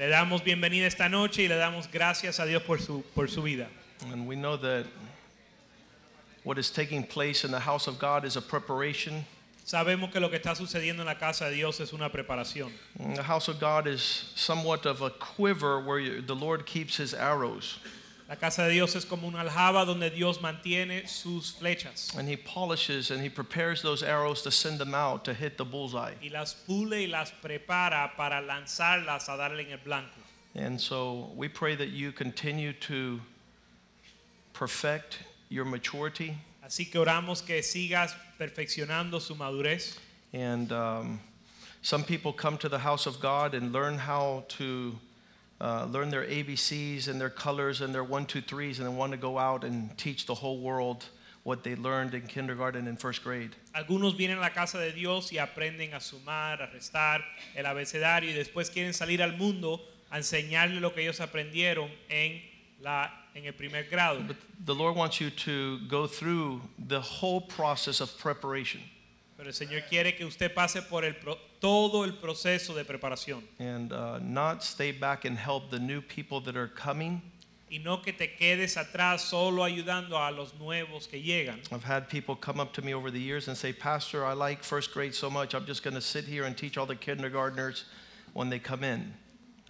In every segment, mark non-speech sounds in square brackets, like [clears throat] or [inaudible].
Le damos bienvenida esta noche y le damos gracias a Dios por su, por su vida. And we know that what is taking place in the house of God is a preparation. Sabemos que lo que está sucediendo en la casa de Dios es una preparación. And the house of God is somewhat of a quiver where the Lord keeps his arrows La casa de Dios es como una aljaba donde Dios mantiene sus flechas and he polishes and he prepares those arrows to send them out to hit the bullseye. y las pule y las prepara para lanzarlas a darle en el blanco. And so we pray that you continue to perfect your maturity Así que oramos que sigas perfeccionando su madurez. And um, some people come to the house of God and learn how to uh, learn their ABCs and their colors and their one, two, threes, and then want to go out and teach the whole world what they learned in kindergarten and first grade. Algunos vienen a la casa de Dios y aprenden a sumar, a restar, el abecedario y después quieren salir al mundo a enseñarle lo que ellos aprendieron en, la, en el primer grado. But the Lord wants you to go through the whole process of preparation. Pero el Señor quiere que usted pase por el pro- todo el proceso de preparación And uh, not stay back and help the new people that are coming. y no que te quedes atrás solo ayudando a los nuevos que llegan. I've had people come up to me over the years and say, Pastor, I like first grade so much, I'm just going to sit here and teach all the kindergartners when they come in.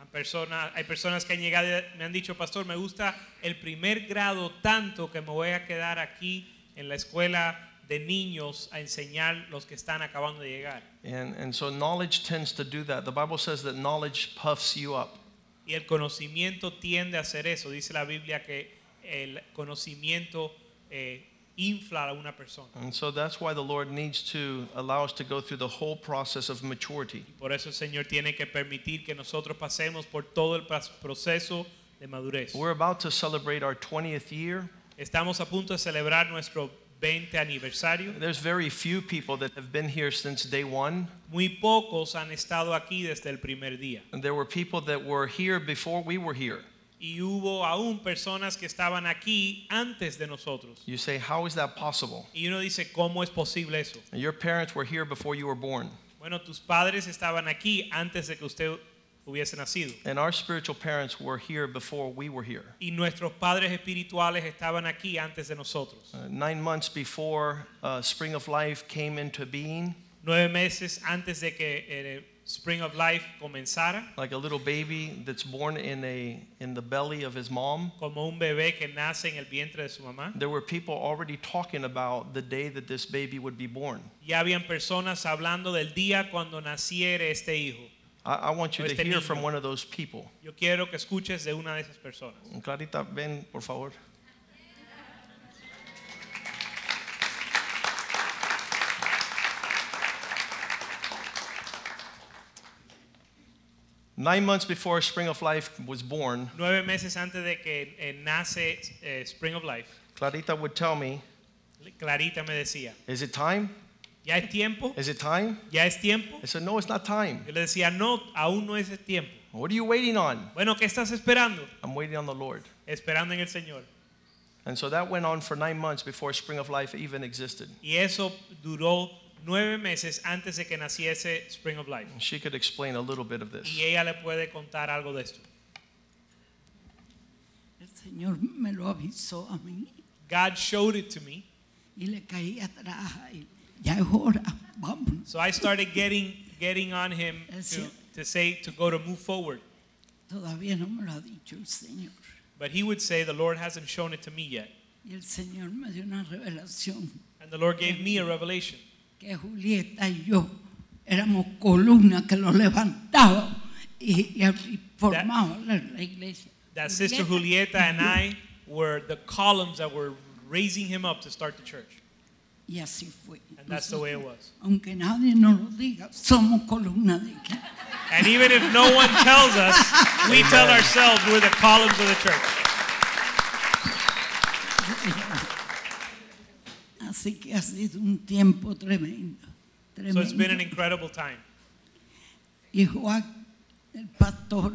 Hay personas, hay personas que han llegado y me han dicho, pastor, me gusta el primer grado tanto que me voy a quedar aquí en la escuela de niños a enseñar los que están acabando de llegar. And, and so knowledge tends to do that. The Bible says that knowledge puffs you up. Y el conocimiento tiende a hacer eso. Dice la Biblia que el conocimiento eh, infla a una persona. And so that's why the Lord needs to allow us to go through the whole process of maturity. Por eso el Señor tiene que permitir que nosotros pasemos por todo el proceso de madurez. We're about to celebrate our 20th year. Estamos a punto de celebrar nuestro 20 aniversario. There's very few people that have been here since day one. Muy pocos han estado aquí desde el primer día. And there were people that were here before we were here. Y hubo aún personas que estaban aquí antes de nosotros. You say, How is that possible? Y uno dice, ¿cómo es posible eso? Your parents were here before you were born. Bueno, tus padres estaban aquí antes de que usted hubiese nacido. And our spiritual parents were here before we were here. Y nuestros padres espirituales estaban aquí antes de nosotros. Uh, nine months before uh, Spring of Life came into being, Nueve meses antes de que el Spring of Life comenzara, like a little baby that's born in, a, in the belly of his mom, como un bebé que nace en el vientre de su mamá, there were people already talking about the day that this baby would be born. ya habían personas hablando del día cuando naciere este hijo. I, I want you to este hear niño. from one of those people. Yo quiero que escuches de una de esas personas. Clarita, ven, por favor. Nine months before Spring of Life was born, Nueve meses antes de que eh, nace eh, Spring of Life, Clarita would tell me, Clarita me decía, Is it time? ¿Ya es tiempo? Is it time? ¿Ya es tiempo? I said, No, it's not time. Yo le decía, no, aún no es el tiempo. What are you waiting on? Bueno, ¿qué estás esperando? I'm waiting on the Lord. Esperando en el Señor. And so that went on for nine months before Spring of Life even existed. Y eso duró nueve meses antes de que naciese Spring of Life. And She could explain a little bit of this. Y ella le puede contar algo de esto. El Señor me lo avisó a mí God showed it to me. y le caí atrás. Y ya es hora, vamos. So I started getting, getting on him to, to say to go to move forward. Todavía no me lo ha dicho el Señor. But he would say, The Lord hasn't shown it to me yet. Y el Señor me dio una revelación And the Lord gave me a revelation iglesia. that Sister Julieta and I were the columns that were raising him up to start the church. Y así fue. And that's the way it was. Aunque nadie nos lo diga, somos columna de aquí. And even if no one tells us, we tell ourselves we're the columns of the church. [laughs] Así que ha sido un tiempo tremendo. So it's been an incredible time. Y Juan, el pastor,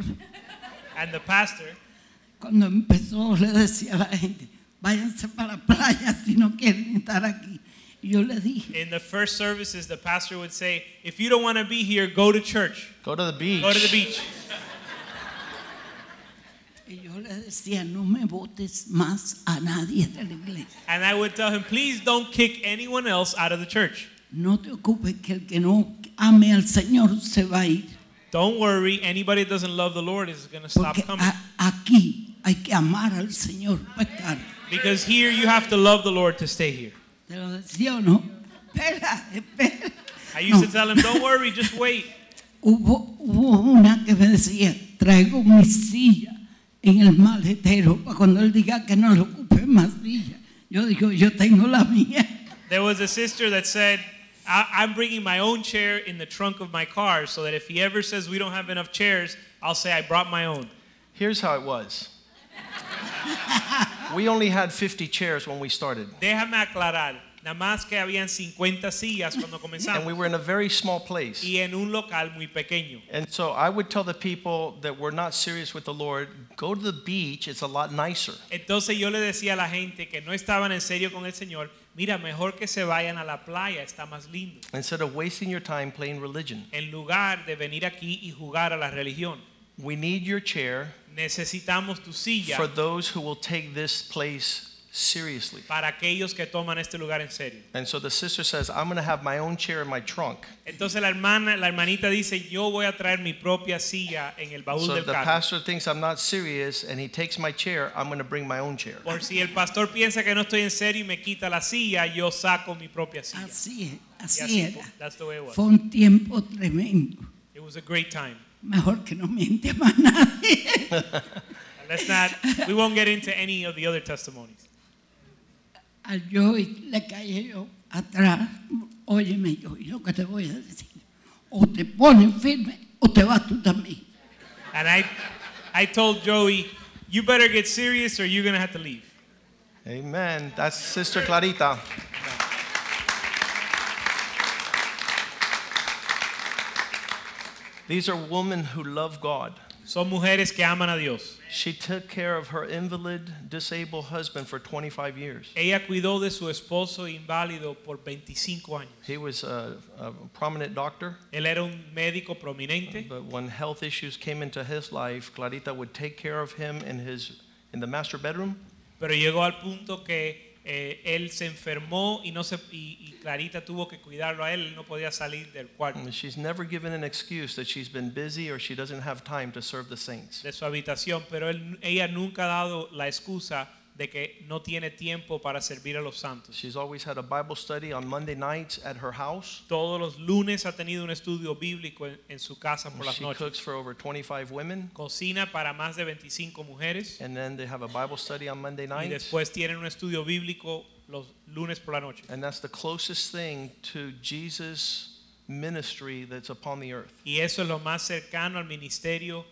And the pastor, cuando empezó le decía a la gente, váyanse para la playa si no quieren estar aquí. Y yo le dije, in the first services, the pastor would say, if you don't want to be here, go to church. Go to the beach. Go to the beach. y yo le decía, no me votes más a nadie de la iglesia. And I would tell him, please don't kick anyone else out of the church. No te ocupes que el que no ame al Señor se va a ir. Don't worry, anybody that doesn't love the Lord is going to stop Porque coming. a- aquí hay que amar al Señor para estar. Because here you have to love the Lord to stay here. ¿Te lo decía o no? Espera, espera. I used No. to tell him, don't worry, just wait. [laughs] Hubo, hubo una que me decía, traigo mi silla en el maletero para cuando él diga que no le ocupe más silla. Yo digo, yo tengo la mía. There was a sister that said, I- I'm bringing my own chair in the trunk of my car so that if he ever says we don't have enough chairs, I'll say I brought my own. Here's how it was. We only had 50 chairs when we started. Déjame aclarar, nada más que habían 50 sillas cuando comenzamos. And we were in a very small place. y en un local muy pequeño. And so I would tell the people that were not serious with the Lord, go to the beach, it's a lot nicer. Entonces yo le decía a la gente que no estaban en serio con el Señor, mira, mejor que se vayan a la playa, está más lindo, Instead of wasting your time playing religion. en lugar de venir aquí y jugar a la religión. We need your chair Necesitamos tu silla for those who will take this place seriously. para aquellos que toman este lugar en serio. And so the sister says, I'm going to have my own chair in my trunk. Entonces la hermana, la hermanita dice, yo voy a traer mi propia silla en el baúl So del if the pastor thinks I'm not serious and he takes my chair, I'm going to bring my own chair. Por si el pastor piensa que no estoy en serio y me quita la silla, yo saco mi propia silla. Así es, Y así así fue. era. That's the way it was. Fue un tiempo tremendo. It was a great time. Mejor que no miente más nadie. [laughs] Let's not, we won't get into any of the other testimonies. Al yo le caí yo atrás, óyeme yo, y lo que te voy a decir, o te pones firme o te vas tú también. And I, I told Joey, you better get serious or you're going to have to leave. Amen. That's Sister Clarita. These are women who love God. Son mujeres que aman a Dios. She took care of her invalid, disabled husband for 25 years. Ella cuidó de su esposo inválido por 25 años. He was a, a prominent doctor, Él era un médico prominente, but when health issues came into his life, Clarita would take care of him in his in the master bedroom, pero llegó al punto que eh, él se enfermó y, no se, y, y Clarita tuvo que cuidarlo a él, él no podía salir del cuarto, and she's never given an excuse that she's been busy or she doesn't have time to serve the saints. de su habitación, pero él- ella nunca ha dado la excusa de que no tiene tiempo para servir a los santos. She's always had a Bible study on Monday nights at her house. Todos los lunes ha tenido un estudio bíblico en, en su casa por las She noches. cooks for over 25 women. Cocina para más de 25 mujeres And then they have a Bible study on Monday nights. y después tienen un estudio bíblico los lunes por la noche. And that's the closest thing to Jesus' ministry that's upon the earth. Y eso es lo más cercano al ministerio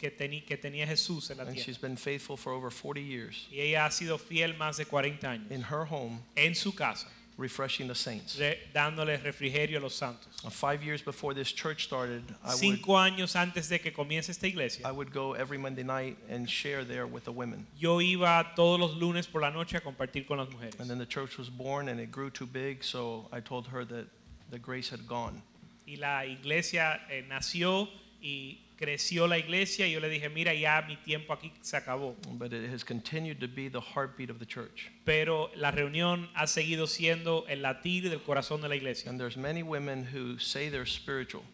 que, teni- que tenía Jesús en la And she's been faithful for over 40 years Y ella ha sido fiel más de 40 años in her home, en su casa, refreshing the saints. re- dándole refrigerio a los santos. Uh, Five years before this church started, I would, Cinco años antes de que comience esta I iglesia, would go every Monday night and share there with the women. yo iba todos los lunes por la noche a compartir con las mujeres. And then the church was born and it grew too big, so I told her that the grace had gone. Y la iglesia eh, nació y creció la iglesia y yo le dije, mira, ya mi tiempo aquí se acabó. But it has continued to be the heartbeat of the church. Pero la reunión ha seguido siendo el latir del corazón de la iglesia. And there's many women who say they're spiritual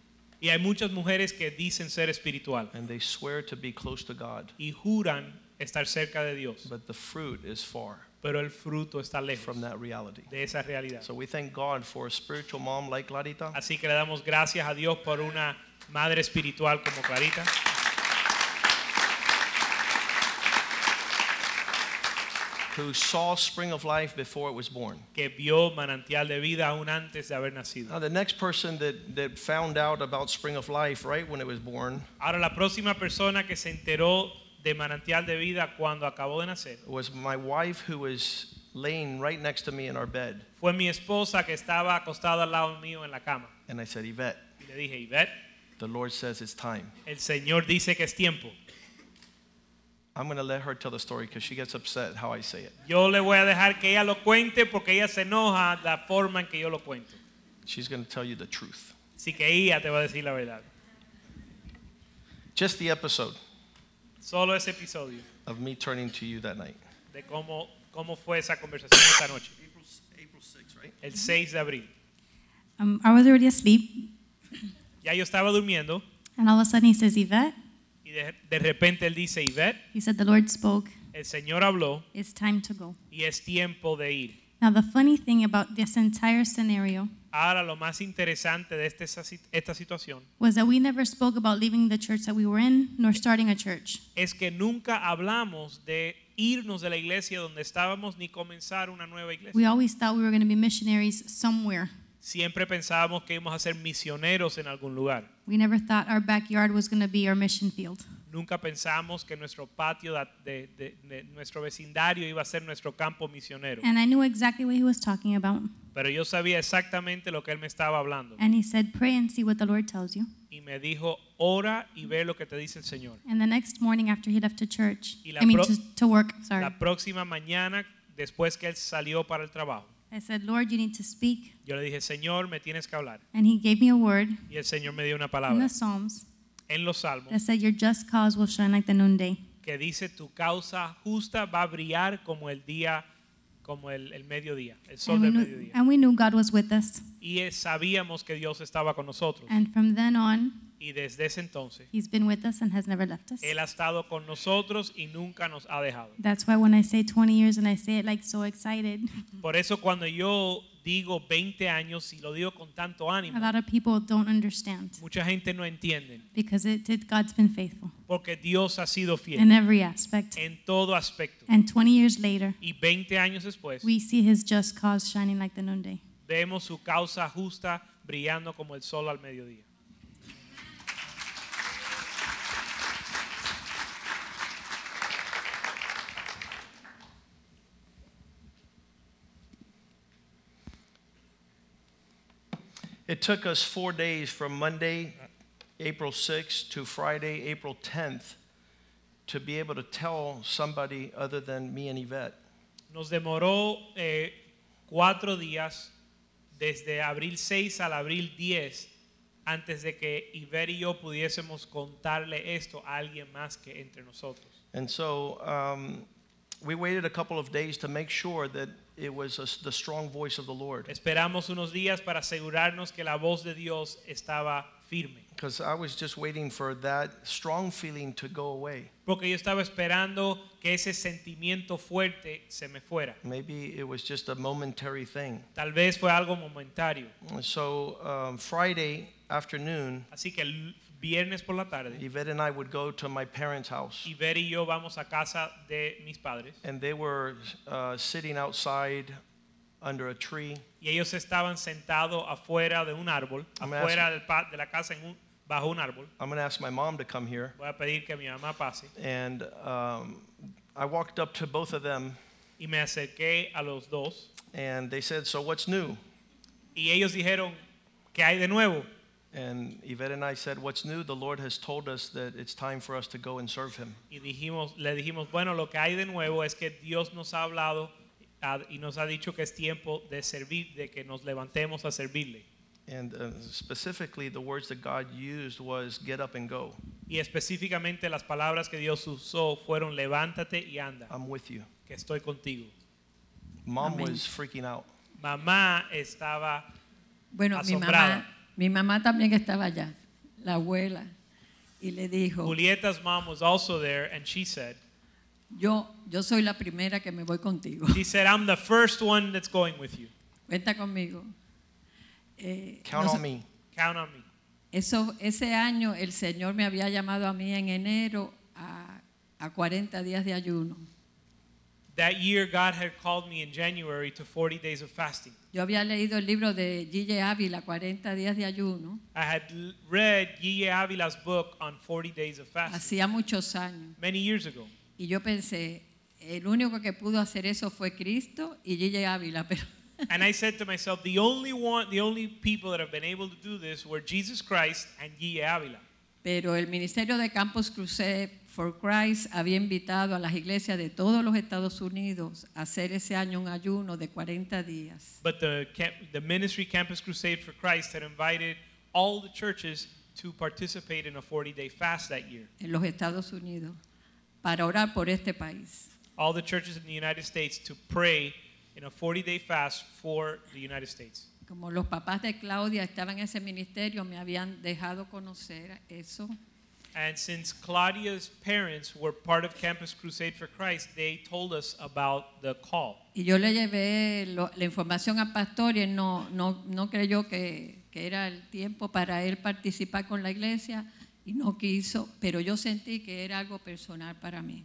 Y hay muchas mujeres que dicen ser espiritual and they swear to be close to God, y juran estar cerca de Dios, but the fruit is far pero el fruto está lejos from that reality. de esa realidad. So we thank God for a spiritual mom like Clarita. Así que le damos gracias a Dios por una madre espiritual como Clarita. who saw Spring of Life before it was born. que vio manantial de vida aún antes de haber nacido. Now, the next person that, that found out about Spring of Life right when it was born Ahora la próxima persona que se enteró de manantial de vida cuando acabó de nacer was my wife, who was laying right next to me in our bed. fue mi esposa que estaba acostada al lado mío en la cama. And I said, Yvette, Y le dije, Ivette, the Lord says it's time. el Señor dice que es tiempo. I'm going to let her tell the story because she gets upset how I say it. Yo le voy a dejar que ella lo cuente porque ella se enoja la forma en que yo lo cuento. She's going to tell you the truth. Así que ella te va a decir la verdad. Just the episode Solo ese episodio of me turning to you that night. de cómo, cómo fue esa conversación esta noche. April, April 6, right? El 6 de abril. Um, I was already asleep, Ya yo estaba durmiendo and all of a sudden he says, Yvette, y de, de repente él dice, Ivette, he said, the Lord spoke, el Señor habló it's time to go. y es tiempo de ir. Now, the funny thing about this entire scenario Ahora lo más interesante de este- esta situación was that we never spoke about leaving the church that we were in nor starting a church. es que nunca hablamos de irnos de la iglesia donde estábamos ni comenzar una nueva iglesia. We always thought we were going to be missionaries somewhere. Siempre pensábamos que íbamos a ser misioneros en algún lugar. We never thought our backyard was going to be our mission field. Nunca pensamos que nuestro patio de, de- de nuestro vecindario iba a ser nuestro campo misionero. And I knew exactly what he was talking about. Pero yo sabía exactamente lo que él me estaba hablando. And he said, Pray and see what the Lord tells you. Y me dijo, ora y ve lo que te dice el Señor. And the next morning after he left to church, I mean, to, to work, sorry, La próxima mañana, después que él salió para el trabajo, I said, Lord, you need to speak. yo le dije, Señor, me tienes que hablar. And he gave me a word Y el Señor me dio una palabra. in the Psalms en los salmos that said, Your just cause will shine like the noonday. que dice, tu causa justa va a brillar como el día, como el, el mediodía, el sol And del knew, mediodía. and we knew God was with us. Y sabíamos que Dios estaba con nosotros. And from then on, Y desde ese entonces, He's been with us and has never left us. Él ha estado con nosotros y nunca nos ha dejado. That's why when I say 20 years and I say it like so excited, [laughs] Por eso cuando yo digo 20 años y lo digo con tanto ánimo, a lot of people don't understand mucha gente no entiende. because it, it, God's been faithful Porque Dios ha sido fiel in every aspect. en todo aspecto. And 20 years later, Y 20 años después, we see His just cause shining like the noonday. vemos su causa justa brillando como el sol al mediodía. It took us four days from Monday, April 6th, to Friday, April 10th, to be able to tell somebody other than me and Yvette. Nos demoró eh, cuatro días desde abril 6 al abril 10 antes de que Iber y yo pudiésemos contarle esto a alguien más que entre nosotros. And so um, we waited a couple of days to make sure that it was a, the strong voice of the Lord. Esperamos unos días para asegurarnos que la voz de Dios estaba firme. Because I was just waiting for that strong feeling to go away. Porque yo estaba esperando que ese sentimiento fuerte se me fuera. Maybe it was just a momentary thing. Tal vez fue algo momentario. So um, Friday afternoon, Así que el viernes por la tarde, Yvette and I would go to my parents' house. Iber y yo vamos a casa de mis padres And they were uh, sitting outside under a tree. y ellos estaban sentados afuera de un árbol, I'm afuera del pa- de la casa en un- bajo un árbol. I'm going to ask my mom to come here. Voy a pedir que mi mamá pase. And um, I walked up to both of them, Y me acerqué a los dos and they said, So what's new? y ellos dijeron, ¿qué hay de nuevo? And Yvette and I said, What's new? The Lord has told us that it's time for us to go and serve Him. Y dijimos, le dijimos, bueno, lo que hay de nuevo es que Dios nos ha hablado ah, y nos ha dicho que es tiempo de servir, de que nos levantemos a servirle. And uh, specifically, the words that God used was get up and go. Y específicamente las palabras que Dios usó fueron levántate y anda, I'm with you. que estoy contigo. Mom Amén. was freaking out. Mamá estaba, Bueno, mi Asombrada. mamá, mi mamá también estaba allá, la abuela, y le dijo, Julieta's mom was also there and she said, yo, yo soy la primera que me voy contigo. she said, I'm the first one that's going with you. Cuenta conmigo. Eh, Count nos- on me. Count on me. Eso, ese año el Señor me había llamado a mí en enero a, a 40 días de ayuno. That year, God had called me in January to 40 days of fasting. Yo había leído el libro de Ávila, 40 días de ayuno, I had read Guille Avila's book on 40 days of fasting hacía muchos años. many years ago. Y yo pensé, el único que pudo hacer eso fue Cristo y Ávila, [laughs] pero And I said to myself, the only one, the only people that have been able to do this were Jesus Christ and Guille Avila. Pero el Ministerio de Campus Crusade for Christ había invitado a las iglesias de todos los Estados Unidos a hacer ese año un ayuno de 40 días. But the, camp, the ministry Campus Crusade for Christ had invited all the churches to participate in a 40 day fast that year. en los Estados Unidos para orar por este país. All the churches in the United States to pray in a 40 day fast for the United States. Como los papás de Claudia estaban en ese ministerio, me habían dejado conocer eso. And since Claudia's parents were part of Campus Crusade for Christ, they told us about the call. Y yo le llevé lo- la información al pastor y él no, no, no creyó que, que era el tiempo para él participar con la iglesia y no quiso, pero yo sentí que era algo personal para mí.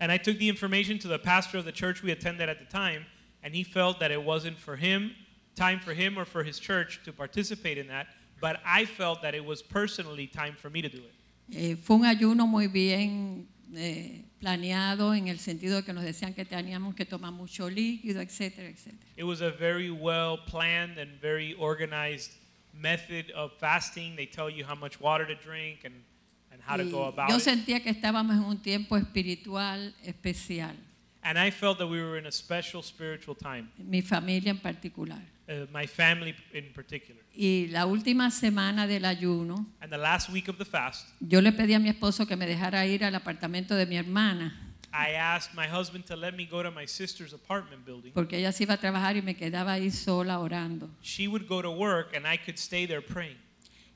And I took the information to the pastor of the church we attended at the time, and he felt that it wasn't for him, time for him or for his church to participate in that, but I felt that it was personally time for me to do it. Eh, fue un ayuno muy bien eh, planeado en el sentido de que nos decían que teníamos que tomar mucho líquido, etcétera, etcétera. It was a very well planned and very organized method of fasting. They tell you how much water to drink and, and how to Y go about yo it. sentía que estábamos en un tiempo espiritual especial, And I felt that we were in a special spiritual time, mi familia en particular. Uh, my family in particular. Y la última semana del ayuno, And the last week of the fast, yo le pedí a mi esposo que me dejara ir al apartamento de mi hermana, I asked my husband to let me go to my sister's apartment building. porque ella se iba a trabajar y me quedaba ahí sola orando. She would go to work and I could stay there praying.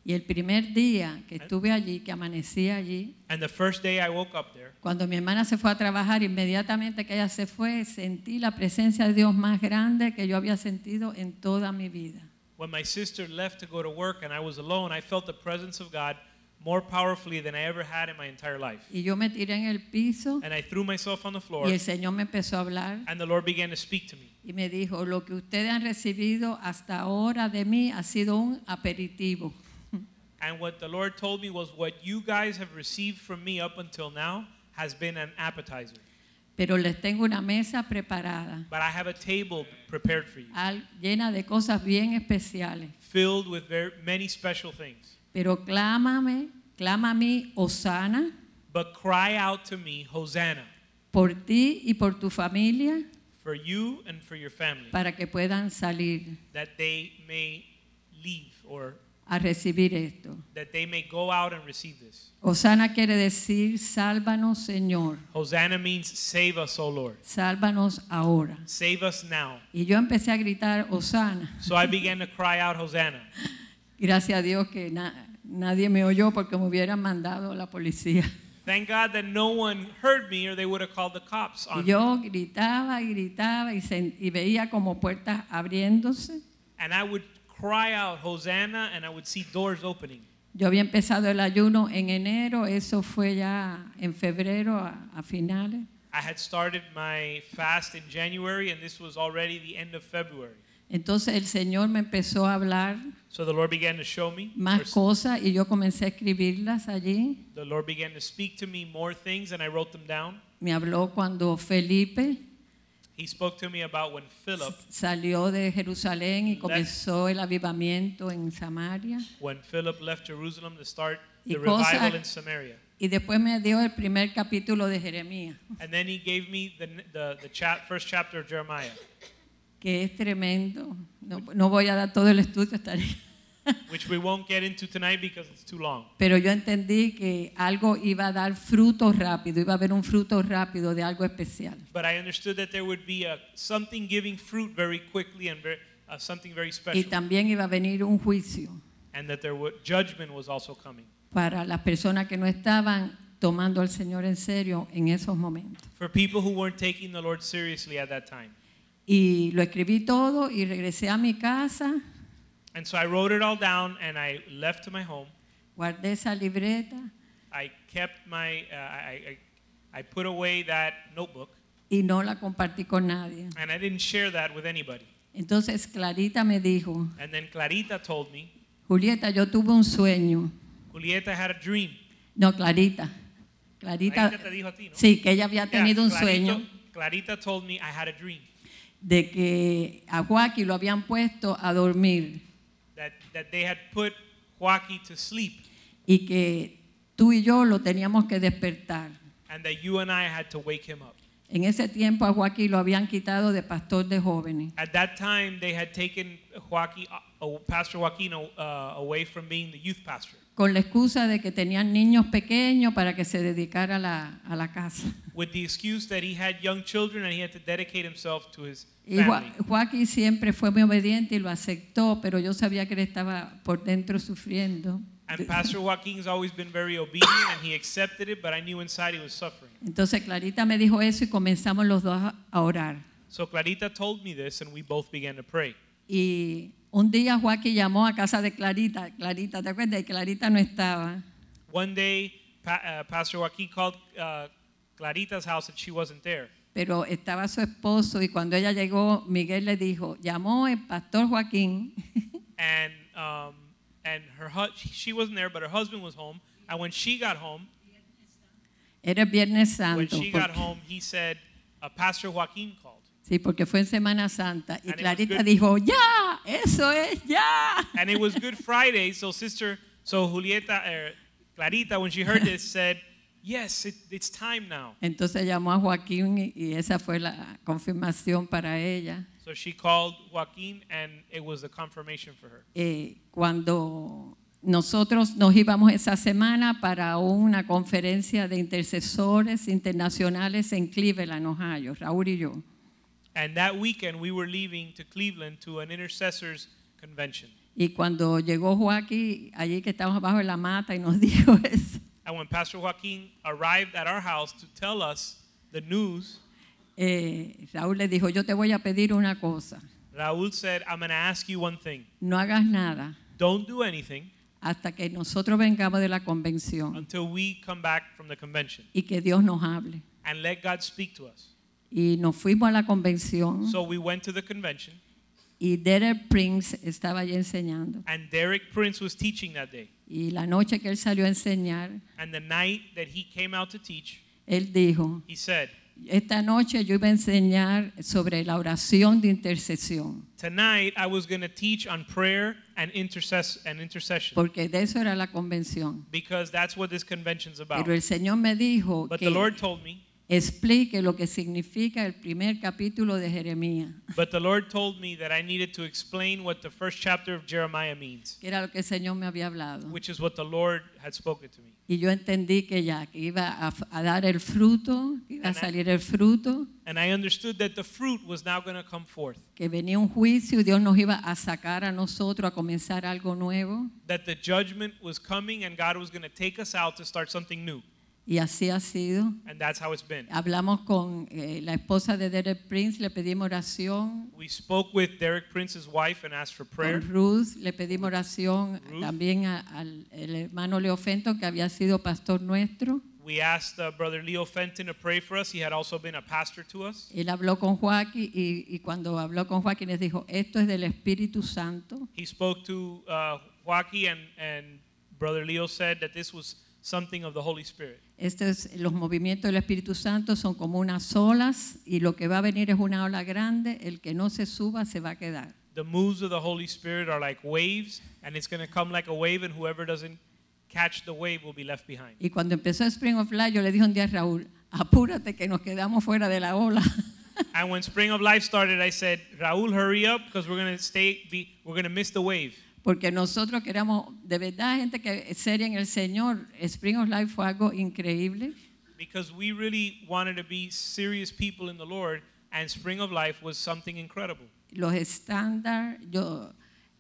Y el primer día que estuve allí, que amanecí allí, And the first day I woke up there, cuando mi hermana se fue a trabajar, inmediatamente que ella se fue, sentí la presencia de Dios más grande que yo había sentido en toda mi vida. when my sister left to go to work and I was alone, I felt the presence of God more powerfully than I ever had in my entire life. Y yo me tiré en el piso And I threw myself on the floor y el Señor me empezó a hablar and the Lord began to speak to me. y me dijo, lo que ustedes han recibido hasta ahora de mí ha sido un aperitivo. And what the Lord told me was what you guys have received from me up until now has been an appetizer. Pero les tengo una mesa preparada, But I have a table prepared for you, al- llena de cosas bien especiales. filled with very, many special things. Pero clámame, clama a mí, Osana, But cry out to me, Hosanna, por ti y por tu familia, for you and for your family, para que puedan salir. That they may leave or a recibir esto. that they may go out and receive this. Osana quiere decir, sálvanos Señor, Hosanna means save us, O Lord. sálvanos ahora. Save us now. Y yo empecé a gritar, Osana. So I began to cry out, Hosanna. Gracias a Dios que na- nadie me oyó porque me hubieran mandado la policía. Thank God that no one heard me or they would have called the cops on me. yo gritaba y gritaba y, y veía como puertas abriéndose. And I would cry out, Hosanna, and I would see doors opening. Yo había empezado el ayuno en enero, eso fue ya en febrero a, a finales. I had started my fast in January, and this was already the end of February. Entonces el Señor me empezó a hablar So the Lord began to show me. más cosas y yo comencé a escribirlas allí. The Lord began to speak to me more things, and I wrote them down. Me habló cuando Felipe He spoke to me about when Philip, salió de Jerusalén y comenzó el avivamiento en Samaria. when Philip left Jerusalem to start the revival in Samaria. Y después me dio el primer capítulo de Jeremías, And then he gave me the, the, the chap, first chapter of Jeremiah, que es tremendo. No, no voy a dar todo el estudio, estaría. [laughs] which we won't get into tonight because it's too long. Pero yo entendí que algo iba a dar fruto rápido, iba a haber un fruto rápido de algo especial. But I understood that there would be a, something giving fruit very quickly and very, uh, something very Y special. también iba a venir un juicio And that there would, judgment was also coming. para las personas que no estaban tomando al Señor en serio en esos momentos. For people who weren't taking the Lord seriously at that time. Y lo escribí todo y regresé a mi casa, And so I wrote it all down and I left to my home. guardé esa libreta I kept my, uh, I, I, I put away that notebook. y no la compartí con nadie. And I didn't share that with anybody. Entonces Clarita me dijo, And then Clarita told me, Julieta, yo tuve un sueño. Julieta had a dream. No, Clarita. Clarita, Clarita te dijo a ti, ¿no? sí, que ella había Yeah, tenido un Clarito- sueño Clarita told me I had a dream de que a Joaquín lo habían puesto a dormir that, that they had put Joaquin to sleep y que tú y yo lo teníamos que despertar. and that you and I had to wake him up. En ese tiempo a Joaquín lo habían quitado de pastor de jóvenes. At that time, they had taken Joaquin, uh, Pastor Joaquin uh, away from being the youth pastor con la excusa de que tenían niños pequeños para que se dedicara a la, a la casa. with the excuse that he had young children and he had to dedicate himself to his Y family. Joaquín siempre fue muy obediente y lo aceptó, pero yo sabía que él estaba por dentro sufriendo. And Pastor Joaquin's always been very obedient and he accepted it, but I knew inside he was suffering. Entonces Clarita me dijo eso y comenzamos los dos a orar. So Clarita told me this and we both began to pray. Y un día Joaquín llamó a casa de Clarita. Clarita, ¿te acuerdas? Y Clarita no estaba. One day, pa- uh, Pastor Joaquin called uh, Clarita's house and she wasn't there. Pero estaba su esposo y cuando ella llegó, Miguel le dijo, llamó el pastor Joaquín [laughs] and um, and her she wasn't there, but her husband was home. And when she got home, Era Viernes when Santo. she got home, he said, uh, Pastor Joaquin called, sí, porque fue en Semana Santa. Y And it was Clarita good. dijo, ya, eso es, ya. and it was Good Friday. So sister, so Julieta, uh, Clarita, when she heard this, [laughs] said, Yes, it, it's time now. Entonces llamó a Joaquín y- esa fue la confirmación para ella. So she called Joaquin, and it was the confirmation for her. Eh, cuando nosotros nos íbamos esa semana para una conferencia de intercesores internacionales en Cleveland, Ohio, Raúl y yo. And that weekend, we were leaving to Cleveland to an intercessors convention. Y cuando llegó Joaquín, allí que estábamos abajo la mata y nos [laughs] dijo eso, And when Pastor Joaquin arrived at our house to tell us the news, eh, Raúl le dijo, yo te voy a pedir una cosa, Raul said, I'm going to ask you one thing. no hagas nada Don't do anything hasta que nosotros vengamos de la convención until we come back from the convention y que Dios nos hable. and let God speak to us. Y nos fuimos a la convención So we went to the convention, y Derek Prince estaba allí enseñando. and Derek Prince was teaching that day. Y la noche que él salió a enseñar, And the night that he came out to teach, él dijo, he said, esta noche yo iba a enseñar sobre la oración de intercesión, Tonight I was going to teach on prayer and, intercess- and intercession porque de eso era la convención. because that's what this convention's about. Pero el Señor me dijo But que the Lord told me, explique lo que significa el primer capítulo de Jeremías, but the Lord told me that I needed to explain what the first chapter of Jeremiah means, que era lo que el Señor me había hablado. which is what the Lord had spoken to me. Y yo entendí que ya, que iba a, a dar el fruto, que iba a And I- el fruto, And I understood that the fruit was now going to come forth, que venía un juicio y Dios nos iba a sacar a nosotros a comenzar algo nuevo. that the judgment was coming and God was going to take us out to start something new. Y así ha sido. And that's how it's been. Hablamos con eh, la esposa de Derek Prince, le pedimos oración. We spoke with Derek Prince's wife and asked for prayer. Con Ruth le pedimos oración Ruth. también a- al el hermano Leo Fenton, que había sido pastor nuestro. We asked uh, Brother Leo Fenton to pray for us. He had also been a pastor to us. Él habló con Joaquín y, y cuando habló con Joaquín les dijo, esto es del Espíritu Santo. He spoke to uh, Joaquin, and, and Brother Leo said that this was something of the Holy Spirit. Estos es- los movimientos del Espíritu Santo son como unas olas y lo que va a venir es una ola grande. El que no se suba se va a quedar. The moves of the Holy Spirit are like waves, and it's going to come like a wave, and whoever doesn't catch the wave will be left behind. Y cuando empezó Spring of Life, yo le dije un día a Raúl, apúrate que nos quedamos fuera de la ola. [laughs] And when Spring of Life started, I said, Raul, hurry up because we're going to stay, we're going to miss the wave. Porque nosotros queramos, de verdad, gente que seria en el Señor, Spring of Life fue algo increíble. Because we really wanted to be serious people in the Lord, and Spring of Life was something incredible. Los estándares, yo,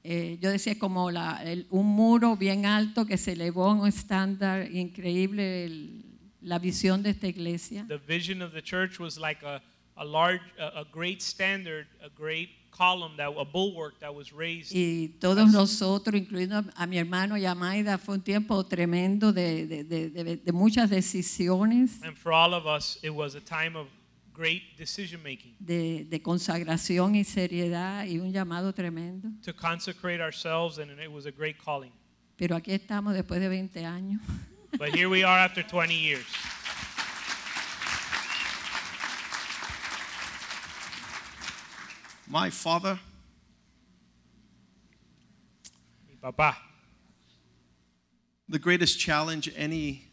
eh, yo decía como la- el- un muro bien alto que se elevó a un estándar increíble, el- la visión de esta iglesia. The vision of the church was like a, a large, a, a great standard, a great column, that a bulwark that was raised. Y todos nosotros, incluyendo a, mi hermano y a Maida, fue un tiempo tremendo de, de- de- de- de muchas decisiones. And for all of us, it was a time of great decision making, de, de consagración y seriedad y un llamado tremendo. to consecrate ourselves, and it was a great calling. Pero aquí estamos después de 20 años. But here we are after 20 years. My father Mi papá, The greatest challenge any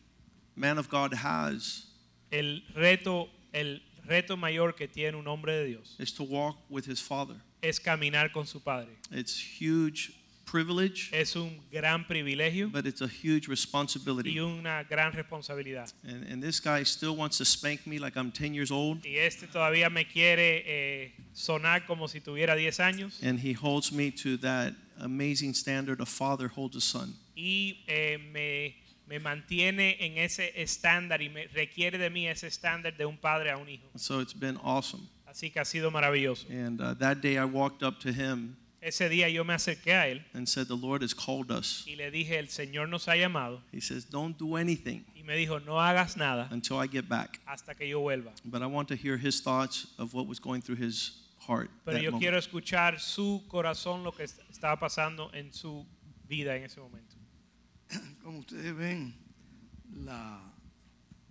man of God has el reto, el reto mayor que tiene un hombre de Dios is to walk with his father. es caminar con su padre. It's huge privilege, Es un gran privilegio but it's a huge responsibility. y una gran responsabilidad. And, and this guy still wants to spank me like I'm 10 years old, Y este todavía me quiere eh, sonar como si tuviera 10 años and he holds me to that amazing standard a father holds a son. y eh, me, me mantiene en ese estándar y me requiere de mí ese estándar de un padre a un hijo. So it's been awesome. Así que ha sido maravilloso. And uh, that day I walked up to him Ese día yo me acerqué a él and said, The Lord has called us. y le dije, el Señor nos ha llamado He says, Don't do anything y me dijo, no hagas nada until I get back. hasta que yo vuelva. But I want to hear his thoughts of what was going through his heart. Pero that yo moment. quiero escuchar su corazón, lo que est- estaba pasando en su vida en ese momento. [clears throat] como ustedes ven, la,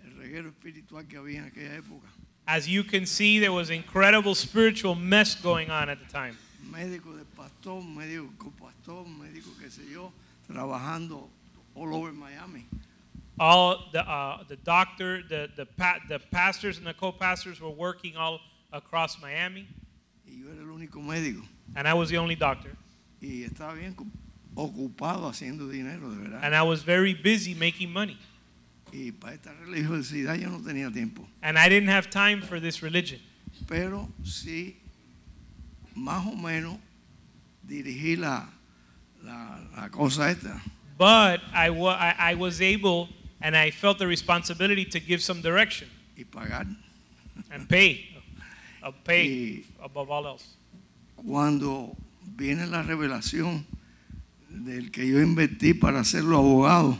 el reguero espiritual que había en aquella época. As you can see, there was incredible spiritual mess going on at the time. Médico de pastor, médico copastor, médico qué sé yo, trabajando all over Miami. All the uh, the doctor, the the pa- the pastors and the co-pastors were working all across Miami, Y yo era el único médico. and I was the only doctor. Y estaba bien ocupado haciendo dinero, de verdad. And I was very busy making money, Y para esta religiosidad yo no tenía tiempo. and I didn't have time for this religion. Pero sí, más o menos, dirigí la, la, la cosa esta. But I, wa- I, I was able, and I felt the responsibility to give some direction y pagar. and pay, uh, pay Y above all else. cuando viene la revelación del que yo invertí para hacerlo abogado,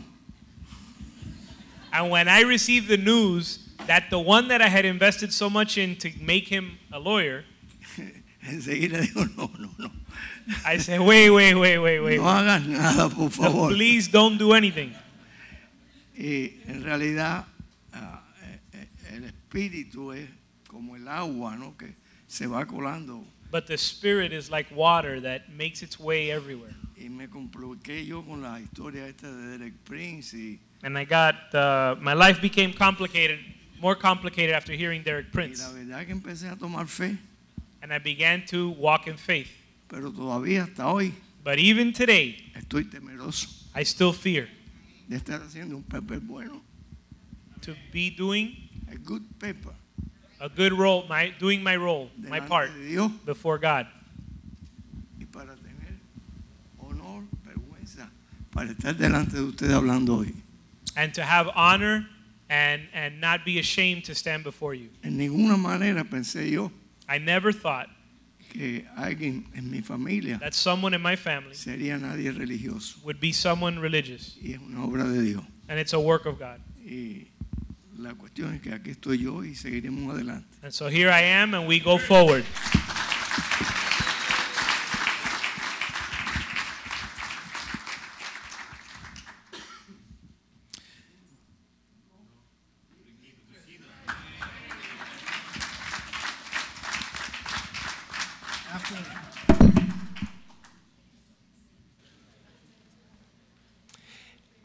And when I received the news that the one that I had invested so much in to make him a lawyer, enseguida digo, no, no, no. I said, wait, wait, wait, wait, wait. No hagas nada, por favor. Please don't do anything. Y en realidad eh, el espíritu es como el agua, ¿no? Que se va colando. But the spirit is like water that makes its way everywhere. Y me compliqué yo con la historia esta de Derek Prince y, And I got, uh, my life became complicated, more complicated after hearing Derek y Prince. la verdad que empecé a tomar fe, And I began to walk in faith. pero todavía hasta hoy But even today, estoy temeroso I still fear de estar haciendo un paper bueno, to be doing a good paper, a good role, my, doing my role, my delante part de Dios before God. y para tener honor, vergüenza, para estar delante de ustedes hablando hoy. And to have honor and, and not be ashamed to stand before you. En ninguna manera pensé yo I never thought que alguien en mi familia that someone in my family sería nadie religioso would be someone religious. y es una obra de Dios. And it's a work of God. Y la cuestión es que aquí estoy yo y seguiremos adelante. And so here I am, and we go forward.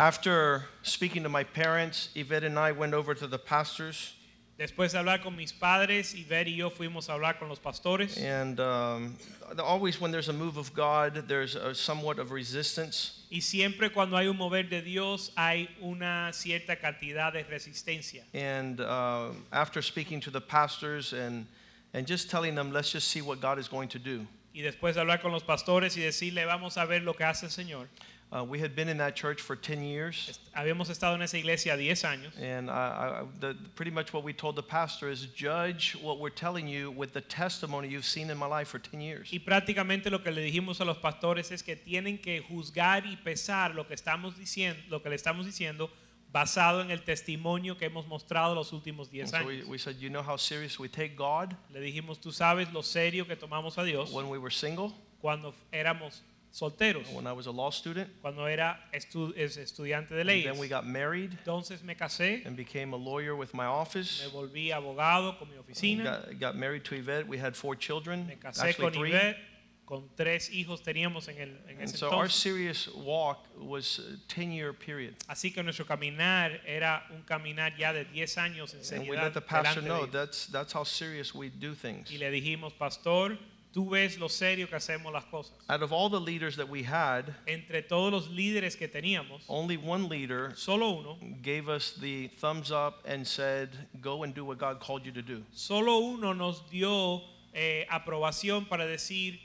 After speaking to my parents, Yvette and I went over to the pastors, Después de hablar con mis padres, Iber y yo fuimos a hablar con los pastores. and um, always when there's a move of God, there's a somewhat of resistance. Y siempre cuando hay un mover de Dios hay una cierta cantidad de resistencia. And uh, after speaking to the pastors and, and just telling them, let's just see what God is going to do. Y después de hablar con los pastores y decirle, vamos a ver lo que hace el Señor. Uh, we had been in that church for 10 years. Habíamos estado en esa iglesia 10 años. And I, I, the, pretty much what we told the pastor is judge what we're telling you with the testimony you've seen in my life for 10 years. Y prácticamente lo que le dijimos a los pastores es que tienen que juzgar y pesar lo que estamos diciendo, lo que le estamos diciendo basado en el testimonio que hemos mostrado los últimos And 10 so we, años. we said, you know how serious we take God Le dijimos, tú sabes lo serio que tomamos a Dios when we were single, cuando éramos solteros, when I was a law student, cuando era estu- es estudiante de and then we got married Entonces me casé, and became a lawyer with my office. me volví abogado con mi oficina, Got, got married to Yvette. We had four children, me casé actually con three. Yvette, con tres hijos teníamos en, el, en And ese so our entonces. serious walk was a 10 year period. Así que nuestro caminar era un caminar ya de 10 años en And we seriedad let the pastor know that's, that's how serious we do things. Y le dijimos, pastor, tú ves lo serio que hacemos las cosas. Out of all the leaders that we had, Entre todos los líderes que teníamos, only one leader solo uno, gave us the thumbs up and said, Go and do what God called you to do. solo uno nos dio eh, aprobación para decir,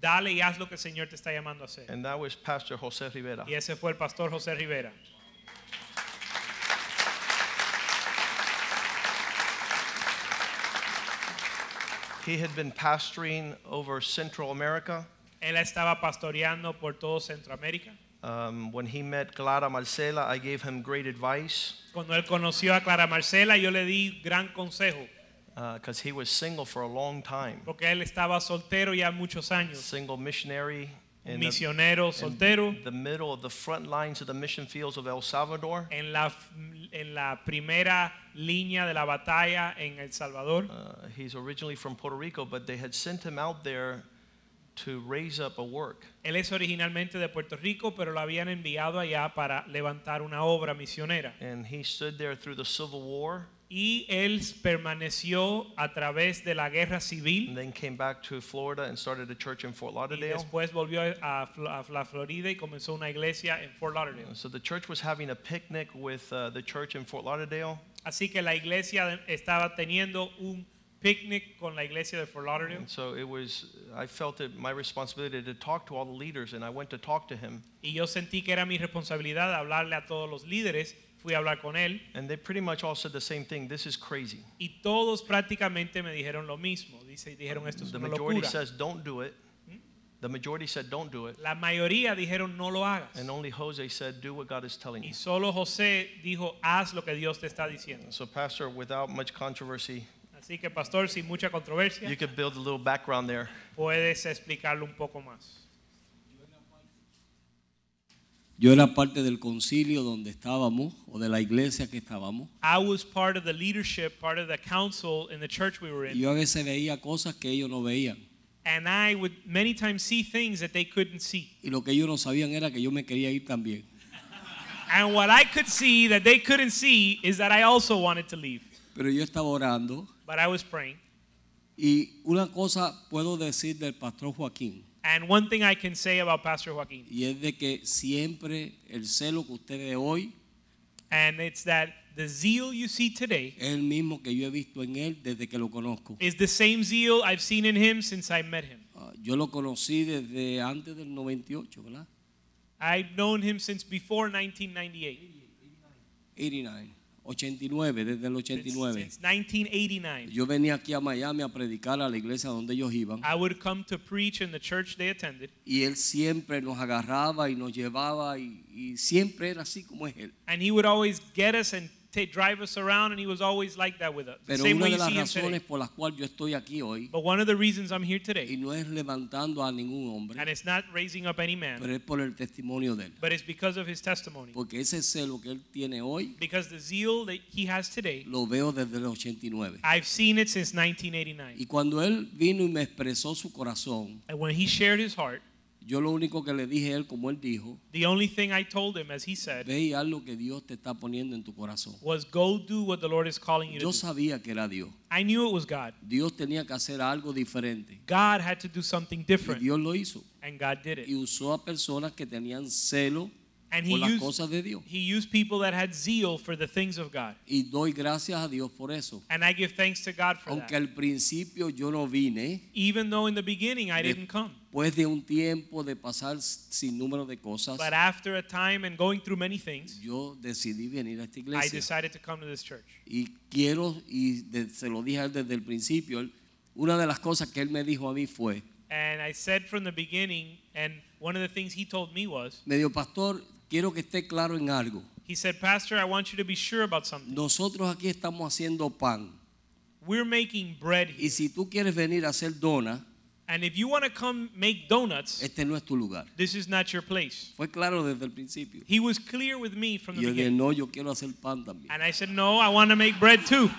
dale y haz lo que el Señor te está llamando a hacer. And that was Pastor Jose Rivera. Y ese fue el pastor José Rivera. He had been pastoring over Central America. Él estaba pastoreando por todo Centroamérica. Um, when he met Clara Marcela, I gave him great advice Cuando él conoció a Clara Marcela, yo le di gran consejo, because he was single for a long time. porque él estaba soltero ya muchos años, Single missionary un in the, misionero in soltero. the middle of the front lines of the mission fields of El Salvador. en la, en la primera línea de la batalla en El Salvador. Uh, he's originally from Puerto Rico, but they had sent him out there to raise up a work. Él es originalmente de Puerto Rico, pero lo habían enviado allá para levantar una obra misionera. And he stood there through the Civil War Y él permaneció a través de la guerra and then came back to Florida and started a church in Fort y Lauderdale. después volvió a, Fl- a la Florida y comenzó una iglesia en Fort Lauderdale. So the church was having a picnic with uh, the church in Fort Lauderdale. Así que la iglesia estaba teniendo un picnic con la iglesia de Fort Lauderdale. And so it was, I felt it my responsibility to talk to all the leaders, and I went to talk to him. Y yo sentí que era mi responsabilidad hablarle a todos los líderes. Fui a hablar con él And they pretty much all said the same thing this is crazy. Y todos prácticamente me dijeron lo mismo. Dice, dijeron esto es The una majority locura. says don't do it. ¿Mm? The majority said don't do it. La mayoría dijeron no lo hagas. And only Jose said do what God is telling you. Y solo José dijo haz lo que Dios te está diciendo. So, Pastor, without much controversy, Así que pastor, sin mucha controversia, you could build a little background there. puedes explicarlo un poco más. Yo era parte del concilio donde estábamos o de la iglesia que estábamos. I was part of the leadership, part of the council in the church we were Y in. yo a veces veía cosas que ellos no veían. And I would many times see things that they couldn't see. Y lo que ellos no sabían era que yo me quería ir también. And what I could see that they couldn't see is that I also wanted to leave. Pero yo estaba orando But I was praying. y una cosa puedo decir del pastor Joaquín And one thing I can say about Pastor Joaquin, y es de que siempre el celo que usted ve hoy and it's that the zeal you see today es el mismo que yo he visto en él desde que lo conozco. is the same zeal I've seen in him since I met him. Ah, Yo lo conocí desde antes del 98, ¿verdad? I've known him since before 1998. 89, 89, desde el 89. since 1989. Yo venía aquí a Miami a predicar a la iglesia donde ellos iban. I would come to preach in the church they attended, Y él siempre nos agarraba y nos llevaba y, y siempre era así como es él. and he would always get us and ta- drive us around, and he was always like that with us. Pero same una way de you las see him today. razones por las cuales yo estoy aquí hoy, But one of the reasons I'm here y today, no es levantando a ningún hombre, and it's not raising up any man, pero es por el testimonio de él. but it's because of his testimony. Porque ese celo que él tiene hoy, Because the zeal that he has today, lo veo desde el 89. I've seen it since 1989. Y cuando él vino y me expresó su corazón, And when he shared his heart, yo lo único que le dije a él, como él dijo, the only thing I told him, as he said, ve y haz lo que Dios te está poniendo en tu corazón. was go do what the Lord is calling you to Yo do. sabía que era Dios. I knew it was God. Dios tenía que hacer algo diferente. God had to do something Y different, Dios lo hizo. and God did Y it. usó a personas que tenían celo And he por las used, cosas de Dios. he used people that had zeal for the things of God. Y doy gracias a Dios por eso. And I give thanks to God for Aunque that. al principio yo no vine, Even though in the beginning I didn't come. después de un tiempo de pasar sin número de cosas, But after a time and going through many things, yo decidí venir a esta I decided to come to this church. Y quiero, y de- se lo dije desde el principio, una de las cosas que él me dijo a mí fue, And I said from the beginning, and one of the things he told me was, me dijo, pastor, quiero que esté claro en algo. He said, Pastor, I want you to be sure about something. Nosotros aquí estamos haciendo pan. We're making bread Y here. si tú quieres venir a hacer dona, And if you want to come make donuts, este no es tu lugar. this is not your place. Fue claro desde el principio. He was clear with me from Y the yo dije, beginning. no, yo quiero hacer pan también. And I said, No, I want to make bread too.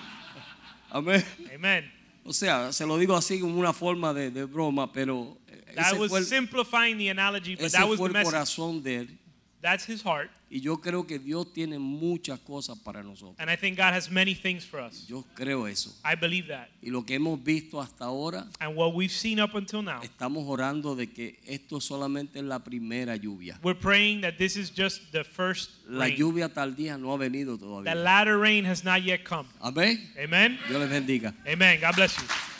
[laughs] Amén. Amen. O sea, se lo digo así como una forma de, de broma, pero ese was fue, el, simplifying the analogy, but ese that was fue the el message. corazón de él. That's his heart. Y yo creo que Dios tiene muchas cosas para nosotros. And I think God has many things for us. Yo creo eso. I believe that. Y lo que hemos visto hasta ahora, And what we've seen up until now, estamos orando de que esto solamente es la primera lluvia. we're praying that this is just the first La rain. lluvia tardía no ha venido The todavía. latter rain has not yet come. Amén. Amen. Dios les bendiga. Amen. God bless you.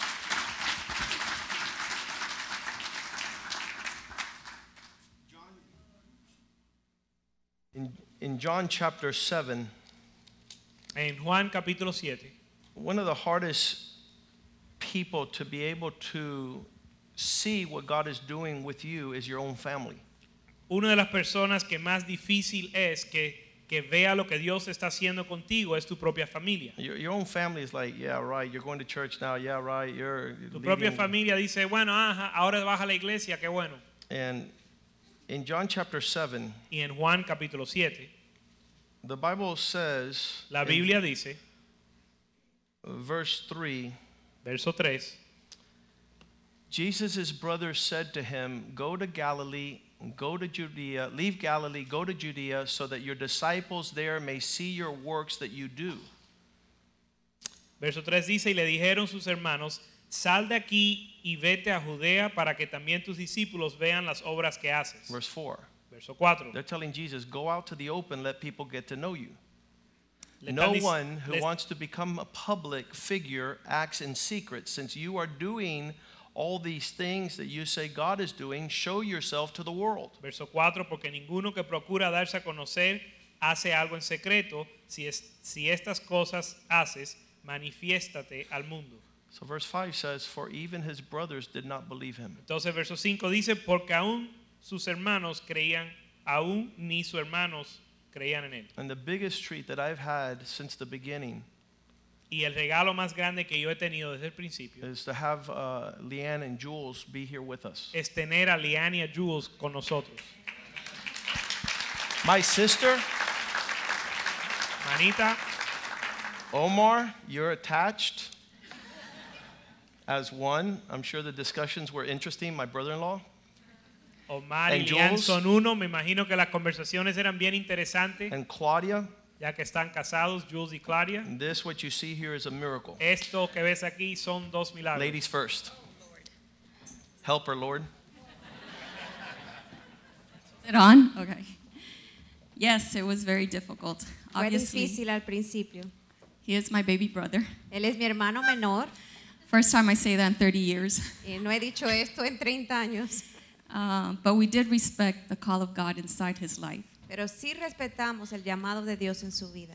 In, in John chapter 7, En Juan capítulo 7, one of the hardest people to be able to see what God is doing with you is your own family. una de las personas que más difícil es que, que vea lo que Dios está haciendo contigo es tu propia familia. Your, your own family is like, yeah, right, you're going to church now, yeah, right, you're Tu propia leading." familia dice, bueno, ajá, ahora vas a la iglesia, qué bueno. And in John chapter 7, Y en Juan capítulo 7, the Bible says, la Biblia dice, verse 3, verso 3, Jesus' brothers said to him, Go to Galilee, go to Judea, leave Galilee, go to Judea, so that your disciples there may see your works that you do. verso 3 dice, y le dijeron sus hermanos, sal de aquí y vete a Judea para que también tus discípulos vean las obras que haces. Verse 4. Verso 4. They're telling Jesus, Go out to the open, let people get to know you. No one who wants to become a public figure acts in secret. Since you are doing all these things that you say God is doing, show yourself to the world. Verso 4, porque ninguno que procura darse a conocer hace algo en secreto. Si, es- si estas cosas haces, manifiéstate al mundo. So verse 5 says, For even his brothers did not believe him. Entonces verso 5 dice, porque aún sus hermanos creían, aún ni sus hermanos creían en él. And the biggest treat that I've had since the beginning Y el regalo más grande que yo he tenido desde el principio is to have uh, Leanne and Jules be here with us. es tener a Liane y a Jules con nosotros. My sister, Manita, Omar, you're attached as one. I'm sure the discussions were interesting. My brother in law. Omar y And Liane Jules. son uno. Me imagino que las conversaciones eran bien interesantes, And Claudia, ya que están casados, Jules y Claudia. and this, what you see here, is a miracle. Esto que ves aquí son dos milagros. Ladies first. Help her, Lord. Is it on? Okay. Yes, it was very difficult. Fue Obviously, difícil al principio. he is my baby brother. Él es mi hermano menor First time I say that in 30 years. y no he dicho esto en 30 años, Uh, but we did respect the call of God inside his life. pero sí respetamos el llamado de Dios en su vida.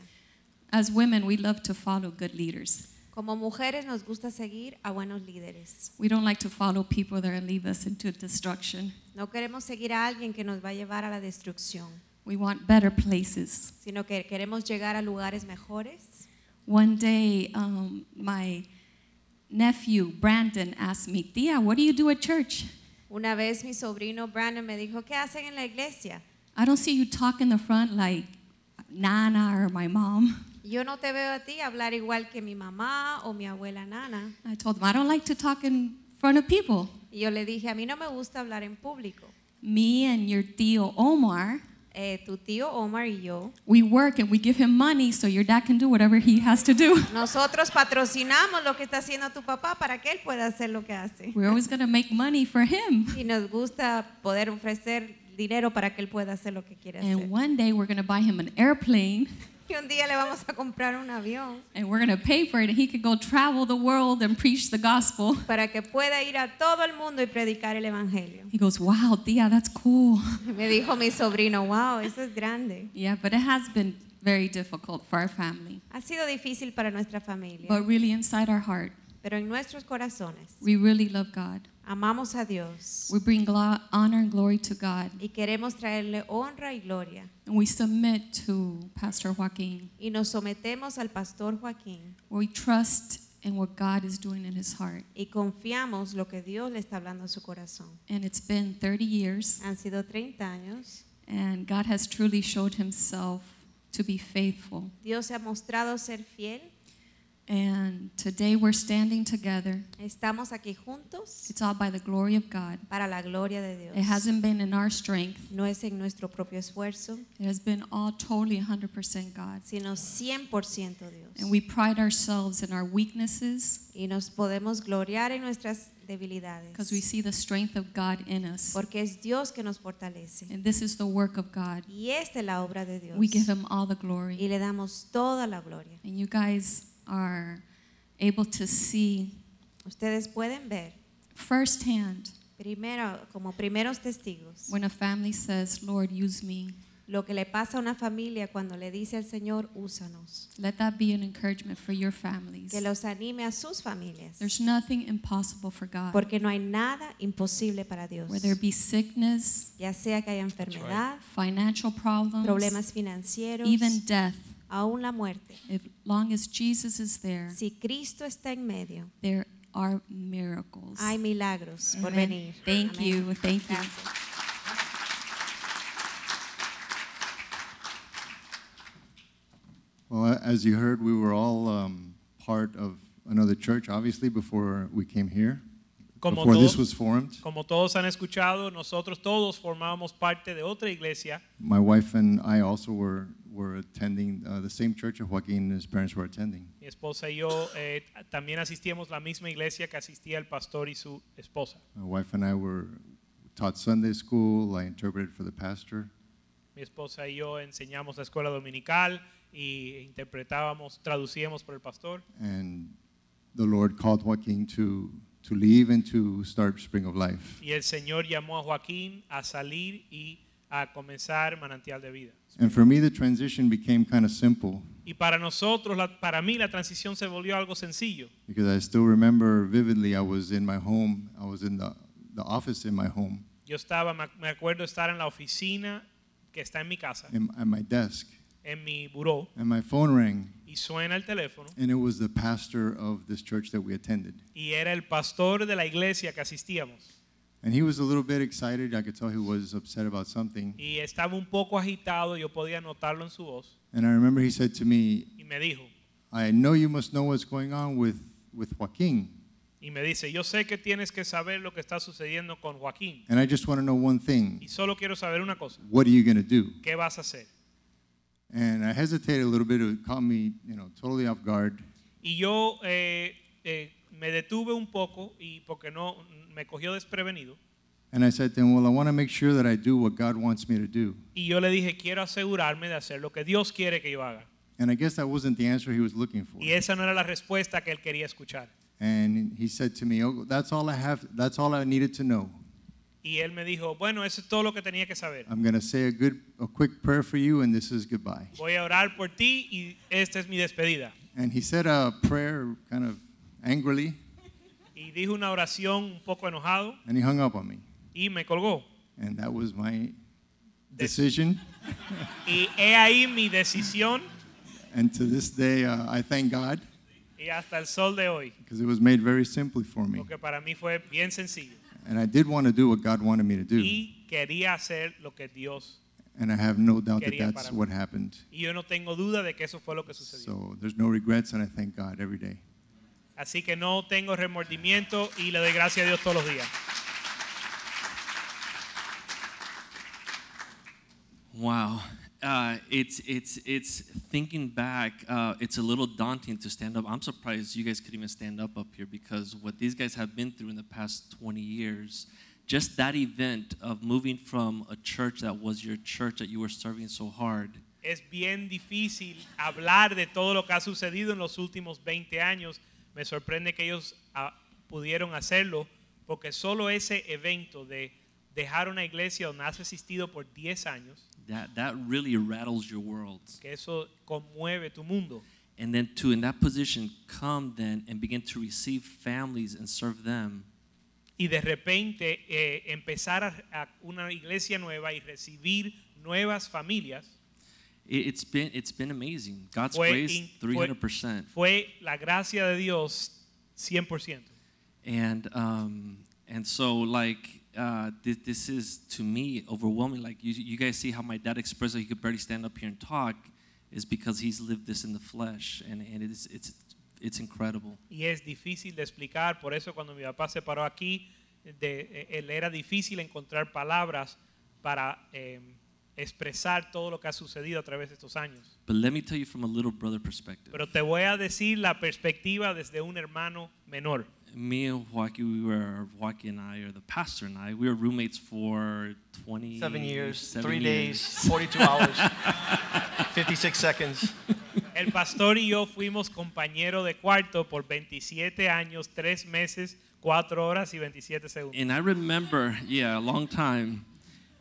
As women, we love to follow good leaders. Como mujeres nos gusta seguir a buenos líderes. We don't like to follow people that lead us into destruction. No queremos seguir a alguien que nos va a llevar a la destrucción, We want better places. sino que queremos llegar a lugares mejores. One day, um, my nephew Brandon asked me, Tia, what do you do at church? Una vez mi sobrino Brandon me dijo, ¿qué hacen en la iglesia? I don't see you talk in the front like Nana or my mom. Yo no te veo a ti hablar igual que mi mamá o mi abuela Nana. I told him, I don't like to talk in front of people. Y yo le dije, a mí no me gusta hablar en público. Me and your tío Omar, Eh, tu tío Omar y yo, we work and we give him money so your dad can do whatever he has to do. [laughs] nosotros patrocinamos lo que está haciendo tu papá para que él pueda hacer lo que hace. We're always going to make money for him. [laughs] Y nos gusta poder ofrecer dinero para que él pueda hacer lo que quiere hacer. And one day we're going to buy him an airplane [laughs] Un día le vamos a comprar un avión and we're going to pay for it and he could go travel the world and preach the gospel. para que pueda ir a todo el mundo y predicar el evangelio. He goes, Wow, Tia, that's cool. [laughs] Me dijo mi sobrino, wow, eso es grande. Yeah, but it has been very difficult for our family. Ha sido difícil para nuestra familia, But really, inside our heart, pero en nuestros corazones we really love God. Amamos a Dios We bring honor and glory to God. y queremos traerle honra y gloria. And we submit to Pastor Joaquin. Y nos sometemos al pastor Joaquín We trust in what God is doing in his heart. y confiamos lo que Dios le está hablando a su corazón. And it's been 30 years, Han sido 30 años. and God has truly showed himself to be faithful. Dios se ha mostrado ser fiel. And today we're standing together. Estamos aquí juntos It's all by the glory of God. para la gloria de Dios. It hasn't been in our strength, No es en nuestro propio esfuerzo, it has been all totally 100% God. sino 100% Dios. And we pride ourselves in our weaknesses Y nos podemos gloriar en nuestras debilidades. because we see the strength of God in us. Porque es Dios que nos fortalece. And this is the work of God. Y esta es la obra de Dios. We give him all the glory. Y le damos toda la gloria. And you guys are able to see Ustedes pueden ver firsthand primero como primeros testigos when a family says, Lord, use me. lo que le pasa a una familia cuando le dice al Señor, úsanos. Let that be an encouragement for your families. Que los anime a sus familias. There's nothing impossible for God. Porque no hay nada imposible para Dios. Whether it be sickness, Ya sea que haya enfermedad, financial problems, problemas financieros, even death, aún la muerte. as long as Jesus is there, Si Cristo está en medio, there are miracles. hay milagros por venir. Thank Amén. you. Thank you. Gracias. Well, as you heard, we were all um, part of another church, obviously, before we came here, Como before this was formed. como todos han escuchado, nosotros todos formábamos parte de otra iglesia. My wife and I also were, were attending uh, the same church that Joaquin and his parents were attending. Mi esposa y yo eh, también asistíamos la misma iglesia que asistía el pastor y su esposa. My wife and I were taught Sunday school. I interpreted for the pastor. Mi esposa y yo enseñamos la escuela dominical y interpretábamos, traducíamos por el pastor. And the Lord called Joaquin to, to leave and to start Spring of Life. Y el Señor llamó a Joaquín a salir y a comenzar manantial de vida. And for me, the transition became kind of simple Y para nosotros, la- para mí, la transición se volvió algo sencillo. because I still remember vividly I was in my home, I was in the, the office in my home, Yo estaba, me acuerdo estar en la oficina que está en mi casa, in, at my desk, en mi buró, and my phone rang, y suena el teléfono. and it was the pastor of this church that we attended. Y era el pastor de la iglesia que asistíamos. And he was a little bit excited. I could tell he was upset about something. Y estaba un poco agitado, yo podía notarlo en su voz. And I remember he said to me, Y me dijo, I know you must know what's going on with, with Joaquin. y me dice, yo sé que tienes que saber lo que está sucediendo con Joaquín. And I just want to know one thing. Y solo quiero saber una cosa. What are you going to do? ¿Qué vas a hacer? And I hesitated a little bit. It caught me, you know, totally off guard. Y yo eh, eh, me detuve un poco y porque no me cogió desprevenido. And I said to him, Well, I want to make sure that I do what God wants me to do. Y yo le dije, quiero asegurarme de hacer lo que Dios quiere que yo haga. And I guess that wasn't the answer he was looking for. Y esa no era la respuesta que él quería escuchar. And he said to me, Oh, that's all I have. That's all I needed to know. Y él me dijo, bueno, eso es todo lo que tenía que saber. I'm going to say a good, a quick prayer for you, and this is goodbye. Voy a orar por ti y esta es mi despedida. And he said a prayer kind of angrily, Y dijo una oración un poco enojado and he hung up on me. y me colgó. And that was my decision. Y he ahí mi decisión And to this day, uh, I thank God y hasta el sol de hoy, because it was made very simply for me. porque para mí fue bien sencillo. And I did want to do what God wanted me to do. Y quería hacer lo que Dios. And I have no doubt that that's what happened. Y yo no tengo duda de que eso fue lo que sucedió. So there's no regrets, and I thank God every day. Así que no tengo remordimiento y le doy gracias a Dios todos los días. Wow. Uh, it's it's it's thinking back. Uh, it's a little daunting to stand up. I'm surprised you guys could even stand up up here because what these guys have been through in the past 20 years, just that event of moving from a church that was your church that you were serving so hard. Es bien difícil hablar de todo lo que ha sucedido en los últimos 20 años. Me sorprende que ellos ah, pudieron hacerlo porque solo ese evento de dejar una iglesia donde has asistido por 10 años, That that really rattles your world. que eso conmueve tu mundo. And then to in that position come then and begin to receive families and serve them. y de repente eh, empezar a, a una iglesia nueva y recibir nuevas familias it's been it's been amazing. God's fue, grace, in- three fue- hundred percent. fue la gracia de Dios 100%. And um, and so like uh, this, this is to me overwhelming. Like you, you guys see how my dad expressed that he could barely stand up here and talk, is because he's lived this in the flesh, and and it's it's it's incredible. Y es difícil de explicar, por eso cuando mi papá se paró aquí, de, él era difícil encontrar palabras para eh, expresar todo lo que ha sucedido a través de estos años. But let me tell you from a little brother perspective. Pero te voy a decir la perspectiva desde un hermano menor. Me and Joaquin, we were Joaquin and I, or the pastor and I, we were roommates for twenty Seven years, seven three years. days, 42 hours, [laughs] 56 seconds. El pastor y yo fuimos compañeros de cuarto por 27 años, 3 meses, 4 horas y 27 segundos. And I remember, yeah, a long time.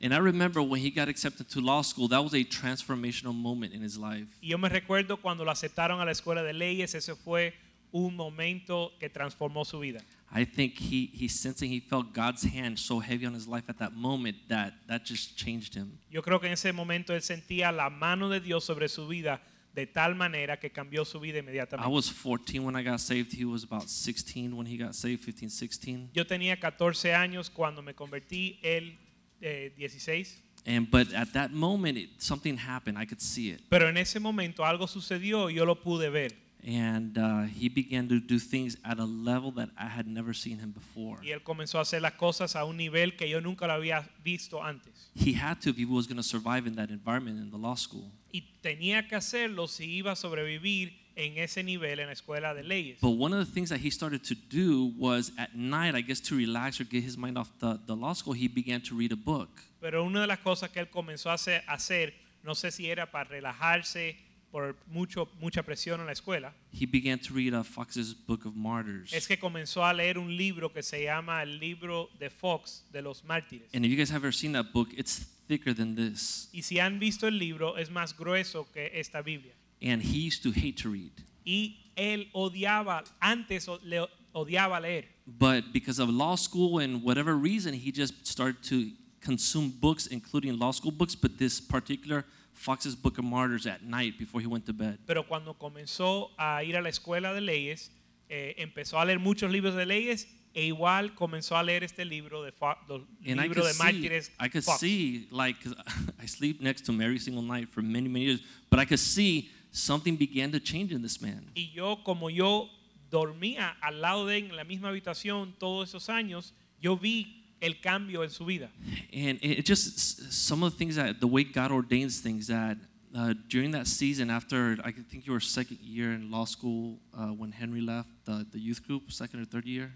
And I remember when he got accepted to law school, that was a transformational moment in his life. Y yo me recuerdo cuando lo aceptaron a la escuela de leyes, ese fue un momento que transformó su vida. I think he, he sensing he felt God's hand so heavy on his life at that moment that that just changed him. Yo creo que en ese momento él sentía la mano de Dios sobre su vida de tal manera que cambió su vida I was 14 when I got saved. He was about 16 when he got saved, 15, 16. Yo tenía 14 años cuando me convertí, él eh, 16. And but at that moment, it, something happened. I could see it. Pero en ese momento algo sucedió y yo lo pude ver. And uh, he began to do things at a level that I had never seen him before. Y él comenzó a hacer las cosas a un nivel que yo nunca lo había visto antes. He had to if he was going to survive in that environment in the law school. Y tenía que hacerlo si iba a sobrevivir en ese nivel en la escuela de leyes. But one of the things that he started to do was at night, I guess to relax or get his mind off the, the law school, he began to read a book. Pero una de las cosas que él comenzó a hacer, a hacer, no sé si era para relajarse por mucho, mucha presión en la escuela, He began to read uh, Fox's Book of Martyrs. es que comenzó a leer un libro que se llama el libro de Fox de los mártires. And if you guys have ever seen that book, it's thicker than this. Y si han visto el libro, es más grueso que esta Biblia. And he used to hate to read. Y él odiaba, antes le odiaba leer. But because of law school and whatever reason, he just started to consume books, including law school books, but this particular Fox's Book of Martyrs at night before he went to bed. Pero cuando comenzó a ir a la escuela de leyes, eh, empezó a leer muchos libros de leyes e igual comenzó a leer este libro de Fo- los And I libro could de see, mártires I could Fox. see, like, [laughs] I sleep next to him every single night for many, many years, but I could see something began to change in this man. Y yo, como yo dormía al lado de él en la misma habitación todos esos años, yo vi el cambio en su vida. And it just, some of the things that, the way God ordains things, that uh, during that season, after I think you were second year in law school uh, when Henry left the, the youth group, second or third year.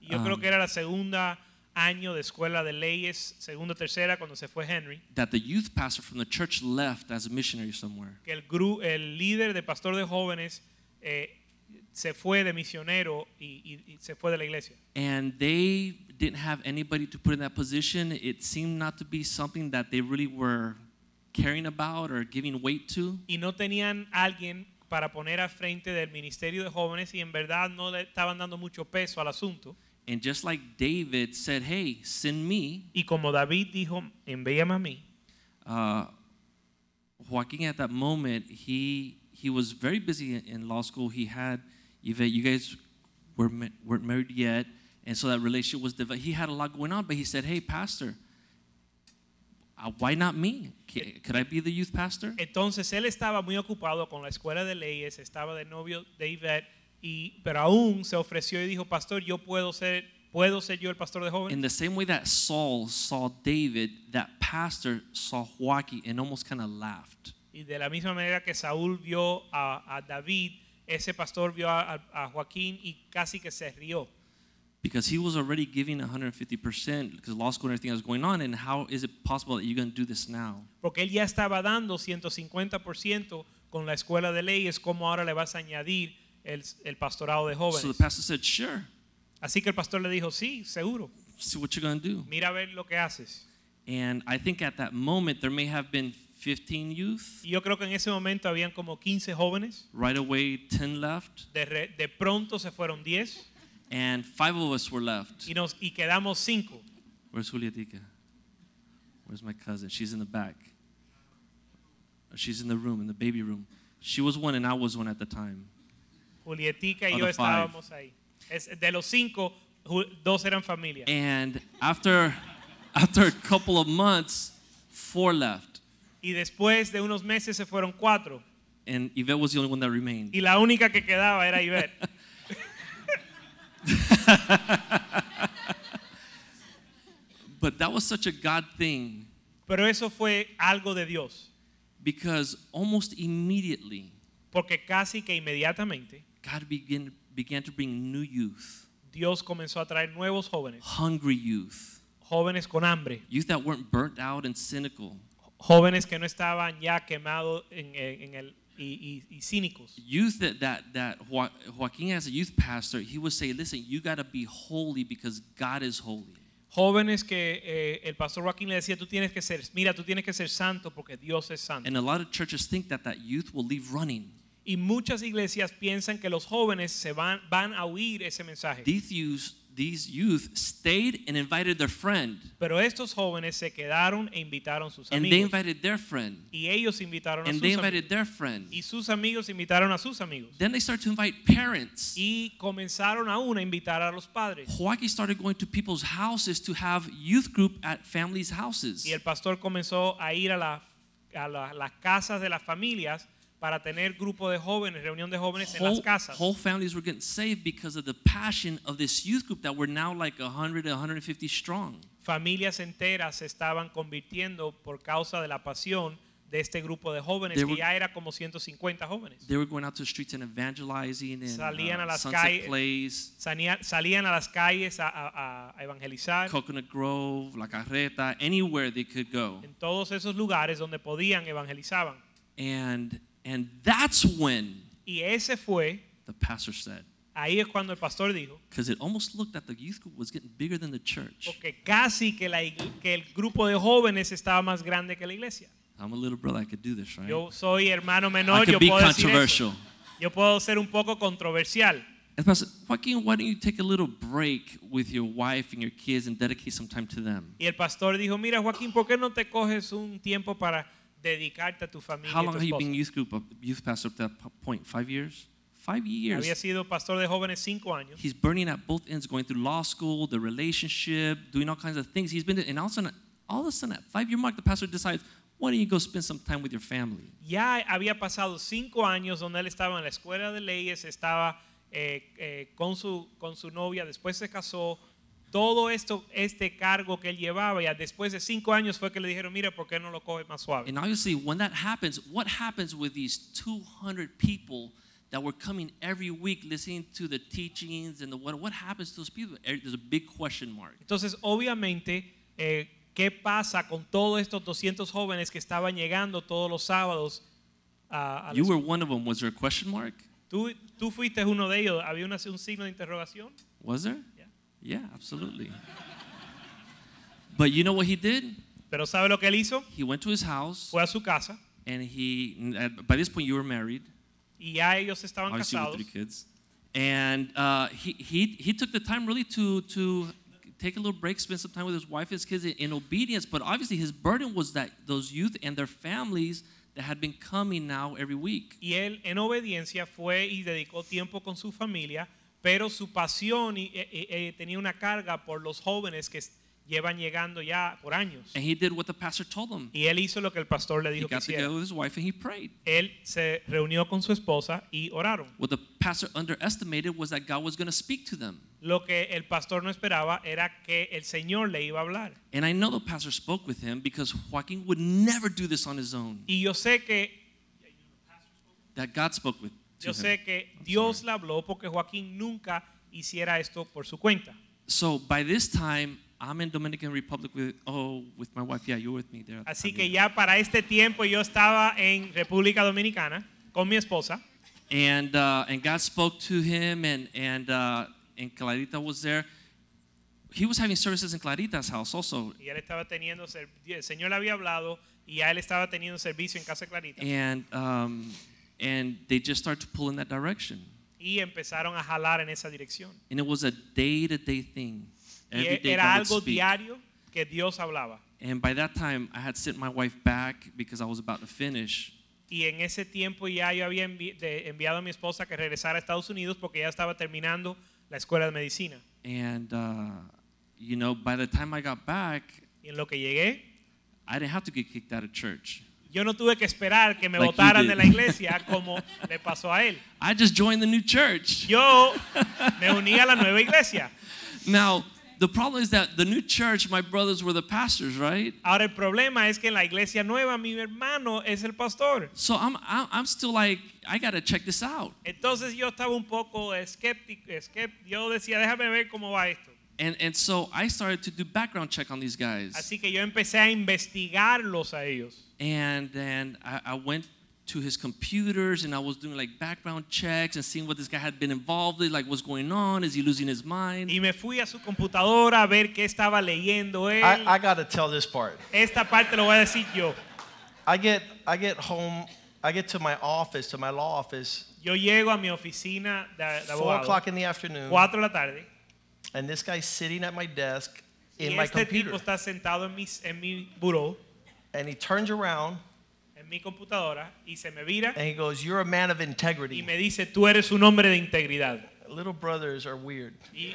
Yo creo Um, que era la segunda año de escuela de leyes, segunda tercera cuando se fue Henry, that the youth pastor from the church left as a missionary somewhere. que el, gru- el líder de pastor de jóvenes eh, se fue de misionero y, y- y se fue de la iglesia. And they didn't have anybody to put in that position. It seemed not to be something that they really were caring about or giving weight to. Y no tenían alguien para poner al frente del ministerio de jóvenes y en verdad no le estaban dando mucho peso al asunto. And just like David said, hey, send me, Y como David dijo, envíame a mí, uh, Joaquin at that moment, he, he was very busy in, in law school. He had, Yvette, you guys were, ma- weren't married yet. And so that relationship was developed. He had a lot going on, but he said, hey, pastor, uh, why not me? Could I be the youth pastor? Entonces él estaba muy ocupado con la escuela de leyes, estaba de novio de Yvette, y, pero aún se ofreció y dijo, pastor, yo puedo ser, puedo ser yo el pastor de In jóvenes. the same way that Saul saw David, that pastor saw Joaquin and almost kind of laughed. Y de la misma manera que Saúl vio a, a David, ese pastor vio a, a- a Joaquín y casi que se rió. Because he was already giving 150% because law school and everything was going on. And how is it possible that you're going to do this now? Porque él ya estaba dando 150% con la escuela de leyes, ¿cómo ahora le vas a añadir el, el pastorado de So the jóvenes? pastor said, Sure, Así que el pastor le dijo, sí, seguro, see what you're going to do. mira a ver lo que haces. And I think at that moment, there may have been 15 youth. Yo creo que en ese momento habían como 15 jóvenes, Right away, 10 left. de, re- de pronto se fueron 10 And five of us were left. y, nos, y quedamos cinco. Where's Julietica? Where's my cousin? She's in the back. She's in the room, in the baby room. She was one and I was one at the time. Julietica y yo estábamos ahí. Es, de los cinco, dos eran familia. And after after a couple of months, four left. Y después de unos meses se fueron cuatro. And Yvette was the only one that remained. Y la única que quedaba era Ivette. [laughs] But that was such a God thing Pero eso fue algo de Dios. because almost immediately Porque casi que inmediatamente God began began to bring new youth, Dios comenzó a traer nuevos jóvenes. hungry youth, Jóvenes con hambre. youth that weren't burnt out and cynical, Jóvenes que no estaban ya quemados en, en- el, y, y- y cínicos. youth that that that Jo- Joaquin as a youth pastor, he would say, "Listen, you got to be holy because God is holy." Jóvenes que eh, el pastor Joaquín le decía, tú tienes que ser, mira, tú tienes que ser santo porque Dios es santo. And a lot of churches think that that youth will leave running. Y muchas iglesias piensan que los jóvenes se van, van a oír ese mensaje. These youth, these youth stayed and invited their friend, Pero estos jóvenes se quedaron e invitaron a sus and they amigos. invited their friend, Y ellos invitaron a and sus they amigos. invited their friend. Y sus amigos invitaron a sus amigos. Then they started to invite parents. Y comenzaron aún a invitar a los padres. Joaquin started going to people's houses to have youth group at families' houses. Y el pastor comenzó a ir a, la- a la- las casas de las familias para tener grupo de jóvenes, reunión de jóvenes en las Whole, casas. whole families were getting saved because of the passion of this youth group that were now like 100 to 150 strong. Familias enteras se estaban convirtiendo por causa de la pasión de este grupo de jóvenes, They que were- ya era como 150 jóvenes. They were going out to the streets and evangelizing and Salían uh, a las sunset calles, plays, salían, salían a las calles a, a- a evangelizar Coconut Grove, La Carreta, anywhere they could go. en todos esos lugares donde podían evangelizaban. And and that's when Y ese fue, the pastor said, ahí es cuando el pastor dijo, because it almost looked that the youth group was getting bigger than the church. porque casi que, la que el grupo de jóvenes estaba más grande que la iglesia. I'm a little brother, I could do this, right? Yo soy hermano I menor, could yo be puedo decir eso. controversial. Yo puedo ser un poco controversial. And Pastor Joaquin, why don't you take a little break with your wife and your kids and dedicate some time to them? Y el pastor dijo, mira Joaquín, ¿por qué no te coges un tiempo para dedicarte a tu familia How long have you been youth group uh, youth pastor up to that point? Five years? Five years. Había sido pastor de jóvenes cinco años. He's burning at both ends, going through law school, the relationship, doing all kinds of things. He's been, and all of a sudden, all of a sudden, at five year mark, the pastor decides, why don't you go spend some time with your family? Ya había pasado cinco años donde él estaba en la escuela de leyes, estaba eh, eh, con, su, con su novia, después se casó. Todo esto, este cargo que él llevaba, ya después de cinco años fue que le dijeron, mira, ¿por qué no lo coges más suave? And obviously, when that happens, what happens with these 200 people that were coming every week listening to the teachings and the what? What happens to those people? Eh, There's a big question mark. Entonces, obviamente, eh, ¿qué pasa con todos estos 200 jóvenes que estaban llegando todos los sábados a, a You were one of them. Was there a question mark? ¿Tú, tú fuiste uno de ellos. ¿Había una- un signo de interrogación? Was there? Yeah. Absolutely. but you know what he did? Pero ¿sabe lo que él hizo? He went to his house, Fue a su casa and he. By this point, you were married. y ya ellos estaban obviously with casados. three kids. And uh, he, he, he took the time really to, to take a little break, spend some time with his wife, and his kids in, in obedience. But obviously, his burden was that those youth and their families that had been coming now every week. Y él en obediencia fue y dedicó tiempo con su familia, pero su pasión y, eh, eh, eh, tenía una carga por los jóvenes que llevan llegando ya por años. And he did what the pastor told him. Y él hizo lo que el pastor le He dijo que got together hiciera. with his wife and he prayed. Él se reunió con su esposa y oraron. What the pastor underestimated was that God was going to speak to them. Lo que el pastor no esperaba era que el Señor le iba a hablar. And I know the pastor spoke with him because Joaquin would never do this on his own. Y yo sé que That God spoke with to yo sé que Dios le habló porque Joaquín nunca hiciera esto por su cuenta. So by this time, I'm in Dominican Republic with oh with my wife. Yeah, you were with me there. Así que ya para este tiempo yo estaba en República Dominicana con mi esposa and uh, and God spoke to him, and and uh, and Clarita was there. He was having services in Clarita's house also, y él estaba teniendo el Señor le había hablado y ya él estaba teniendo servicio en casa de Clarita and um, and they just started to pull in that direction. y empezaron a jalar en esa dirección. And it was a day-to-day thing. Y Every day era algo diario que Dios hablaba. And by that time, I had sent my wife back because I was about to finish. Y en ese tiempo ya yo había envi- de- enviado a mi esposa que regresara a Estados Unidos porque ya estaba terminando la escuela de medicina. And, uh, you know, by the time I got back, Y en lo que llegué, I didn't have to get kicked out of church. Yo no tuve que esperar que me Like votaran de la iglesia [laughs] como le pasó a él. I just joined the new church. Yo me uní a la nueva iglesia. Now, the problem is that the new church, my brothers were the pastors, right? Ahora el problema es que en la iglesia nueva mi hermano es el pastor. So I'm, I'm, I'm still like, I got to check this out. Entonces yo estaba un poco escéptico, escép- yo decía, déjame ver cómo va esto. And, and so I started to do background check on these guys. Así que yo empecé a investigarlos a ellos. And then I, I went to his computers and I was doing like background checks and seeing what this guy had been involved in, like what's going on, is he losing his mind? Y me fui a su computadora a ver qué estaba leyendo él. I, I got to tell this part. Esta parte lo voy a decir yo. I get I get home. I get to my office, to my law office, Yo llego a mi oficina de, de four abogado, o'clock in the afternoon, cuatro de la tarde, and this guy's sitting at my desk in y my este computer, tipo está sentado en mi, en mi buró, and he turns around en mi computadora, y se me vira and he goes, "You're a man of y integrity." me dice, tú eres un hombre de integridad. Little brothers are weird. Y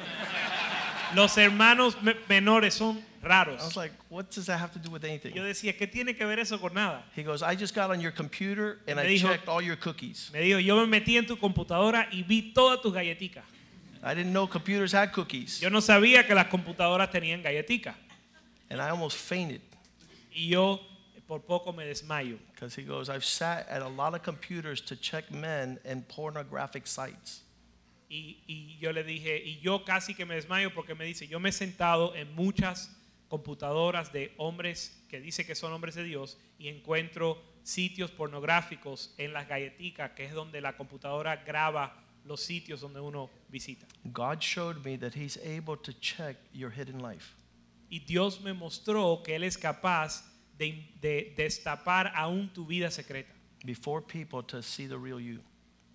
los hermanos menores son raros. I was like, "What does that have to do with anything?" Yo decía, ¿qué tiene que ver eso con nada? He goes, "I just got on your computer and I dijo- checked all your cookies. Me dijo, yo me metí en tu computadora y vi todas tus galletitas. I didn't know computers had cookies, Yo no sabía que las computadoras tenían galletica. and I almost fainted." Y yo por poco me desmayo. Because he goes, I've sat at a lot of computers to check men and pornographic sites. Y, y yo le dije, y yo casi que me desmayo porque me dice, yo me he sentado en muchas computadoras de hombres que dice que son hombres de Dios y encuentro sitios pornográficos en las galleticas, que es donde la computadora graba los sitios donde uno visita. God showed me that He's able to check your hidden life. Y Dios me mostró que Él es capaz de, de destapar aún tu vida secreta. before people to see the real you.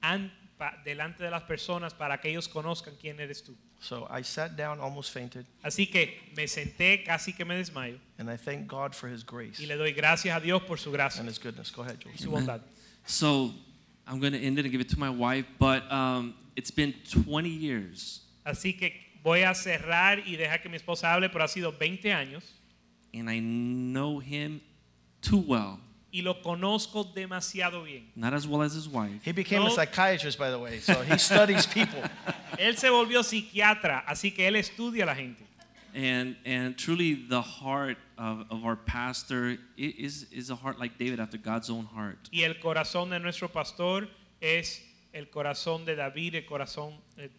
an- pa- delante de las personas para que ellos conozcan quién eres tú. So I sat down, almost fainted, Así que me senté casi que me desmayo and I thank God for His grace y le doy gracias a Dios por su gracia and His goodness. Go ahead, y Joel. su bondad. So I'm going to end it and give it to my wife, but um, it's been 20 years, Así que voy a cerrar y dejar que mi esposa hable, pero ha sido 20 años and I know him too well, y lo conozco demasiado bien. not as well as his wife. He became a No. psychiatrist, by the way, so he [laughs] studies people. Él se volvió psiquiatra, así que él estudia a la gente. And, and truly, the heart of, of our pastor is, is a heart like David after God's own heart. Y el corazón de nuestro pastor es el corazón de David, el corazón eh,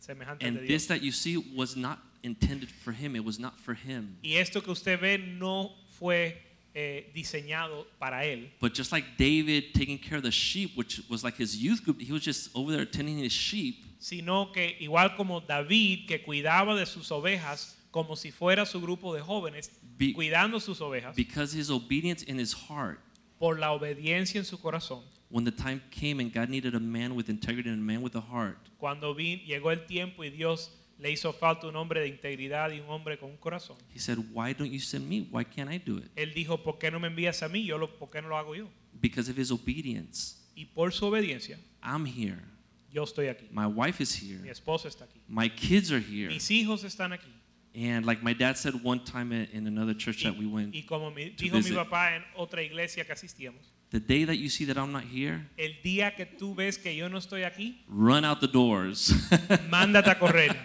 semejante And de this that you see was not intended for him, it was not for him. Y esto que usted ve no fue eh, diseñado para él. But just like David taking care of the sheep, which was like his youth group, he was just over there tending his sheep. sino que igual como David que cuidaba de sus ovejas como si fuera su grupo de jóvenes, Be- cuidando sus ovejas Because his obedience in his heart, por la obediencia en su corazón. When the time came and God needed a man with integrity and a man with a heart, Cuando vi- llegó el tiempo y Dios le hizo falta un hombre de integridad y un hombre con un corazón. he said, Why don't you send me? Why can't I do it? Él dijo, ¿por qué no me envías a mí? Yo lo, ¿Por qué no lo hago yo? Because of his obedience, Y por su obediencia, I'm here. yo estoy aquí. My wife is Mi here. esposa está aquí. My kids are here. Mis hijos están aquí. And like my dad said one time in another church that we went, Y como mi- to dijo mi visit. papá en otra iglesia que asistíamos, the day that you see that I'm not here, el día que tú ves que yo no estoy aquí, run out the doors. [laughs] mándate a correr.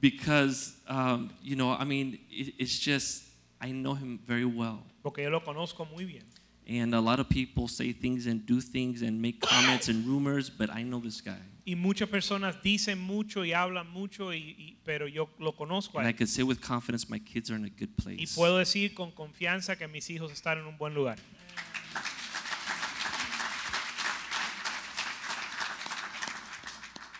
because, um, you know, I mean, it, it's just, I know him very well. Porque yo lo conozco muy bien. And a lot of people say things and do things and make comments and rumors, but I know this guy. Y muchas personas dicen mucho y hablan mucho, y, y- pero yo lo conozco And I could say with confidence, my kids are in a good Y place. puedo decir con confianza que mis hijos están en un buen lugar.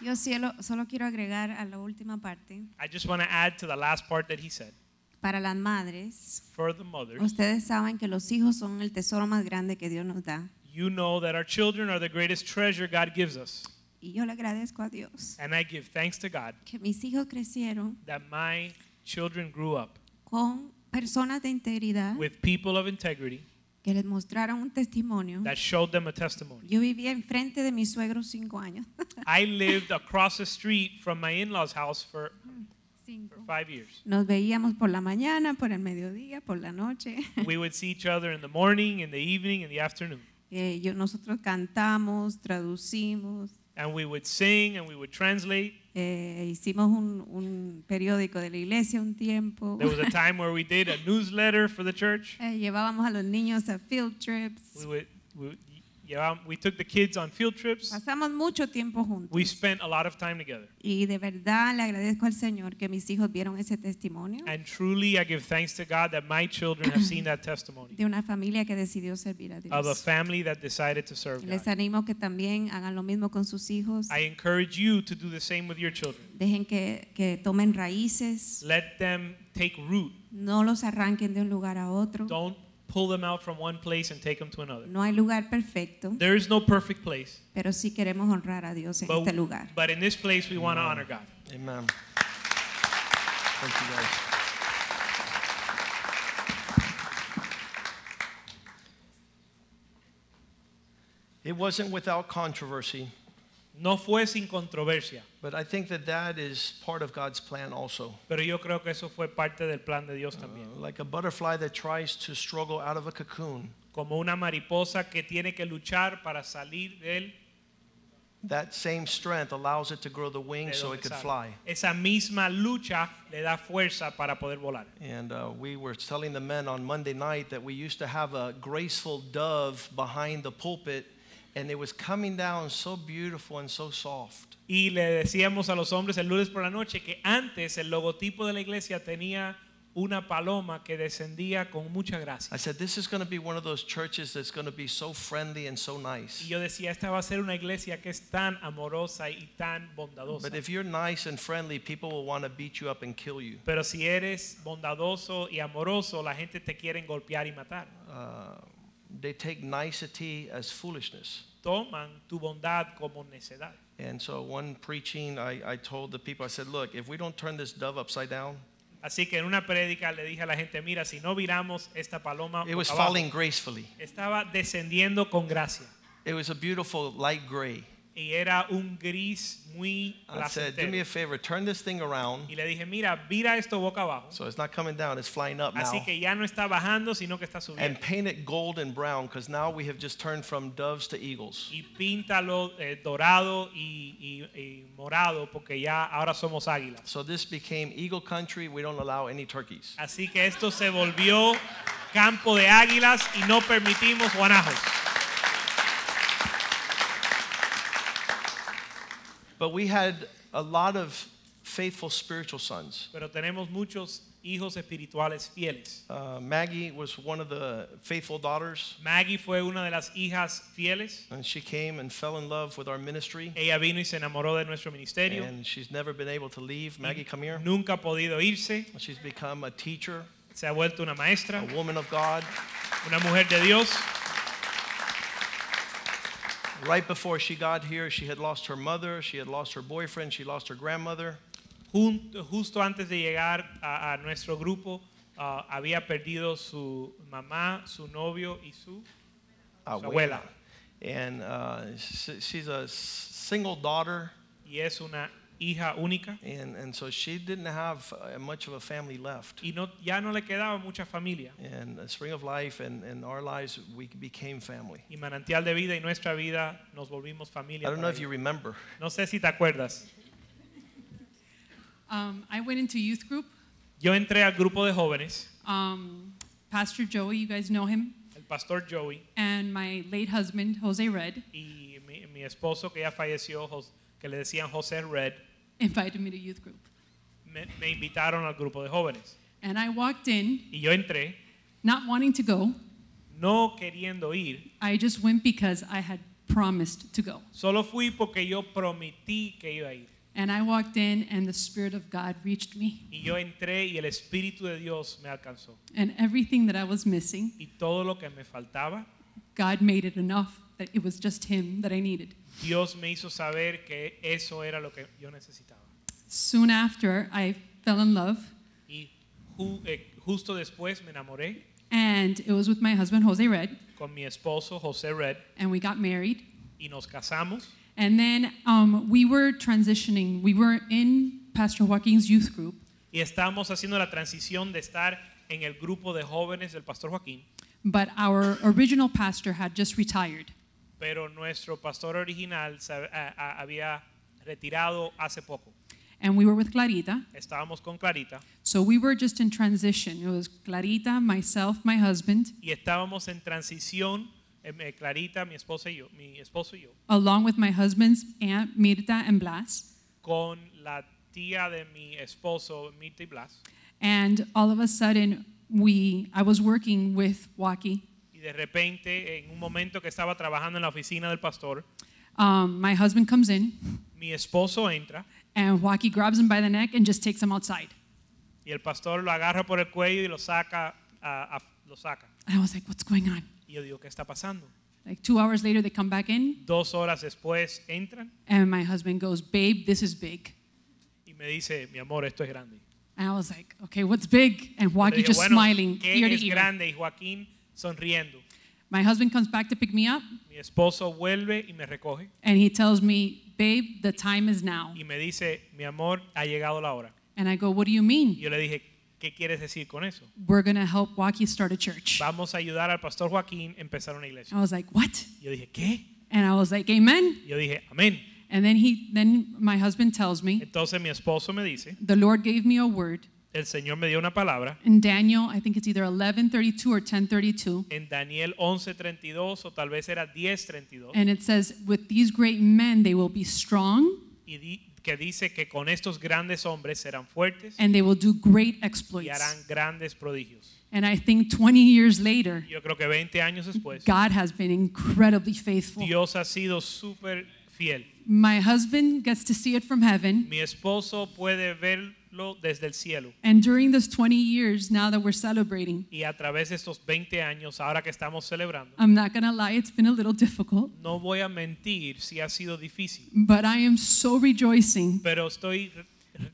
Yo cielo, solo quiero agregar a la última parte. I just want to add to the last part that he said. Para las madres, For the mothers, ustedes saben que los hijos son el tesoro más grande que Dios nos da. you know that our children are the greatest treasure God gives us. Y yo le agradezco a Dios And I give thanks to God que mis hijos crecieron that my children grew up con personas de integridad with people of integrity que les mostraron un testimonio. that showed them a testimony. Yo vivía enfrente de mis suegros cinco años. [laughs] I lived across the street from my in-laws' house for, for five years. Nos veíamos por la mañana, por el mediodía, por la noche. [laughs] We would see each other in the morning, in the evening, in the afternoon. Eh, yo, nosotros cantamos, traducimos, And we would sing and we would translate. Eh, hicimos un, un periódico de la iglesia un tiempo. There was a time where we did a [laughs] newsletter for the church. Eh, llevábamos a los niños a field trips. We would, we, would- yeah, we took the kids on field trips. Pasamos mucho tiempo juntos. We spent a lot of time together. Y de verdad le agradezco al Señor que mis hijos vieron ese testimonio And truly, I give thanks to God that my children have seen that testimony de una familia que decidió servir a of a family that decided to serve Les God. animo que también hagan lo mismo con sus hijos. I encourage you to do the same with your children. Dejen que, que tomen raíces. Let them take root. No los arranquen de un lugar a otro. Don't pull them out from one place and take them to another. No hay lugar perfecto, There is no perfect place, pero sí queremos honrar a Dios en but, este lugar. but in this place, we want to honor God. Amen. Thank you, guys. It wasn't without controversy, No fue sin controversia, but I think that that is part of God's plan also. pero yo creo que eso fue parte del plan de Dios también. Like a butterfly that tries to struggle out of a cocoon, Como una mariposa que tiene que luchar para salir del that same strength allows it to grow the wings so it could fly. Esa misma lucha le da fuerza para poder volar. And uh, we were telling the men on Monday night that we used to have a graceful dove behind the pulpit, and it was coming down so beautiful and so soft. Y le decíamos a los hombres el lunes por la noche que antes el logotipo de la iglesia tenía una paloma que descendía con mucha gracia. I said, This is going to be one of those churches that's going to be so friendly and so nice. Y yo decía, esta va a ser una iglesia que es tan amorosa y tan bondadosa. But if you're nice and friendly, people will want to beat you up and kill you. Pero si eres bondadoso y amoroso, la gente te quiere golpear y matar. Uh, they take nicety as foolishness. Toman tu bondad como necedad. And so, one preaching, I, I told the people, I said, Look, if we don't turn this dove upside down, Así que en una prédica le dije a la gente, mira, si no viramos esta paloma, it was abajo, falling gracefully. estaba descendiendo con gracia. It was a beautiful light gray. Y era un gris muy I said, Do me placentero. a favor, turn this thing around. Y le dije, mira, vira esto boca abajo. So it's not coming down, it's flying up now. Así que ya no está bajando, sino que está subiendo. And paint it gold and brown because now we have just turned from doves to eagles. Y píntalo eh, dorado y, y- y morado, porque ya ahora somos águilas. So this became eagle country. We don't allow any turkeys. Así que esto se volvió campo de águilas y no permitimos guanajos. But we had a lot of faithful spiritual sons. Pero tenemos muchos hijos espirituales fieles. Uh, Maggie was one of the faithful daughters, Maggie fue una de las hijas fieles. and she came and fell in love with our ministry. Ella vino y se enamoró de nuestro ministerio. And she's never been able to leave. Maggie, come here. Nunca ha podido irse. She's become a teacher, Se ha vuelto una maestra, a woman of God. una mujer de Dios. Right before she got here, she had lost her mother, she had lost her boyfriend, she lost her grandmother. Justo antes de llegar a, a nuestro grupo, ah, había perdido su mamá, su novio y su, su abuela. And uh, she's a single daughter, Y es una hija única. and, and so she didn't have uh, much of a family left. Y no, ya no le quedaba mucha familia. And the Spring of Life and, and our lives, we became family. Y manantial de vida y nuestra vida nos volvimos familia. I don't know if you remember. No sé si te acuerdas. Um, I went into youth group. Yo entré al grupo de jóvenes, Um, Pastor Joey, you guys know him, el pastor Joey and my late husband, Jose Red, y mi, mi esposo que ya falleció, Jos- que le decían José Red, [laughs] invited me to youth group. me, me invitaron al grupo de jóvenes. And I walked in, Y yo entré, not wanting to go. no queriendo ir, I just went because I had promised to go. solo fui porque yo prometí que iba a ir. And I walked in, and the Spirit of God reached me. Y yo entré y el Espíritu de Dios me alcanzó. And everything that I was missing, Y todo lo que me faltaba, God made it enough that it was just him that I needed. Dios me hizo saber que eso era lo que yo necesitaba. Soon after, I fell in love, Y ju- eh, justo después me enamoré and it was with my husband, Jose Red, con mi esposo José Red and we got married. y nos casamos. And then um, we were transitioning. We were in Pastor Joaquin's youth group, Y estábamos haciendo la transición de estar en el grupo de jóvenes del pastor Joaquín, but our original pastor had just retired. Pero nuestro pastor original se a- a- había retirado hace poco. And we were with Clarita. Estábamos con Clarita So we were just in transition. It was Clarita, myself, my husband, y estábamos en transición, eh, Clarita, mi esposa y yo, mi esposo y yo, along with my husband's aunt, Mirta and Blas. con la tía de mi esposo, Mirta y Blas, And all of a sudden, we, I was working with Waki. Y de repente, en un momento que estaba trabajando en la oficina del pastor, Um, my husband comes in, mi esposo entra and Waki grabs him by the neck and just takes him outside. y el pastor lo agarra por el cuello y lo saca, a- a- lo saca. And I was like, what's going on? Y yo digo, ¿qué está pasando? Like two hours later, they come back in, Dos horas después entran and my husband goes, Babe, this is big. y me dice, mi amor, esto es grande. And I was like, okay, what's big? And Yo le Waki dije, just bueno, smiling, ¿qué ear to es ear. grande? Y Joaquín sonriendo. My husband comes back to pick me up, Mi esposo vuelve y me recoge and he tells me, Babe, the time is now. y me dice, mi amor, ha llegado la hora. And I go, What do you mean? Yo le dije, ¿qué quieres decir con eso? We're going to help Joaquin start a church. Vamos a ayudar al pastor Joaquín a empezar una iglesia. I was like, What? Yo dije, ¿qué? And I was like, Amen. Yo dije, amén. And then he then my husband tells me, Entonces mi esposo me dice, the Lord gave me a word el Señor me dio una palabra in Daniel, I think it's either 11:32 or 10:32, en Daniel 11:32 o tal vez era 10:32 and it says, "With these great men they will be strong y di- que dice que con estos grandes hombres serán fuertes and they will do great y exploits." harán grandes prodigios. And I think 20 years later, Yo creo que 20 años después, God has been incredibly faithful. Dios ha sido súper fiel. My husband gets to see it from heaven, Mi esposo puede verlo desde el cielo. And during this 20 years now that we're celebrating, y a través de estos 20 años, ahora que estamos celebrando, I'm not going to lie, it's been a little difficult, no voy a mentir si ha sido difícil, but I am so rejoicing pero estoy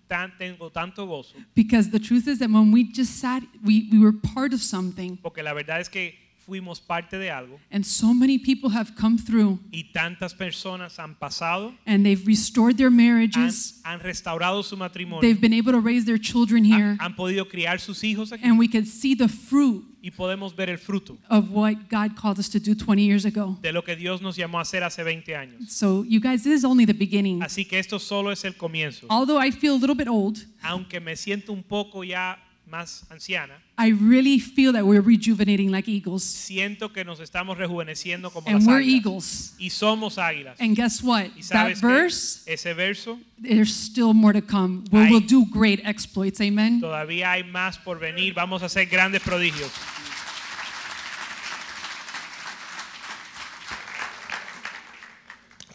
tan, tengo tanto gozo because the truth is that when we just sat, we, we were part of something, porque la verdad es que fuimos parte de algo and so many people have come through y tantas personas han pasado, and they've restored their marriages. han restaurado su matrimonio, They've been able to raise their children here, han podido criar sus hijos aquí and we can see the fruit y podemos ver el fruto of what God called us to do 20 years ago. de lo que Dios nos llamó a hacer hace 20 años. So, you guys, this is only the beginning. Así que esto solo es el comienzo. Although I feel a little bit old, Aunque me siento un poco ya más anciana, I really feel that we're rejuvenating like eagles. siento que nos estamos rejuveneciendo como And las we're águilas. eagles. Y somos águilas. And guess what? Y That sabes qué? verse, ese verso, there's still more to come. Where Hay- we'll do great exploits. Amen. todavía hay más por venir. Vamos a hacer grandes prodigios.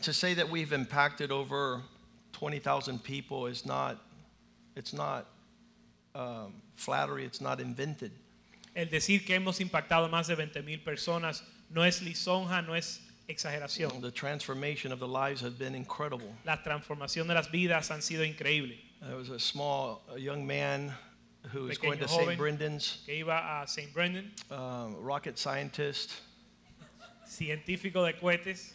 To say that we've impacted over 20,000 people is not, it's not um, flattery, it's not invented. El decir que hemos impactado más de 20 mil personas no es lisonja, no es exageración. The transformation of the lives has been incredible. La transformación de las vidas han sido increíbles. There was a small a young man who was going to St. Brendan's, Que iba a St. Brendan, um, rocket scientist, científico de cohetes,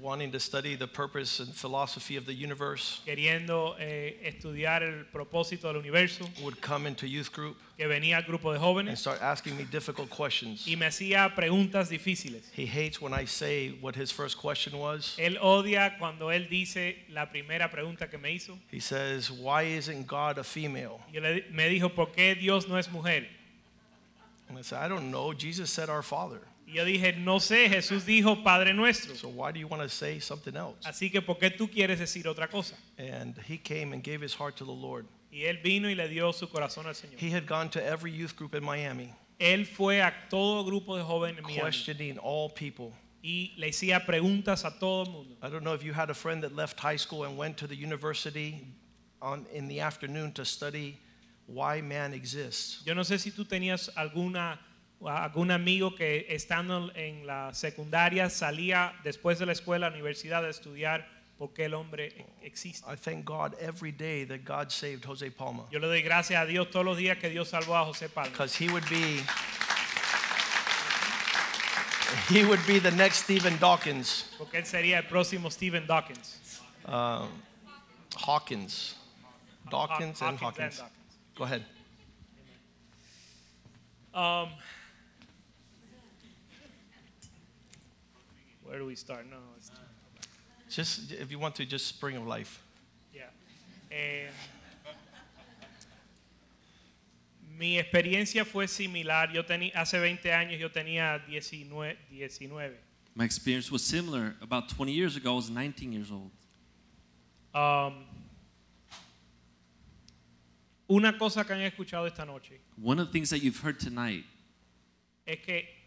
wanting to study the purpose and philosophy of the universe, queriendo eh, estudiar el propósito del universo, would come into youth group que venía al grupo de and start asking me difficult questions. y me hacía preguntas difíciles. He hates when I say what his first question was. Él odia cuando él dice la primera pregunta que me hizo. He says, Why isn't God a female? Yo le, me dijo, ¿por qué Dios no es mujer? And I said, I don't know. Jesus said our Father. Y yo dije, no sé, Jesús dijo Padre nuestro. So why do you want to say something else? Así que, ¿por qué tú quieres decir otra cosa? And he came and gave his heart to the Lord. Y él vino y le dio su corazón al Señor. He had gone to every youth group in Miami, Él fue a todo grupo de jóvenes en Miami questioning all people. y le hacía preguntas a todo el mundo. I don't know if you had a friend that left high school and went to the university on, in the afternoon to study why man exists. Yo no sé si tú tenías alguna algún amigo que estando en la secundaria salía después de la escuela, universidad a estudiar por qué el hombre e- existe. I thank God every day that God saved Jose Palma Yo le doy gracias a Dios todos los días que Dios salvó a José Palma. because he would be he would be the next Stephen Dawkins, Porque él sería el próximo Stephen Dawkins. uh, Hawkins, Dawkins and Hawkins Go ahead. Um, where do we start? No, it's Just if you want to, just spring of life. Yeah. Eh, mi experiencia fue similar. Yo tenía hace 20 años yo tenía 19, 19. My experience was similar. About 20 years ago, I was 19 years old. Um, una cosa que han escuchado esta noche One of the things that you've heard tonight es que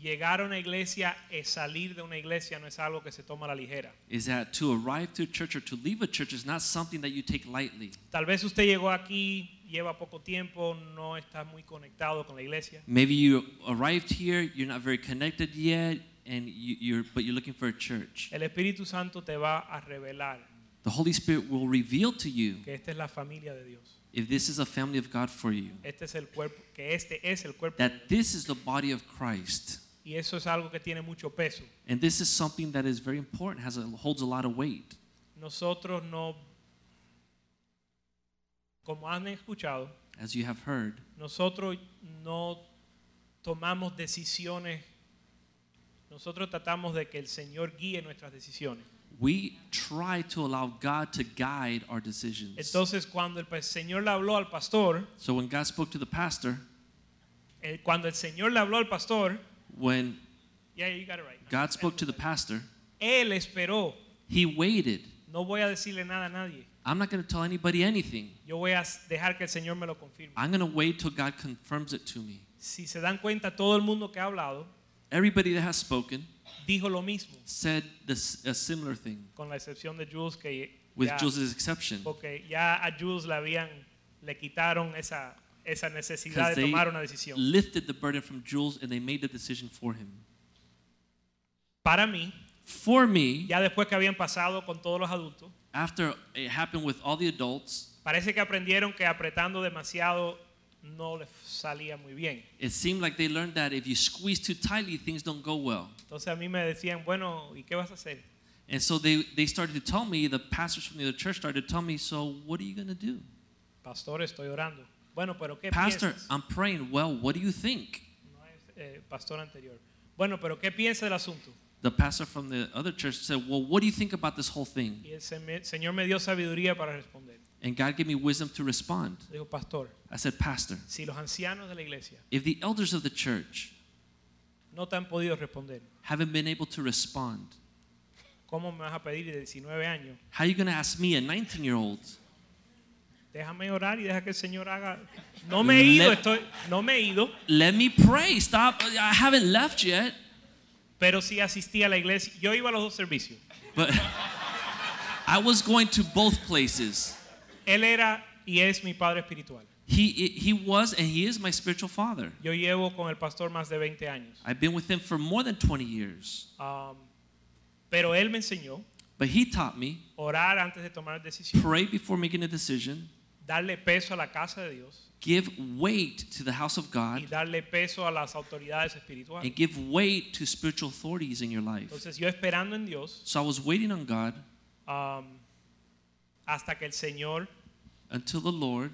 llegar a una iglesia y salir de una iglesia no es algo que se toma a la ligera. is that to arrive to a church or to leave a church is not something that you take lightly. Tal vez usted llegó aquí, lleva poco tiempo, no está muy conectado con la iglesia. Maybe you arrived here, you're not very connected yet, and you, you're but you're looking for a church. El Espíritu Santo te va a revelar The Holy Spirit will reveal to you que esta es la familia de Dios. if this is a family of God for you, Este es el cuerpo, que este es el cuerpo. that this is the body of Christ. Y eso es algo que tiene mucho peso. And this is something that is very important, has a, holds a lot of weight. Nosotros no, como han escuchado, As you have heard, nosotros no tomamos decisiones, nosotros tratamos de que el Señor guíe nuestras decisiones. we try to allow God to guide our decisions. Entonces, cuando el Señor le habló al pastor, So when God spoke to the pastor, eh, cuando el Señor le habló al pastor, when yeah, you got it right. God spoke to the pastor, Él esperó. he waited. No voy a decirle nada a nadie. I'm not going to tell anybody anything. Yo voy a dejar que el Señor me lo confirme. I'm going to wait till God confirms it to me. Si se dan cuenta, todo el mundo que ha hablado Everybody that has spoken dijo lo mismo, said this, a similar thing, con la excepción de Jules que with ya- Jules' exception. porque ya a Jules le habían le quitaron esa esa necesidad de tomar una decisión. lifted the burden from Jules and they made the decision for him. Para mí, For me, ya después que habían pasado con todos los adultos, after it happened with all the adults, parece que aprendieron que apretando demasiado no les salía muy bien. it seemed like they learned that if you squeeze too tightly, things don't go well. Entonces a mí me decían, bueno, ¿y qué vas a hacer? And so they, they started to tell me, the pastors from the other church started to tell me, so what are you going to do? Pastor, estoy orando. Bueno, pero ¿qué Pastor, piensas? I'm praying. Well, what do you think? Eh, pastor anterior. Bueno, pero ¿qué piensa del asunto? The pastor from the other church said, Well, what do you think about this whole thing? Y el Señor me dio sabiduría para responder. And God gave me wisdom to respond. Dijo, pastor, I said, Pastor, si los ancianos de la iglesia if the elders of the church no te han podido responder, haven't been able to respond, ¿cómo me vas a pedir de 19 años? how are you going to ask me, a 19 year old? Déjame orar y deja que el Señor haga. No me he ido, Let- estoy, no me he ido, Let me pray. Stop. I haven't left yet. pero sí asistí a la iglesia. Yo iba a los dos servicios. But I was going to both places. Él era y es mi padre espiritual. He, he was and he is my spiritual father. Yo llevo con el pastor más de 20 años. I've been with him for more than 20 years. Um, pero él me enseñó But he taught me orar antes de tomar pray before making a decision, darle peso a la casa de Dios give weight to the house of God, y darle peso a las autoridades espirituales. and give weight to spiritual authorities in your life. Entonces yo esperando en Dios So I was waiting on God um, hasta que el Señor, until the Lord,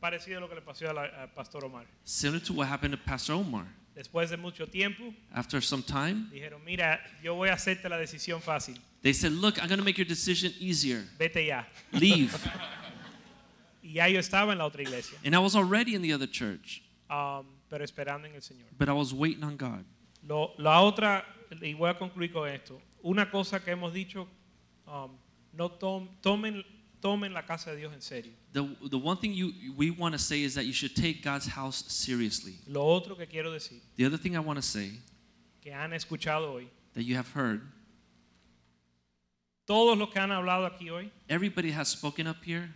parecido a lo que le pasó a la- al pastor Omar, similar to what happened to Pastor Omar, después de mucho tiempo, after some time, dijeron, mira, yo voy a hacerte la decisión fácil, they said, Look, I'm going to make your decision easier. vete ya. Leave. [laughs] Y ya yo estaba en la otra iglesia, and I was already in the other church, um, pero esperando en el Señor. but I was waiting on God. Lo- la otra, y voy a concluir con esto, una cosa que hemos dicho, um, no tom- tomen, tomen la casa de Dios en serio. The, the one thing you, we want to say is that you should take God's house seriously. Lo otro que quiero decir, The other thing I want to say que han escuchado hoy, that you have heard, todos los que han hablado aquí hoy, everybody has spoken up here.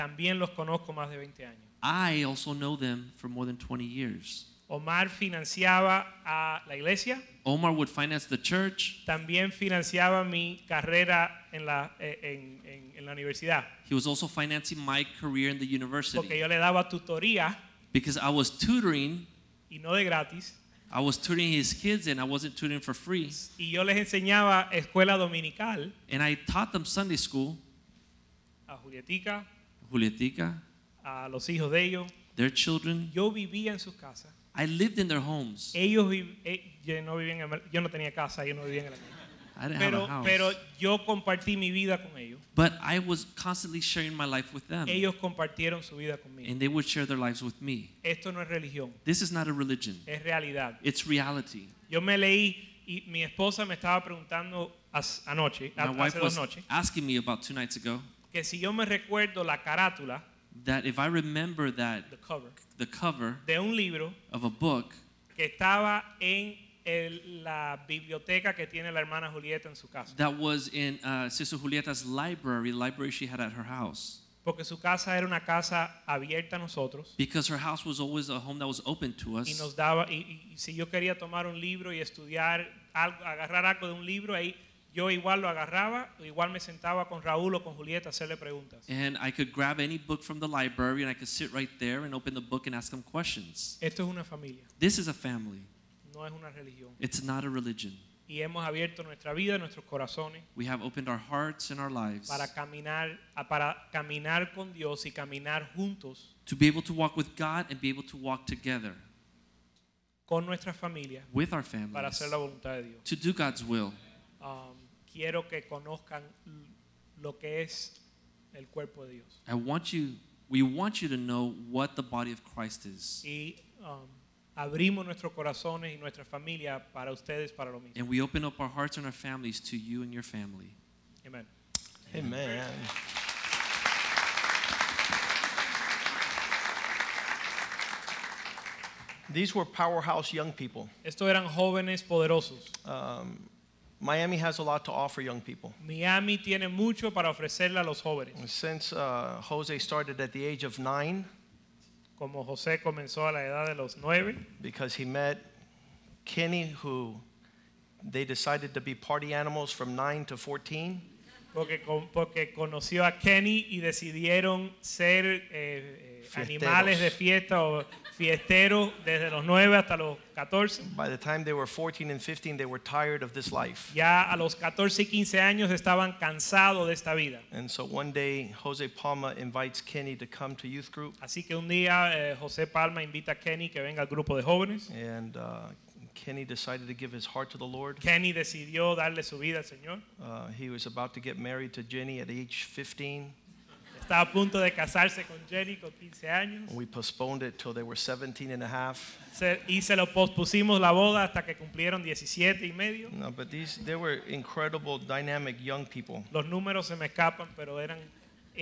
También los conozco más de 20 años. I also know them for more than 20 years. Omar financiaba a la iglesia, Omar would finance the church. también financiaba mi carrera en la, eh, en, en- en la universidad, He was also financing my career in the porque university yo le daba tutoría because I was tutoring. y no de gratis, I was tutoring his kids and I wasn't tutoring for free. y yo les enseñaba escuela dominical And I taught them Sunday school, a Julietica, Julietica, a los hijos de ellos. their children. Yo vivía en sus casas. I lived in their homes. Ellos vi- eh, yo no vivía en el- yo no tenía casa, no en la mía. I didn't Pero, have a house. pero yo compartí mi vida con ellos. but I was constantly sharing my life with them. Ellos compartieron su vida conmigo. And they would share their lives with me. Esto no es religión, This is not a religion. es realidad. It's reality. Yo me leí y mi esposa me estaba preguntando as- anoche, My a- wife hace dos was noches, asking me about two nights ago que si yo me recuerdo la carátula, that if I remember that the cover, the cover de un libro of a book que estaba en el- la biblioteca que tiene la hermana Julieta en su casa. that was in uh, Sister Julieta's library, library she had at her house. Porque su casa era una casa abierta a nosotros Because her house was always a home that was open to y us. nos daba, y, y si yo quería tomar un libro y estudiar, algo, agarrar algo de un libro, ahí yo igual lo agarraba, igual me sentaba con Raúl o con Julieta a hacerle preguntas. And I could grab any book from the library and I could sit right there and open the book and ask them questions. Esto es una familia, This is a family. no es una religión. It's not a religion. Y hemos abierto nuestra vida, nuestros corazones We have opened our hearts and our lives para caminar, para caminar con Dios y caminar juntos to be able to walk with God and be able to walk together con nuestra familia with our para families hacer la voluntad de Dios. to do God's will. Quiero que conozcan lo que es el cuerpo de Dios. I want you, we want you to know what the body of Christ is. Y um, abrimos nuestros corazones y nuestra familia para ustedes, para lo mismo. And we open up our hearts and our families to you and your family. Amen. Amen. These were powerhouse young people. Estos eran jóvenes poderosos. Um, Miami has a lot to offer young people. Miami tiene mucho para ofrecerle a los jóvenes. Since uh, Jose started at the age of nine, Como José comenzó a la edad de los nueve, because he met Kenny, who they decided to be party animals from nine to 14. Porque, con- porque conoció a Kenny y decidieron ser eh, eh, animales de fiesta o fiesteros desde los 9 hasta los 14. By the time they were 14 and 15, they were tired of this life. Ya a los 14 y 15 años estaban cansados de esta vida. And so one day, Jose Palma invites Kenny to come to youth group. Así que un día eh, José Palma invita a Kenny que venga al grupo de jóvenes. And uh, Kenny decided to give his heart to the Lord. Kenny decidió darle su vida al Señor. Uh, he was about to get married to Jenny at age 15. Estaba a punto de casarse con Jenny con 15 años. We postponed it till they were 17 and a half. Se- y se lo pospusimos la boda hasta que cumplieron 17 y medio. No, but these they were incredible, dynamic young people. Los números se me escapan, pero eran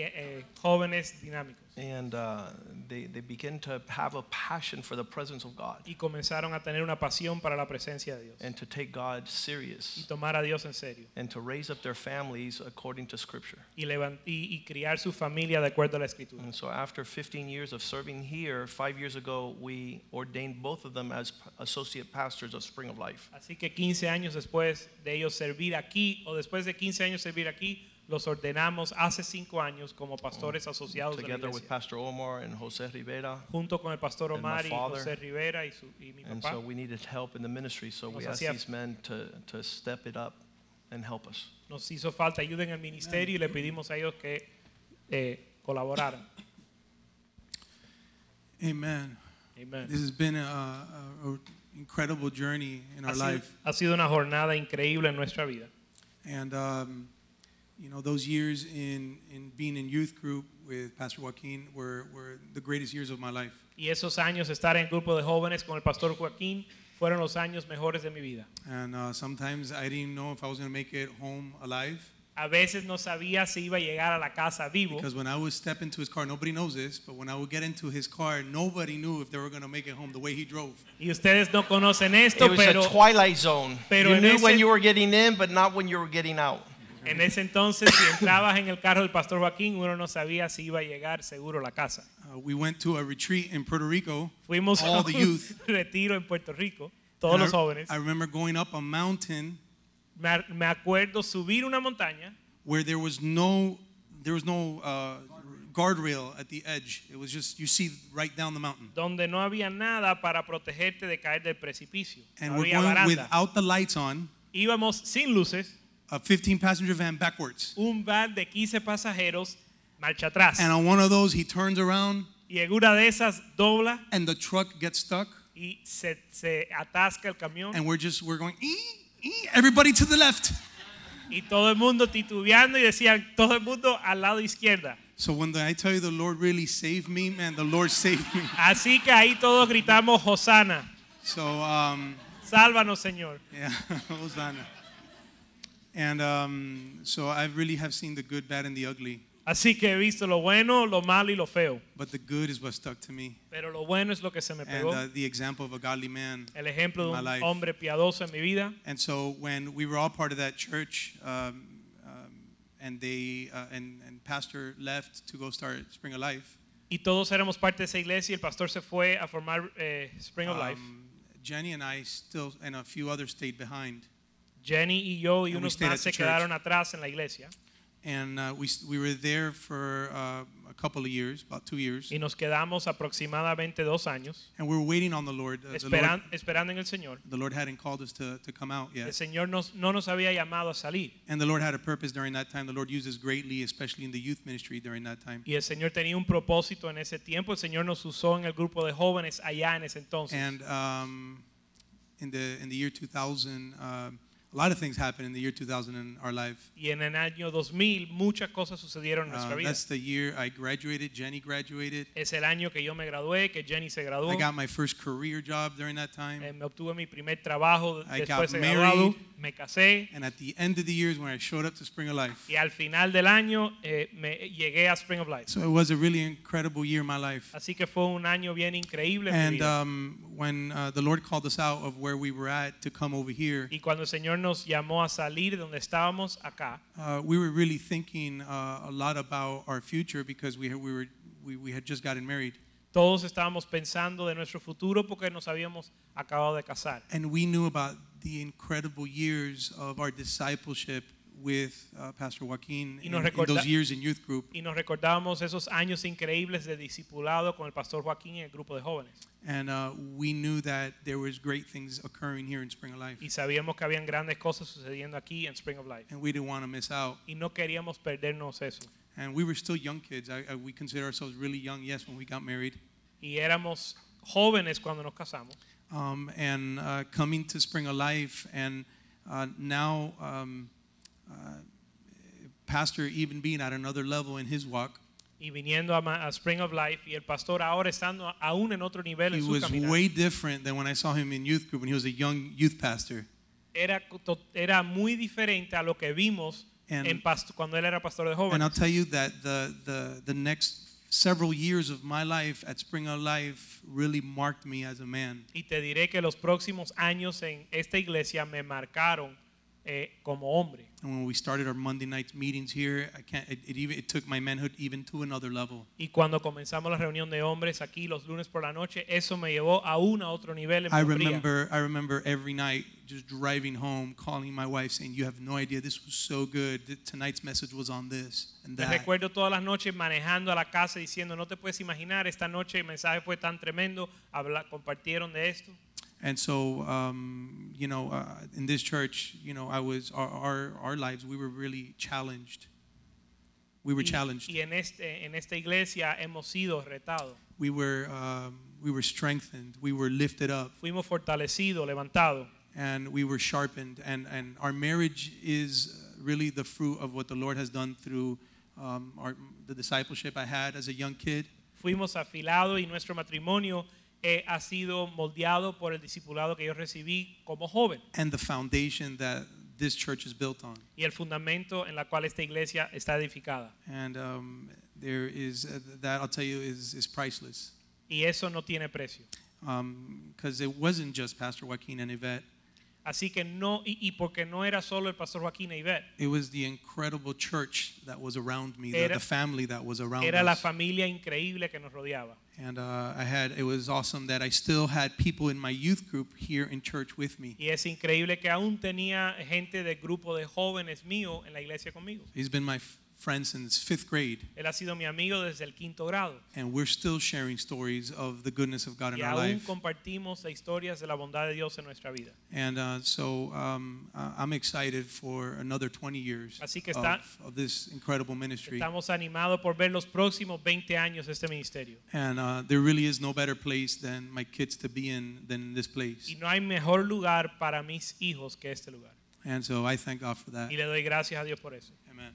eh, eh, jóvenes dinámicos. And uh, they, they began to have a passion for the presence of God Y comenzaron a tener una pasión para la presencia de Dios. and to take God Y serious tomar a Dios en serio. and to raise up their families according to Scripture. Y, levan- y, y criar su familia de acuerdo a la escritura. And so after 15 years of serving here, five years ago, we ordained both of them as p- associate pastors of Spring of Life. Así que 15 años después de ellos servir aquí, o después de 15 años servir aquí, los ordenamos hace 5 años como pastores asociados de la Together with iglesia. Pastor Omar and Jose Rivera. Junto con el pastor and my Omar y father. José Rivera y, su, y mi And papá. so we needed help in the ministry, so we Nos asked hacía- these men to, to step it up and help us. Nos hizo falta ayuda en el ministerio y le pedimos a ellos que eh, colaboraran. Amen. Amen. This has been a, a, a incredible journey in our Ha sido, life. ha sido una jornada increíble en nuestra vida. And, um, you know, those years in, in being in youth group with Pastor Joaquin were, were the greatest years of my life. Y esos años estar en el grupo de jóvenes con el pastor Joaquín fueron los años mejores de mi vida. And uh, sometimes I didn't know if I was going to make it home alive. A veces no sabía si iba a llegar a la casa vivo. Because when I would step into his car, nobody knows this, but when I would get into his car, nobody knew if they were going to make it home the way he drove. Y ustedes no conocen esto, It was pero a twilight zone. pero you knew ese- when you were getting in, but not when you were getting out. En ese entonces, si entrabas en el carro del pastor Joaquín, uno no sabía si iba a llegar seguro a la casa. Uh, we went to a retreat in Puerto Rico. Fuimos all a the un youth. [laughs] retiro en Puerto Rico, todos And los I, jóvenes. I remember going up a mountain Me, me acuerdo subir una montaña where there was no there was no uh, guardrail at the edge. It was just you see right down the mountain. donde no había nada para protegerte de caer del precipicio. And no we're going baranda. without the lights on, Íbamos sin luces, a 15 passenger van backwards. un van de 15 pasajeros marcha atrás. And on one of those, he turns around Y en una de esas dobla and the truck gets stuck. y se, se atasca el camión. And we're just, we're going, "Ee, ee," everybody to the left. Y todo el mundo titubeando y decían, todo el mundo al lado izquierda. So when the, I tell you the Lord really saved me, man, the Lord [laughs] saved me. Así que ahí todos gritamos, Hosana, So, um, sálvanos Señor. yeah, [laughs] Hosanna. And um, so I really have seen the good, bad, and the ugly. Así que he visto lo bueno, lo malo y lo feo. But the good is what stuck to me. Pero lo bueno es lo que se me And pegó. uh, the example of a godly man El ejemplo de un life. hombre piadoso en mi vida. And so when we were all part of that church, um, um, and they uh, and, and pastor left to go start Spring of Life, Y todos éramos parte de esa iglesia y el pastor se fue a formar eh, Spring of Life. um, Jenny and I still and a few others stayed behind, Jenny y yo y And unos stayed más se the quedaron atrás en la iglesia. and uh, we we were there for uh, a couple of years, about two years, Y nos quedamos aproximadamente dos años and we were waiting on the Lord. Uh, the, esperan- Lord esperando en el Señor. the Lord hadn't called us to, to come out yet. El. Señor nos- no nos había llamado a salir. And the Lord had a purpose during that time. The Lord used us greatly, especially in the youth ministry during that time. Y el Señor tenía un propósito en ese tiempo. El Señor nos usó en el grupo de jóvenes allá en ese entonces. And um, in the in the year 2000, um, a lot of things happened in the year 2000 in our life. y en el año 2000 muchas cosas sucedieron en nuestra Uh, vida. that's the year I graduated. Jenny graduated. Es el año que yo me gradué, que Jenny se graduó. I got my first career job during that time. Eh, me obtuve mi primer trabajo I después got de married. graduado. Me casé. And at the end of the year is when I showed up to Spring of Life. Y al final del año eh, me llegué a Spring of Life. So it was a really incredible year in my life. Así que fue un año bien increíble en mi And vida. um, when uh, the Lord called us out of where we were at to come over here, y cuando el Señor nos llamó a salir de donde estábamos acá, uh, we were really thinking uh, a lot about our future because we, we, were, we, we had just gotten married. todos estábamos pensando de nuestro futuro porque nos habíamos acabado de casar. And we knew about the incredible years of our discipleship with uh, Pastor Joaquin Y in, in those years in youth group. Y nos recordábamos esos años increíbles de discipulado con el pastor Joaquín en el grupo de jóvenes. And uh, we knew that there was great things occurring here in Spring of Life. Y sabíamos que habían grandes cosas sucediendo aquí en Spring of Life. And we didn't want to miss out. Y no queríamos perdernos eso. And we were still young kids. I, I, we consider ourselves really young, yes, when we got married. Y éramos jóvenes cuando nos casamos. Um, and uh, coming to Spring of Life, and uh, now um, uh, Pastor even being at another level in his walk, Y viniendo a, a Spring of Life y el pastor ahora estando aún en otro nivel he en su was caminar. way different than when I saw him in youth group when he was a young youth pastor. Era, era muy diferente a lo que vimos And- en pasto- cuando él era pastor de And I'll tell you that the, the, the next several years of my life at Spring of Life really marked me as a man. Y te diré que los próximos años en esta iglesia me marcaron eh, como hombre. And when we started our Monday night meetings here, I can't, it, it, even, it took my manhood even to another level. Y cuando comenzamos la reunión de hombres aquí los lunes por la noche, eso me llevó aún a otro nivel en I hombría. remember, I remember every night just driving home, calling my wife, saying, "You have no idea. This was so good. Tonight's message was on this and Me that." recuerdo todas las noches manejando a la casa diciendo, no te puedes imaginar, esta noche el mensaje fue tan tremendo, habla- compartieron de esto. And so, um, you know, uh, in this church, you know, I was our, our our lives. We were really challenged. We were y, challenged. y en, este, en esta iglesia hemos sido retados, We were um, we were strengthened. We were lifted up, fuimos fortalecidos, levantados. and we were sharpened. And and our marriage is really the fruit of what the Lord has done through um, our, the discipleship I had as a young kid. Fuimos afilados y nuestro matrimonio eh, ha sido moldeado por el discipulado que yo recibí como joven and the foundation that this church is built on. y el fundamento en la cual esta iglesia está edificada. And um, there is uh, that I'll tell you is is priceless Y eso no tiene precio. because it wasn't just Pastor Joaquin and Yvette. Así que no, y, y porque no era solo el pastor Joaquín e It was the incredible church that was around me, the, Era- the family that was around era la us. familia increíble que nos rodeaba. And uh, I had it was awesome that I still had people in my youth group here in church with me. Y es increíble que aún tenía gente del grupo de jóvenes mío en la iglesia conmigo. He's been my friend since fifth grade, Él ha sido mi amigo desde el quinto grado. and we're still sharing stories of the goodness of God in Y our aún life. compartimos historias de la bondad de Dios en nuestra vida. And uh, so um, I'm excited for another 20 years Así que of, of this incredible ministry. Estamos animados por ver los próximos 20 años de este ministerio. And uh, there really is no better place than my kids to be in than this place. Y no hay mejor lugar para mis hijos que este lugar. And so I thank God for that. Y le doy gracias a Dios por eso. Amen.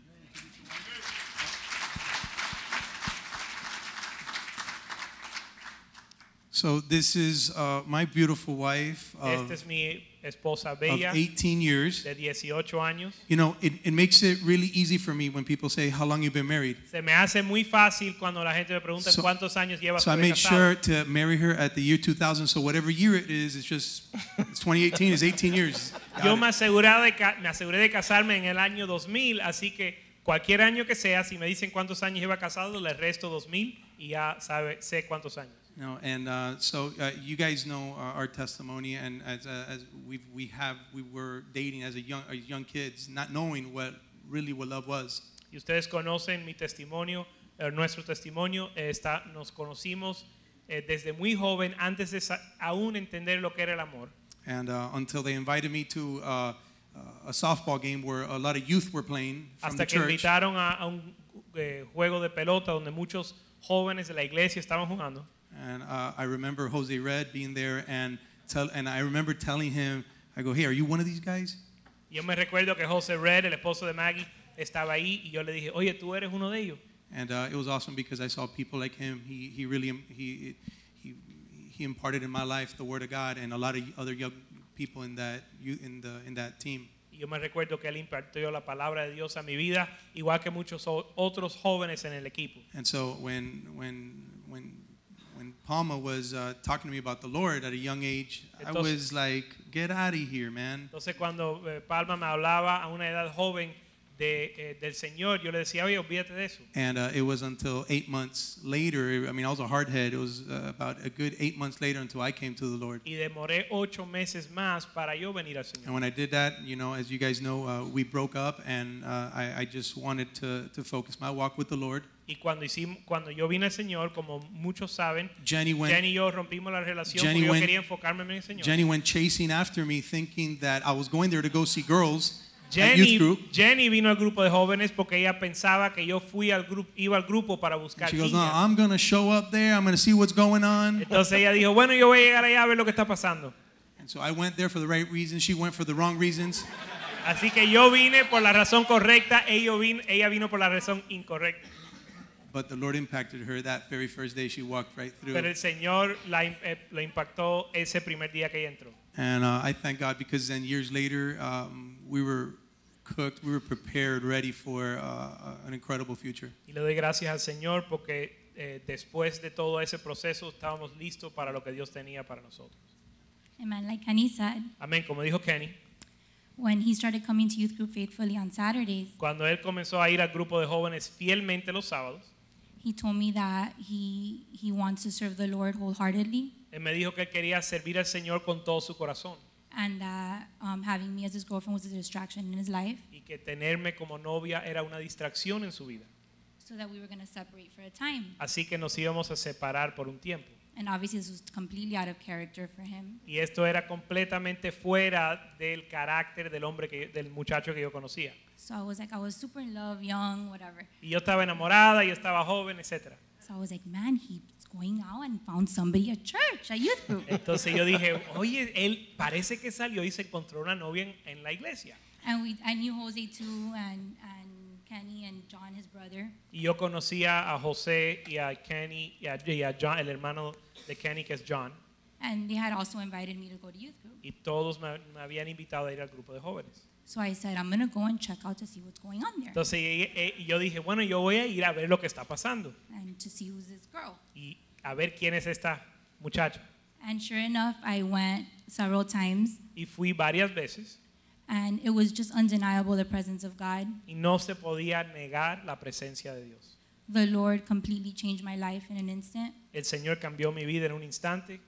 So this is uh, my beautiful wife of, Esta es mi esposa of 18 years. de 18 años. You know, it, it makes it really easy for me when people say, how long you been married? Se me hace muy fácil cuando la gente me pregunta So- cuántos años llevas So I made sure to marry her at the year 2000. So whatever year it is, it's just, it's 2018, it's 18 years. Got Yo it. me aseguré, de ca- me aseguré de casarme en el año 2000, así que cualquier año que sea, si me dicen cuántos años lleva casado, le resto 2000 y ya sabe, sé cuántos años. No, and uh, so uh, you guys know uh, our testimony, and as, uh, as we we have we were dating as a young as young kids, not knowing what really what love was. Y ustedes conocen mi testimonio, eh, nuestro testimonio, eh, está, nos conocimos eh, desde muy joven, antes de aún entender lo que era el amor. And uh, until they invited me to uh, uh, a softball game where a lot of youth were playing from Hasta the que church. invitaron a, a un eh, juego de pelota donde muchos jóvenes de la iglesia estaban jugando. And uh, I remember Jose Red being there, and tell, and I remember telling him, I go, hey, are you one of these guys? Yo me recuerdo que José Red, el esposo de Maggie, estaba ahí y yo le dije, oye, tú eres uno de ellos. And uh, it was awesome because I saw people like him. He, he really he, he, he imparted in my life the word of God, and a lot of other young people in that you in the in that team. Yo me recuerdo que él impartió la palabra de Dios a mi vida, igual que muchos otros jóvenes en el equipo. And so when when when when Palma was uh, talking to me about the Lord at a young age, I was like, "Get out of here, man!" Entonces cuando eh, Palma me hablaba a una edad joven de, eh, del Señor, yo le decía, oye, olvídate de eso. And uh, it was until eight months later. I mean, I was a hard head. It was uh, about a good eight months later until I came to the Lord. Y demoré ocho meses más para yo venir al Señor. And when I did that, you know, as you guys know, uh, we broke up, and uh, I, I just wanted to, to focus my walk with the Lord. Y cuando, hicimos, cuando yo vine al Señor, como muchos saben, Jenny went- Jenny y yo rompimos la relación Jenny porque yo went- quería enfocarme en el Señor. Jenny went chasing after me, thinking that I was going there to go see girls Jenny. Jenny vino al grupo de jóvenes porque ella pensaba que yo fui al grupo, iba al grupo para buscar She goes, no, niñas. I'm going to show up there. I'm going to see what's going on. Entonces ella dijo, bueno, yo voy a llegar allá a ver lo que está pasando. And so I went there for the right reasons. She went for the wrong reasons. Así que yo vine por la razón correcta, ella vino, ella vino por la razón incorrecta. But the Lord impacted her that very first day. She walked right through. Pero el Señor la, eh, la impactó ese primer día que ella entró. And uh, I thank God because then years later, um, we were cooked, we were prepared, ready for uh, an incredible future. Y le doy gracias al Señor porque eh, después de todo ese proceso estábamos listos para lo que Dios tenía para nosotros. Amen. Like Kenny said, Amén, como dijo Kenny, when he started coming to youth group faithfully on Saturdays, cuando él comenzó a ir al grupo de jóvenes fielmente los sábados, he told me that he he wants to serve the Lord wholeheartedly, él me dijo que él quería servir al Señor con todo su corazón and that um, having me as his girlfriend was a distraction in his life, y que tenerme como novia era una distracción en su vida. so that we were going to separate for a time. Así que nos íbamos a separar por un tiempo. And obviously, this was completely out of character for him. Y esto era completamente fuera del carácter del hombre, que, del muchacho que yo conocía. So I was like, I was super in love, young, whatever. Y yo estaba enamorada, yo estaba joven, etc. So I was like, man, he's going out and found somebody at church, a youth group. Entonces yo dije, oye, él parece que salió y se encontró una novia en, en la iglesia. and we, I knew Jose too, and, and Kenny and John, his brother. Y yo conocía a José y a Kenny y a, y a John, el hermano de Kenny que es John. And they had also invited me to go to youth group. Y todos me, me habían invitado a ir al grupo de jóvenes. So I said, I'm going to go and check out to see what's going on there Entonces yo dije, bueno, yo voy a ir a ver lo que está pasando and to see who's this girl. y a ver quién es esta muchacha. And sure enough, I went several times, y fui varias veces and it was just undeniable the presence of God. y no se podía negar la presencia de Dios. The Lord completely changed my life in an instant. El Señor cambió mi vida en un instante,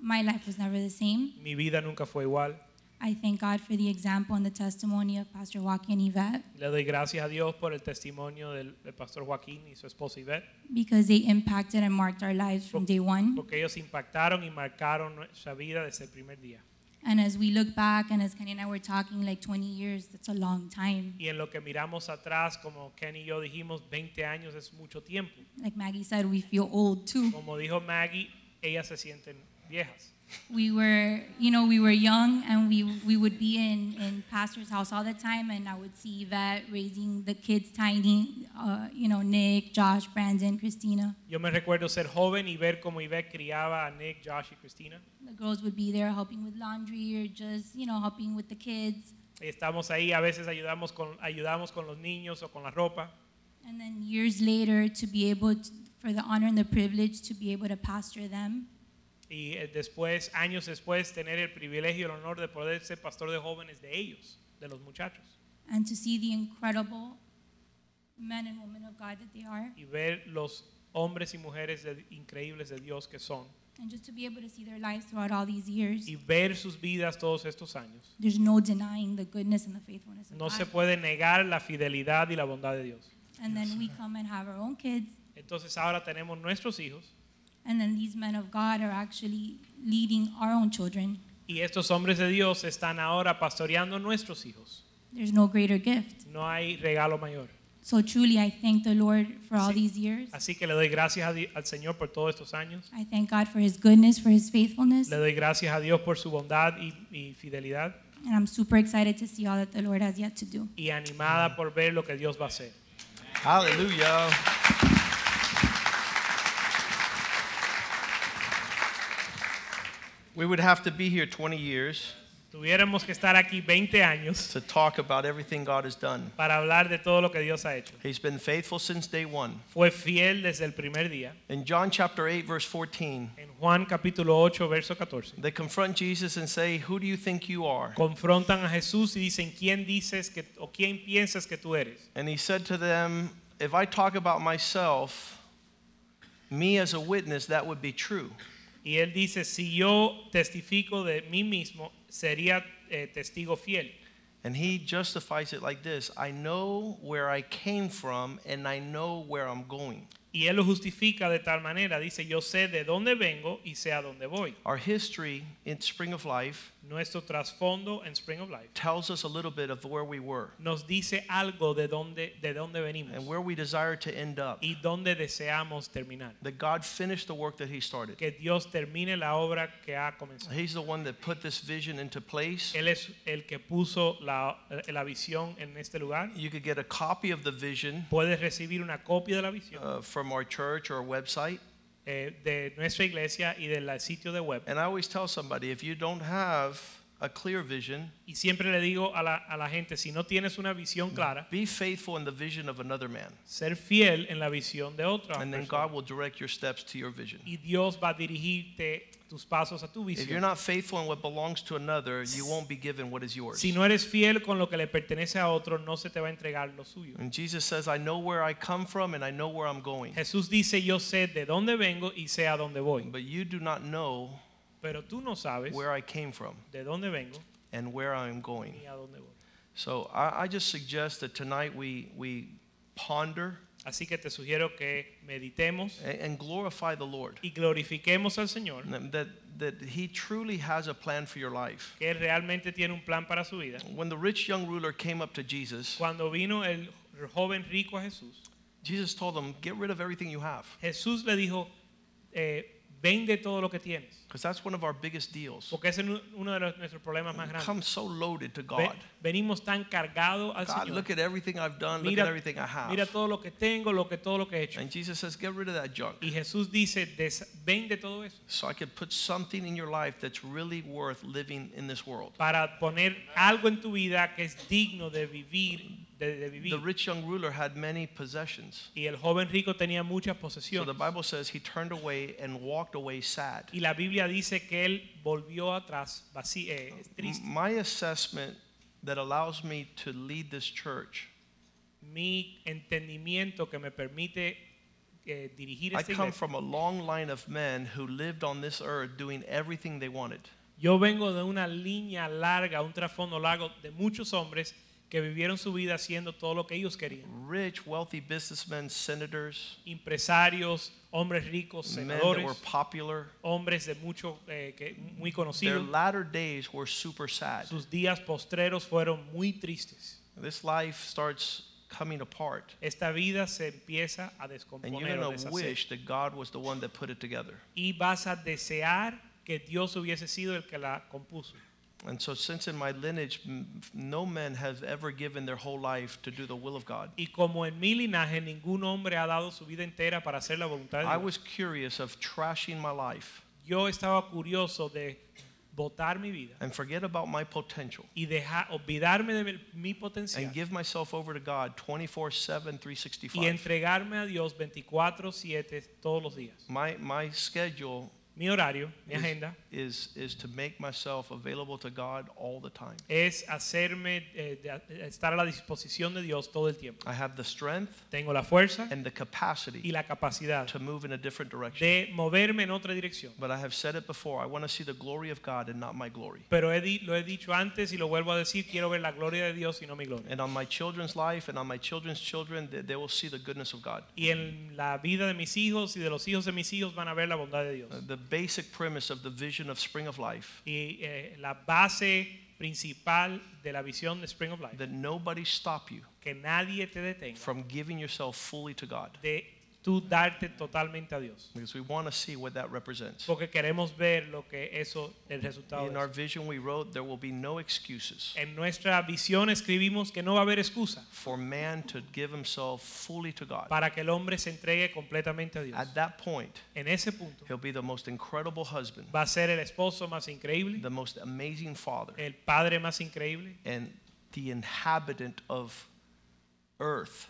My life was never the same. mi vida nunca fue igual. I thank God for the example and the testimony of Pastor Joaquin and Yvette Le doy gracias a Dios por el testimonio del, del pastor Joaquín y su esposa Ivette, because they impacted and marked our lives from day one. porque ellos impactaron y marcaron nuestra vida desde el primer día. And as we look back, and as Kenny and I were talking, like 20 years, that's a long time. Y en lo que miramos atrás, como Ken y yo dijimos, 20 años es mucho tiempo. Like Maggie said, we feel old too. Como dijo Maggie, ellas se sienten viejas. We were, you know, we were young and we, we would be in, in pastor's house all the time and I would see Yvette raising the kids tiny, uh, you know, Nick, Josh, Brandon, Christina. Yo me recuerdo ser joven y ver cómo Ivette criaba a Nick, Josh y Christina. The girls would be there helping with laundry or just, you know, helping with the kids. Estamos ahí, a veces ayudamos con, ayudamos con los niños o con la ropa. And then years later to be able to, for the honor and the privilege to be able to pastor them. Y eh, después, años después, tener el privilegio y el honor de poder ser pastor de jóvenes de ellos, de los muchachos. and to see the incredible men and women of God that they are, Y ver los hombres y mujeres de- increíbles de Dios que son. and just to be able to see their lives throughout all these years. Y ver sus vidas todos estos años. There's no denying the goodness and the faithfulness of No se puede negar la fidelidad y la bondad de Dios. And then we come and have our own kids, Entonces ahora tenemos nuestros hijos and then these men of God are actually leading our own children. y estos hombres de Dios están ahora pastoreando nuestros hijos. There's no greater gift. No hay regalo mayor. So truly, I thank the Lord for all these years. Así que le doy gracias a al Señor por todos estos años. I thank God for His goodness, for His faithfulness, Le doy gracias a Dios por su bondad y, y fidelidad and I'm super excited to see all that the Lord has yet to do. y animada por ver lo que Dios va a hacer. Hallelujah. We would have to be here 20 years Tuviéramos que estar aquí 20 años to talk about everything God has done. para hablar de todo lo que Dios ha hecho. He's been faithful since day one. Fue fiel desde el primer día. In John chapter 8, verse 14, En Juan capítulo 8, verso 14. they confront Jesus and say, Who do you think you are? Confrontan a Jesús y dicen, ¿quién dices que, o quién piensas que tú eres? And he said to them, If I talk about myself, me as a witness, that would be true. Y él dice, si yo testifico de mí mismo, sería eh, testigo fiel. And he justifies it like this I know where I came from and I know where I'm going. Y él lo justifica de tal manera, dice, yo sé de dónde vengo y sé a dónde voy. Our history in Spring of Life Nuestro trasfondo en Spring of Life tells us a little bit of where we were nos dice algo de dónde, de dónde venimos and where we desire to end up. y dónde deseamos terminar. That God finished the work that he started. Que Dios termine la obra que ha comenzado. He's the one that put this vision into place. Él es el que puso la, la visión en este lugar. You could get a copy of the vision Puedes recibir una copia de la visión uh, from our church or website. Eh, de nuestra iglesia y del sitio de web. And I always tell somebody if you don't have a clear vision, Y siempre le digo a la, a la gente, si no tienes una visión clara, be faithful in the vision of another man. ser fiel en la visión de otra And then persona. God will direct your steps to your vision. Y Dios va a dirigirte tus pasos a tu If you're visión. not faithful in what belongs to another, you won't be given what is yours. Si no eres fiel con lo que le pertenece a otro, no se te va a entregar lo suyo. And Jesus says, I know where I come from and I know where I'm going. Jesús dice, yo sé de dónde vengo y sé a dónde voy. But you do not know Pero tú no sabes where I came from de dónde vengo and where I am going. ni a dónde voy. So I, I just suggest that tonight we, we ponder Así que te sugiero que meditemos and, and glorify the Lord. y glorifiquemos al Señor, That, that He truly has a plan for your life. que Él realmente tiene un plan para su vida. When the rich young ruler came up to Jesus, Cuando vino el joven rico a Jesús, Jesus told him, Get rid of everything you have. Jesús le dijo, eh, vende todo lo que tienes. Because that's one of our biggest deals. Porque ese es uno de los- nuestros problemas más grandes. Come so loaded to God. venimos tan cargados al God, Señor. look at everything I've done. Look Mira, at everything I have. mira todo lo que tengo, lo que todo lo que he hecho. And Jesus says, Get rid of that junk. Y Jesús dice, "Des- vende todo eso So I could put something in your life that's really worth living in this world. para poner algo en tu vida que es digno de vivir de, de vivir. The rich young ruler had many possessions. Y el joven rico tenía muchas posesiones. So the Bible says he turned away and walked away sad. y la Biblia dice que él volvió atrás vacío, eh, triste. My assessment that allows me to lead this church, Mi entendimiento que me permite eh, dirigir I come from a long line of men who lived on this earth doing everything they wanted. Yo vengo de una línea larga, un trasfondo largo de muchos hombres que vivieron su vida haciendo todo lo que ellos querían. Rich, wealthy businessmen, senators, Empresarios, hombres ricos, men that were senadores, popular. hombres de mucho, eh, que, muy Their conocidos. latter days were super sad. Sus días postreros fueron muy tristes. This life starts coming apart. Esta vida se empieza a And you're descomponer going to wish that God was the one that put it together. Y vas a desear que Dios hubiese sido el que la compuso. And so, since in my lineage, no man has ever given their whole life to do the will of God, Y como en mi linaje ningún hombre ha dado su vida entera para hacer la voluntad de I Dios. was curious of trashing my life Yo estaba curioso de botar mi vida and forget about my potential y dejar olvidarme de mi, mi potencial and give myself over to God 24 7, y 365. entregarme a Dios 24/7 todos los días. My, my schedule Mi horario, mi is, agenda is, is to make myself available to God all the time. es hacerme eh, de- estar a la disposición de Dios todo el tiempo. I have the strength Tengo la fuerza and the capacity y la capacidad to move in a different direction. de moverme en otra dirección. But I have said it before I want to see the glory of God and not my glory. Pero he di- lo he dicho antes y lo vuelvo a decir, quiero ver la gloria de Dios y no mi gloria. And on my children's life and on my children's children, they, they will see the goodness of God. Y en la vida de mis hijos y de los hijos de mis hijos van a ver la bondad de Dios. The basic premise of the vision of Spring of Life Y eh, la base principal de la visión de Spring of Life, that nobody stop you que nadie te detenga from giving yourself fully to God. de tú darte totalmente a Dios. Because we want to see what that represents. Porque queremos ver lo que eso, el resultado In our vision, we wrote there will be no excuses En nuestra visión escribimos que no va a haber excusa for man to give himself fully to God. para que el hombre se entregue completamente a Dios. At that point, En ese punto he'll be the most incredible husband, va a ser el esposo más increíble, the most amazing father, el padre más increíble and the inhabitant of earth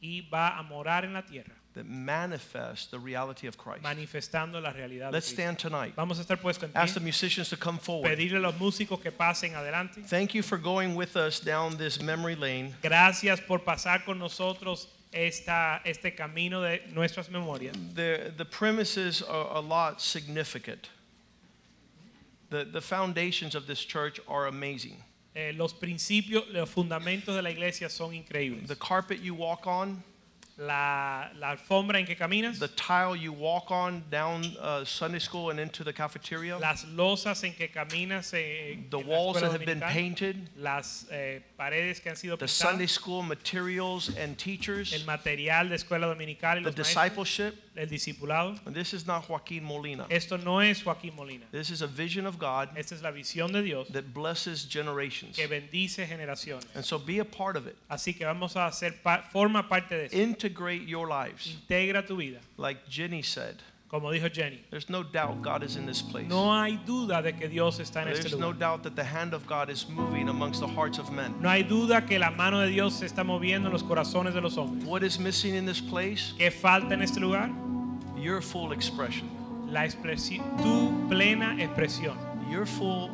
y va a morar en la tierra that manifests the reality of Christ. manifestando la realidad Let's stand tonight. Vamos a estar puestos en Ask the musicians to come forward. pedirle a los músicos que pasen adelante. Thank you for going with us down this memory lane. Gracias por pasar con nosotros esta, este camino de nuestras memorias. The, the premises are a lot significant. The, the foundations of this church are amazing. Eh, los principios, los fundamentos de la iglesia son increíbles. The carpet you walk on, La, la alfombra en que caminas, the tile you walk on down uh, Sunday school and into the cafeteria, las losas en que caminas, eh, the walls that have been painted, las eh, paredes que han sido the Sunday school materials and teachers, el material de escuela dominical y the los maestros, discipleship. El discipulado. And this is not Joaquin Molina. Esto no es Joaquín Molina. This is a vision of God Esta es la visión de Dios that blesses generations. que bendice generaciones. And so be a part of it. Así que vamos a hacer pa- forma parte de eso. Integrate your lives. Integra tu vida. Like Jenny said, Como dijo Jenny, there's no doubt God is in this place. no hay duda de que Dios está en este There's no doubt that the hand of God is moving amongst the hearts of men. No hay duda que la mano de Dios se está moviendo en los corazones de los hombres. What is missing in this place? ¿Qué falta en este lugar? Your full expression, La expresión, tu plena expresión. your full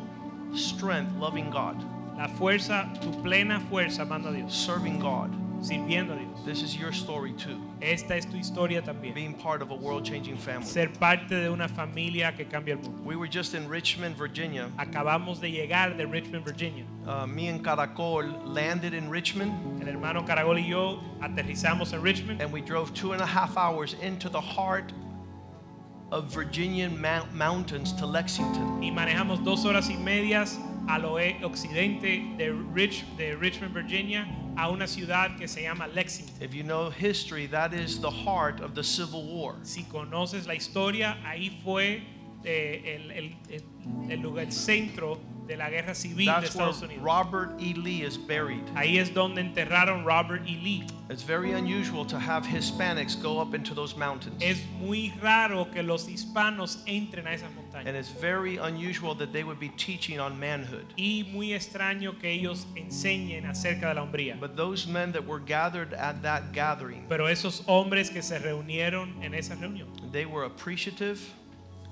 strength loving God, La fuerza, tu plena fuerza amando a Dios, serving God. Sirviendo a Dios. This is your story too. Esta es tu historia también. Being part of a world changing family. Ser parte de una familia que cambia el mundo. We were just in Richmond, Virginia. Acabamos de llegar de Richmond, Virginia. Uh, me and Caracol landed in Richmond El hermano Caragol y yo aterrizamos en Richmond and we drove two and a half hours into the heart of Virginian mountains to Lexington. y manejamos dos horas y medias al occidente de, Rich, de Richmond, Virginia, a una ciudad que se llama Lexington. If you know history, that is the heart of the Civil War. Si conoces la historia, ahí fue eh, el, el- el- lugar, el centro de la guerra civil de That's where Unidos. Robert E. Lee is buried. Ahí es donde enterraron Robert E. Lee. It's very unusual to have Hispanics go up into those mountains. Es muy raro que los hispanos entren a esas montañas. And it's very unusual that they would be teaching on manhood. Y muy extraño que ellos enseñen acerca de la hombría. But those men that were gathered at that gathering, Pero esos hombres que se reunieron en esa reunión they were appreciative,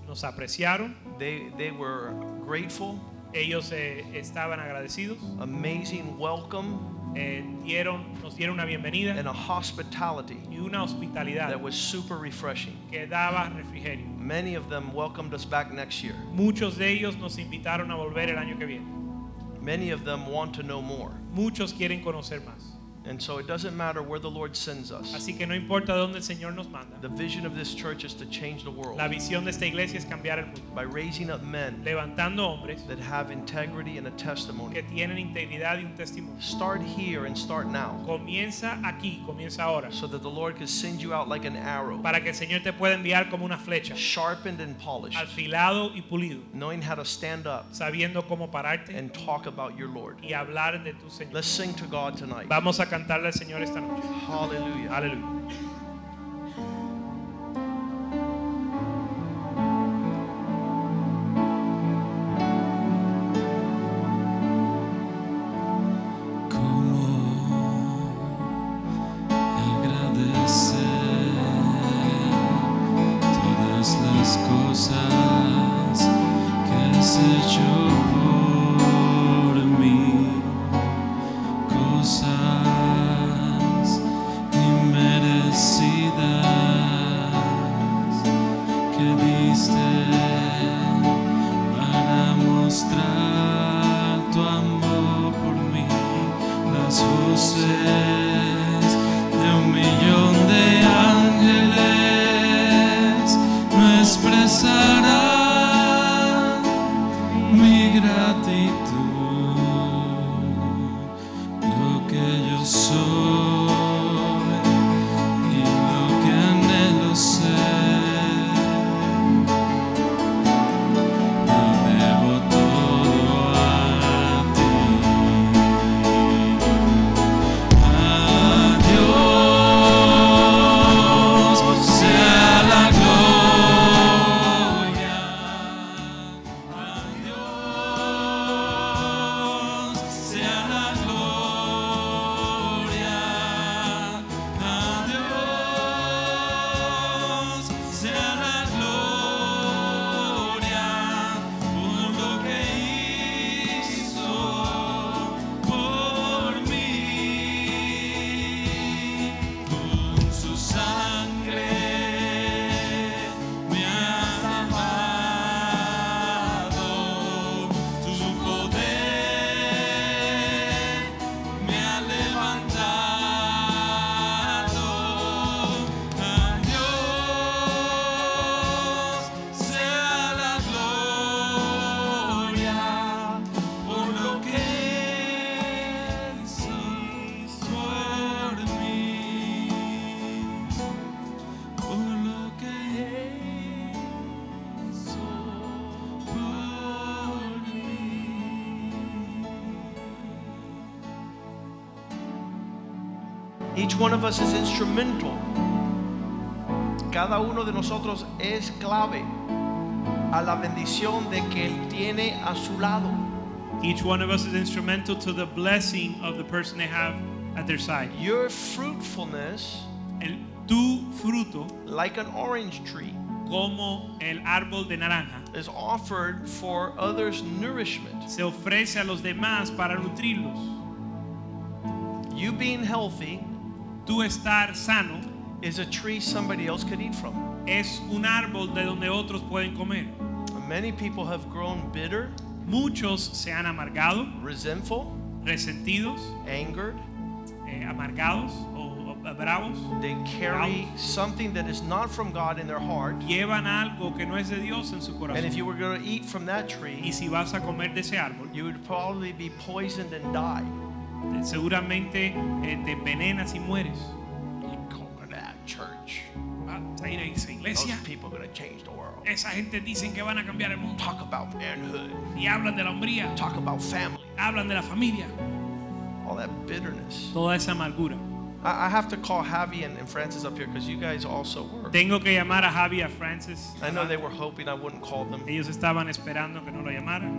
nos apreciaron, they, they were grateful, ellos eh, estaban agradecidos, amazing welcome, eh, dieron, nos dieron una bienvenida and a hospitality y una hospitalidad that was super refreshing. que daba refrigerio. Many of them welcomed us back next year. Muchos de ellos nos invitaron a volver el año que viene. Many of them want to know more. Muchos quieren conocer más. And so it doesn't matter where the Lord sends us. Así que no importa dónde el Señor nos manda. The vision of this church is to change the world La visión de esta iglesia es cambiar el mundo, by raising up men levantando hombres that have integrity and a testimony. que tienen integridad y un testimonio. Start here and start now Comienza aquí, comienza ahora, so that the Lord can send you out like an arrow, para que el Señor te pueda enviar como una flecha, sharpened and polished, afilado y pulido, knowing how to stand up sabiendo cómo pararte and talk about your Lord. y hablar de tu Señor. Let's sing to God tonight. Vamos a cantarle al Señor esta noche. Hallelujah. Aleluya. One of us is instrumental. Cada uno de nosotros es clave a la bendición de que Él tiene a su lado. Each one of us is instrumental to the blessing of the person they have at their side. Your fruitfulness, El, tu fruto, like an orange tree, como el árbol de naranja, is offered for others' nourishment. se ofrece a los demás para nutrirlos. You being healthy Tú estar sano is a tree somebody else could eat from. es un árbol de donde otros pueden comer. Many people have grown bitter, Muchos se han amargado, resentful, resentidos, angered. eh, amargados o, o bravos. They carry something that is not from God in their heart. Llevan algo que no es de Dios en su And if corazón. you were going to eat from that Y tree, si vas a comer de ese árbol, you would probably be poisoned and die. Eh, seguramente eh, te envenenas y mueres. Go to that church. Vas a ir a esa iglesia. people are going to change the world. Esa gente dicen que van a cambiar el mundo. Talk about manhood. Y hablan de la hombría, Talk about family. hablan de la familia. All that bitterness. Toda esa amargura I, have to call Javi and, and Francis up here because you guys also were. Tengo que llamar a Javi a Francis. I know they were hoping I wouldn't call them. Ellos estaban esperando que no lo llamara.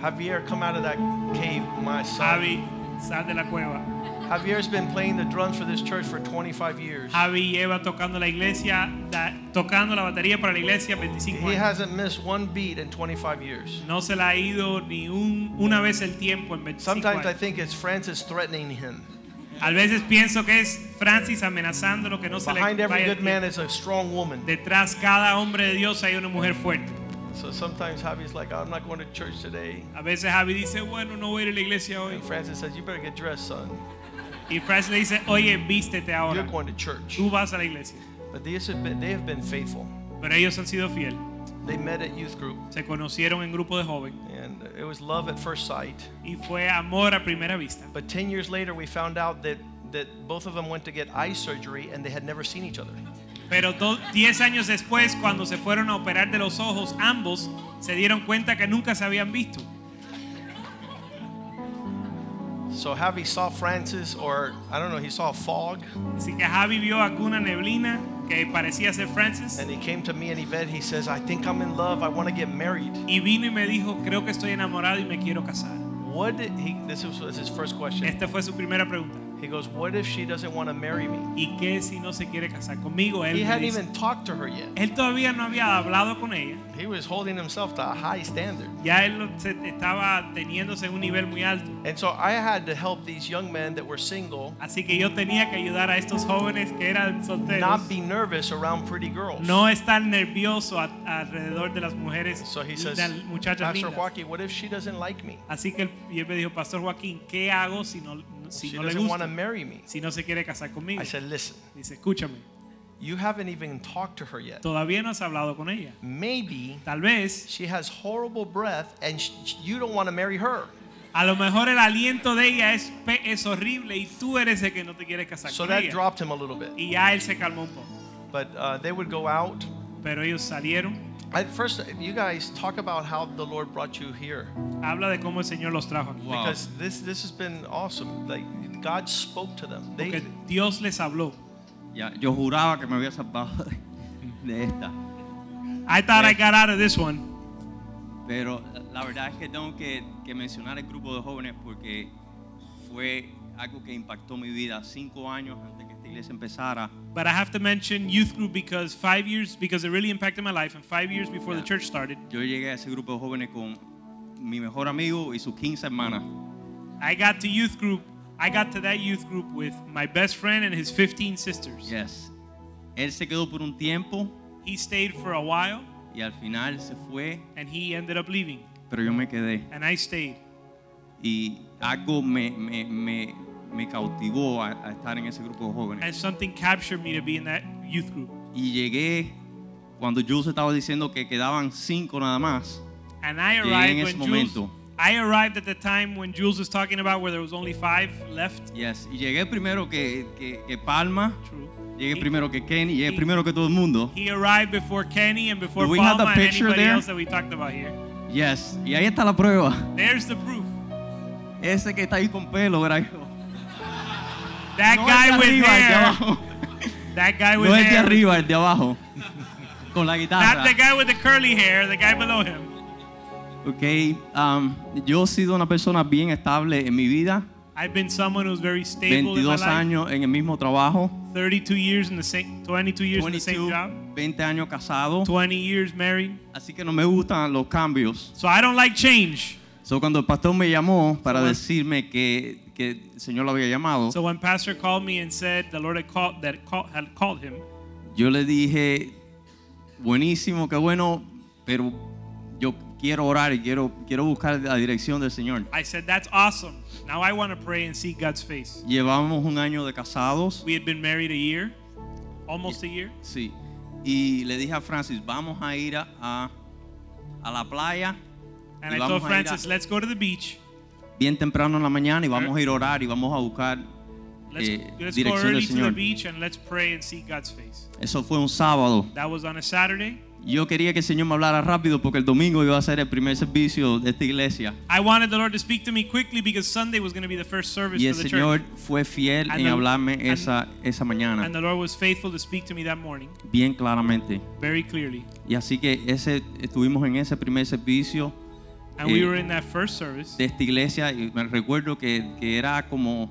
Javier, come out of that cave, my son. Javi, sal de la cueva. Javier's been playing the drums for this church for 25 years. Javi lleva tocando la iglesia, da- tocando la batería para la iglesia 25 He hasn't missed one beat in 25 years. No se le ha ido ni un, una vez el tiempo en 25 Sometimes I think it's Francis threatening him. A veces pienso que es Francis amenazando lo que no se le Behind every good man is a strong woman. Detrás cada hombre de Dios hay una mujer fuerte. So sometimes Javi's like, I'm not going to church today. A veces Javi dice, bueno, no voy a ir a la iglesia hoy. And Francis says, You better get dressed, son. Y Francis le dice, oye, vístete ahora. You're going to church. Tú vas a la iglesia. But they have been, they have been faithful. Pero ellos han sido fieles. They met at youth group, Se conocieron en grupo de joven and it was love at first sight. y fue amor a primera vista. But 10 years later, we found out that, that both of them went to get eye surgery and they had never seen each other. Pero do- 10 años después, cuando se fueron a operar de los ojos, ambos se dieron cuenta que nunca se habían visto. So Javi saw Francis, or I don't know, he saw a fog, Así que Javi vio alguna neblina que parecía ser Francis and he came to me and Yvette. He says, I think I'm in love. I want to get married. y vino y me dijo, creo que estoy enamorado y me quiero casar. What did he, this was was his first question. Esta fue su primera pregunta. He goes, What if she doesn't want to marry me? ¿Y qué si no se quiere casar conmigo? Él, He hadn't dice- even talked to her yet. él todavía no había hablado con ella. He was holding himself to a high standard. Ya él estaba teniéndose un nivel muy alto. And so I had to help these young men that were single Así que yo tenía que ayudar a estos jóvenes que eran solteros. not be nervous around pretty girls. No estar nervioso a- alrededor de las mujeres, So he says, de las muchachas Pastor lindas. Joaquin, what if she doesn't like me? Así que él, y él me dijo, Pastor Joaquín, ¿qué hago si no, si She no le doesn't want gusta? to marry me. Si no se quiere casar conmigo. I said, Listen, Dice, escúchame, you haven't even talked to her yet. todavía no has hablado con ella. Maybe Tal vez, she has horrible breath and sh- you don't want to marry her. a lo mejor el aliento de ella es, pe- es horrible y tú eres el que no te quieres casar So con that ella. dropped him a little bit. Y ya él se calmó un poco. But uh, they would go out. Pero ellos salieron. At first, you guys talk about how the Lord brought you here. Habla de cómo el Señor los trajo aquí. Because this, this has been awesome. Like God spoke to them. They, Porque Dios les habló. Ya, yo juraba que me había salvado de, esta. I thought I got out of this one. Pero la verdad es que tengo que, que mencionar el grupo de jóvenes porque fue algo que impactó mi vida cinco años antes que iglesia empezara. But I have to mention youth group because five years, because it really impacted my life, and five years before the church started, Yo llegué a ese grupo de jóvenes con mi mejor amigo y sus 15 hermanas. I got to youth group. I got to that youth group with my best friend and his 15 sisters. Yes. Él se quedó por un tiempo He stayed for a while y al final se fue, and he ended up leaving, pero yo me quedé. and I stayed. Y algo me, me, me, me cautivó a, a estar en ese grupo de jóvenes. And something captured me to be in that youth group. Y llegué cuando Jules estaba diciendo que quedaban cinco nada más. And I Llegué en arrived ese when Jules. momento. I arrived at the time when Jules was talking about where there was only five left. Yes. Y llegué primero que, que, que Palma. True. Llegué He- primero que Kenny. Llegué he- primero que todo el mundo. He arrived before Kenny and before Do we have the Palma and anybody there? else that we talked about here. Yes. Y ahí está la prueba. There's the proof. Ese que está ahí con pelo yo. That No guy with arriba, el de hair. abajo. That guy with No el de arriba, el de abajo. Con la guitarra. Not the guy with the curly hair, the guy below him. Ok, um, yo he sido una persona bien estable en mi vida. I've been someone who's very stable in my 22 life. años en el mismo trabajo. 32 years in the same 22 years in the same 22, job. 20 años casado. 20 years married. Así que no me gustan los cambios. So I don't like change. So, cuando el pastor me llamó para So decirme que, que el Señor lo había llamado, So when pastor called me and said the Lord had called that call, had called him, yo le dije, buenísimo, qué bueno, pero yo quiero orar y quiero, quiero buscar la dirección del Señor. I said that's awesome. Now I want to pray and see God's face. Llevamos un año de casados. We had been married a year, almost a year. Sí. Y le dije a Francis, vamos a ir a, a, a la playa. And y I told ir a- Francis, let's go to the beach. Bien temprano en la mañana y vamos a ir a orar y vamos a buscar Let's, eh, let's go dirección early del to the Señor. beach and let's pray and see God's face. Eso fue un sábado. That was on a Saturday. Yo quería que el Señor me hablara rápido porque el domingo iba a ser el primer servicio de esta iglesia. I wanted the Lord to speak to me quickly because Sunday was going to be the first service Y el for the Señor church. fue fiel And en the- hablarme and- esa, esa mañana, And the Lord was faithful to speak to me that morning bien claramente. very clearly. Y así que ese, estuvimos en ese primer servicio And we eh, were in that first service. de esta iglesia y me recuerdo que, que era como,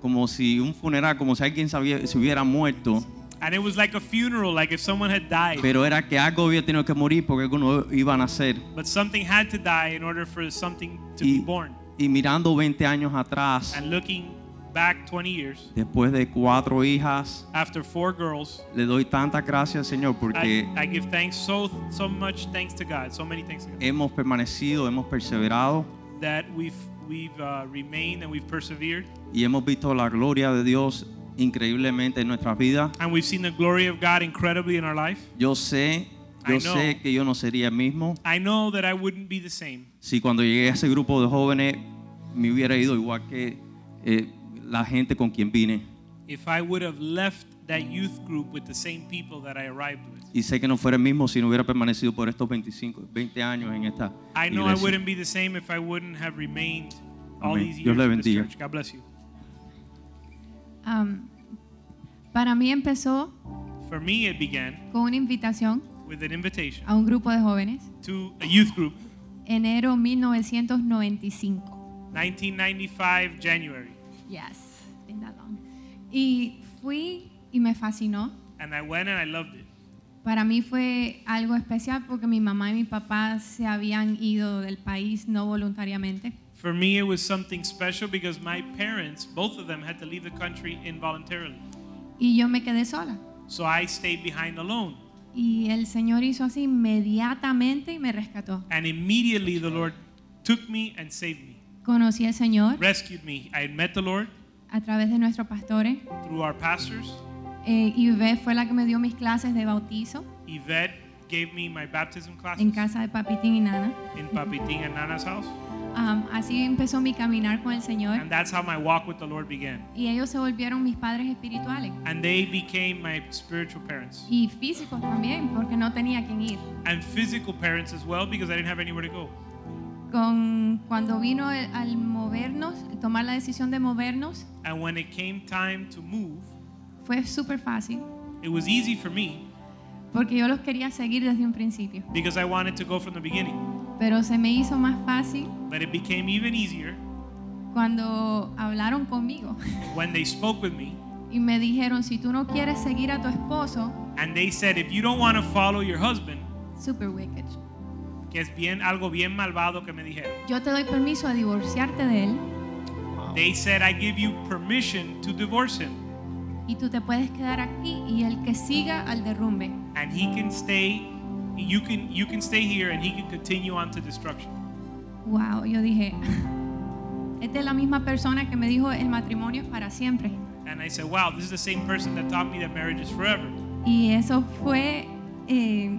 como si un funeral, como si alguien se, había- se hubiera muerto, And it was like a funeral, like if someone had died. pero era que algo había tenido que morir porque algunos iban a nacer. But something had to die in order for something to be born. Y mirando 20 años atrás, And looking back 20 years, después de cuatro hijas, after four girls, le doy tantas gracias, Señor, I, porque I give thanks so so much thanks to God, so many thanks to God, hemos permanecido, hemos perseverado that we've we've uh, remained and we've persevered, y hemos visto la gloria de Dios increíblemente en nuestras vidas. and we've seen the glory of God incredibly in our life. Yo sé, I yo know. sé que yo no sería el mismo I know that I wouldn't be the same si cuando llegué a ese grupo de jóvenes me hubiera ido igual que eh, la gente con quien vine. if I would have left that youth group with the same people that I arrived with. Y sé que no fuera el mismo si no hubiera permanecido por estos 25, 20 años en esta I know I wouldn't be the same if I wouldn't have remained all Amén. these Dios years le in this bendiga. church. God bless you. Um, para mí empezó For me, it began con una invitación with an invitation a un grupo de jóvenes, to a youth group, enero 1995. 1995 January, Yes, been that long. Y fui y me fascinó. and I went and I loved it. Para mí fue algo especial porque mi mamá y mi papá se habían ido del país no voluntariamente. For me, it was something special because my parents, both of them, had to leave the country involuntarily. Y yo me quedé sola. So I stayed behind alone. Y el Señor hizo así inmediatamente y me rescató. And immediately the Lord took me and saved me, Conocí al Señor rescued me. I met the Lord a través de nuestros pastores. through our pastors. Eh, Yvette fue la que me dio mis clases de bautizo Yvette gave me my baptism classes en casa de Papitín y Nana. in Papitín and Nana's house. Um, así empezó mi caminar con el Señor. And that's how my walk with the Lord began. Y ellos se volvieron mis padres espirituales. And they became my spiritual parents. Y físicos también, porque no tenía quien ir. And physical parents as well because I didn't have anywhere to go. Con, cuando vino el- al movernos, tomar la decisión de movernos, And when it came time to move, fue súper fácil, it was easy for me porque yo los quería seguir desde un principio. because I wanted to go from the beginning. Pero se me hizo más fácil But it became even easier cuando hablaron conmigo when they spoke with me y me dijeron, si tú no quieres seguir a tu esposo, and they said, if you don't want to follow your husband, super wicked, que es bien algo bien malvado que me dijeron. yo te doy permiso de divorciarte de él They said, I give you permission to divorce him. y tú te puedes quedar aquí y el que siga al derrumbe. and he can stay you can you can stay here and he can continue on to destruction Wow, yo dije, [laughs] esta es la misma persona que me dijo el matrimonio es para siempre. and i said wow this is the same person that taught me that marriage is forever Y eso fue eh,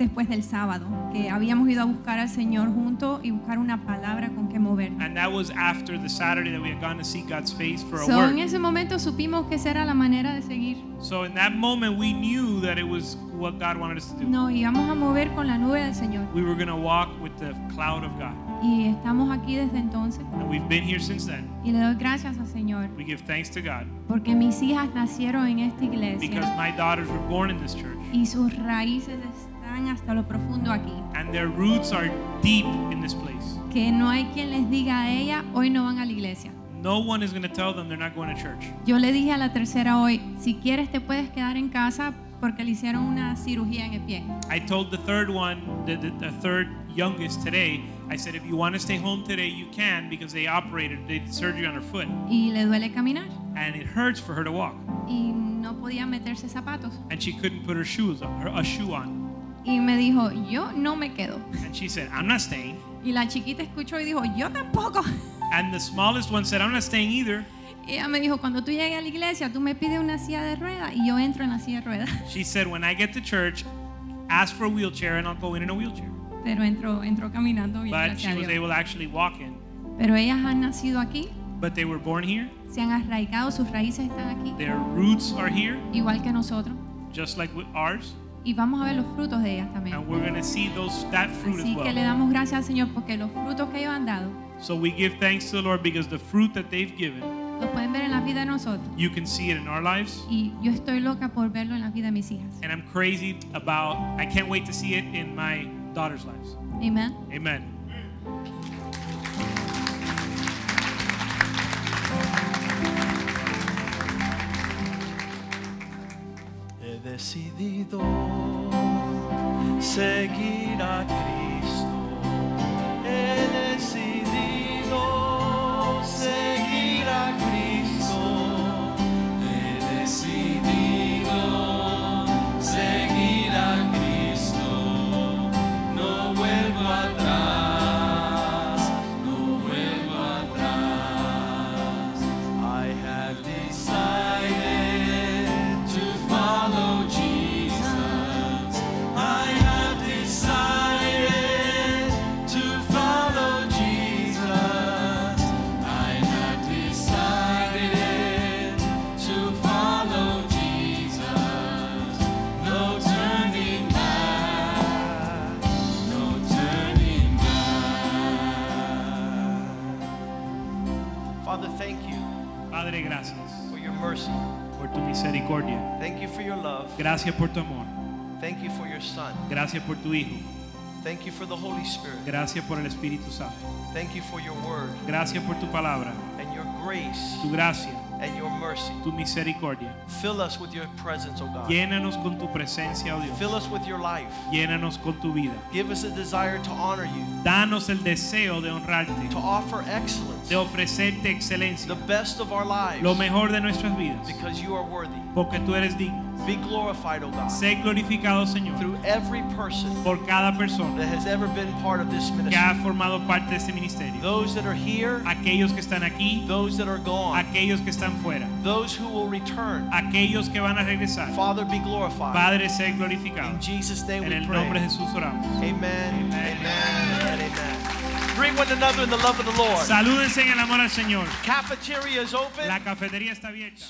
después del sábado, que habíamos ido a buscar al Señor juntos y buscar una palabra con que movernos. and that was after the saturday that we had gone to see god's face for a So, en word ese momento supimos que esa era la manera de seguir. so in that moment we knew that it was what god wanted us to do Nos íbamos a mover con la nube del Señor. we were going to walk with the cloud of god Y estamos aquí desde entonces. and we've been here since then Y le doy gracias al Señor we give thanks to god porque mis hijas nacieron en esta because iglesia my daughters were born in this church y sus raíces están hasta lo profundo aquí. and their roots are deep in this place Que no hay quien les diga a ella, hoy no van a la iglesia. no one is going to tell them they're not going to church Yo le dije a la tercera hoy, si quieres te puedes quedar en casa porque le hicieron una cirugía en el pie. I told the third one, the, the, the third youngest today, I said, if you want to stay home today, you can because they operated, they did surgery on her foot. Y le duele caminar. And it hurts for her to walk. Y no podía meterse zapatos. And she couldn't put her shoes her, a shoe on. Y me dijo, yo no me quedo. And she said, I'm not staying. Y la chiquita escuchó y dijo, yo tampoco. [laughs] And the smallest one said, I'm not staying either. Y ella me dijo, cuando tú llegues a la iglesia, tú me pides una silla de ruedas y yo entro en la silla de ruedas. [laughs] She said, when I get to church, ask for a wheelchair and I'll go in in a wheelchair. Pero entró, entró caminando bien, But she was able to actually walk in. Pero ellas han nacido aquí, But they were born here. se han arraigado, sus raíces están aquí, Their roots are here, igual que nosotros. just like with ours. Y vamos a ver los frutos de ellas también. And we're going to see those that fruit Así as que le well. damos gracias al Señor porque los frutos que ellos han dado So we give thanks to the Lord because the fruit that they've given, los pueden ver en la vida de nosotros. you can see it in our lives. Y yo estoy loca por verlo en la vida de mis hijas. And I'm crazy about, I can't wait to see it in my daughter's lives. Amén. Amen. Decidido seguir a Cristo. Gracias por tu amor. Thank you for your Son. Gracias por tu Hijo. Thank you for the Holy Spirit. Gracias por el Espíritu Santo. Thank you for your word Gracias por tu palabra, and your grace tu gracia, and your mercy. tu misericordia. Fill us with your presence, O God. Llénanos con tu presencia, oh Dios. Fill us with your life. Llénanos con tu vida. Give us a desire to honor you, Danos el deseo de honrarte, to offer excellence, de ofrecerte excelencia, the best of our lives, lo mejor de nuestras vidas, because you are worthy. porque tú eres digno. Be glorified, O God, Sé glorificado, Señor, through every person por cada persona that has ever been part of this que ministry. ha formado parte de este ministerio. Those that are here, Aquellos que están aquí, those that are gone, aquellos que están fuera, those who will return. aquellos que van a regresar. Father, be glorified. Padre, sé glorificado. In Jesus' name En we el pray. nombre de Jesús oramos. Amen, amen, and amen. Greet one another in the love of the Lord. Salúdense en el amor al Señor. Cafeteria is open. La cafetería está abierta.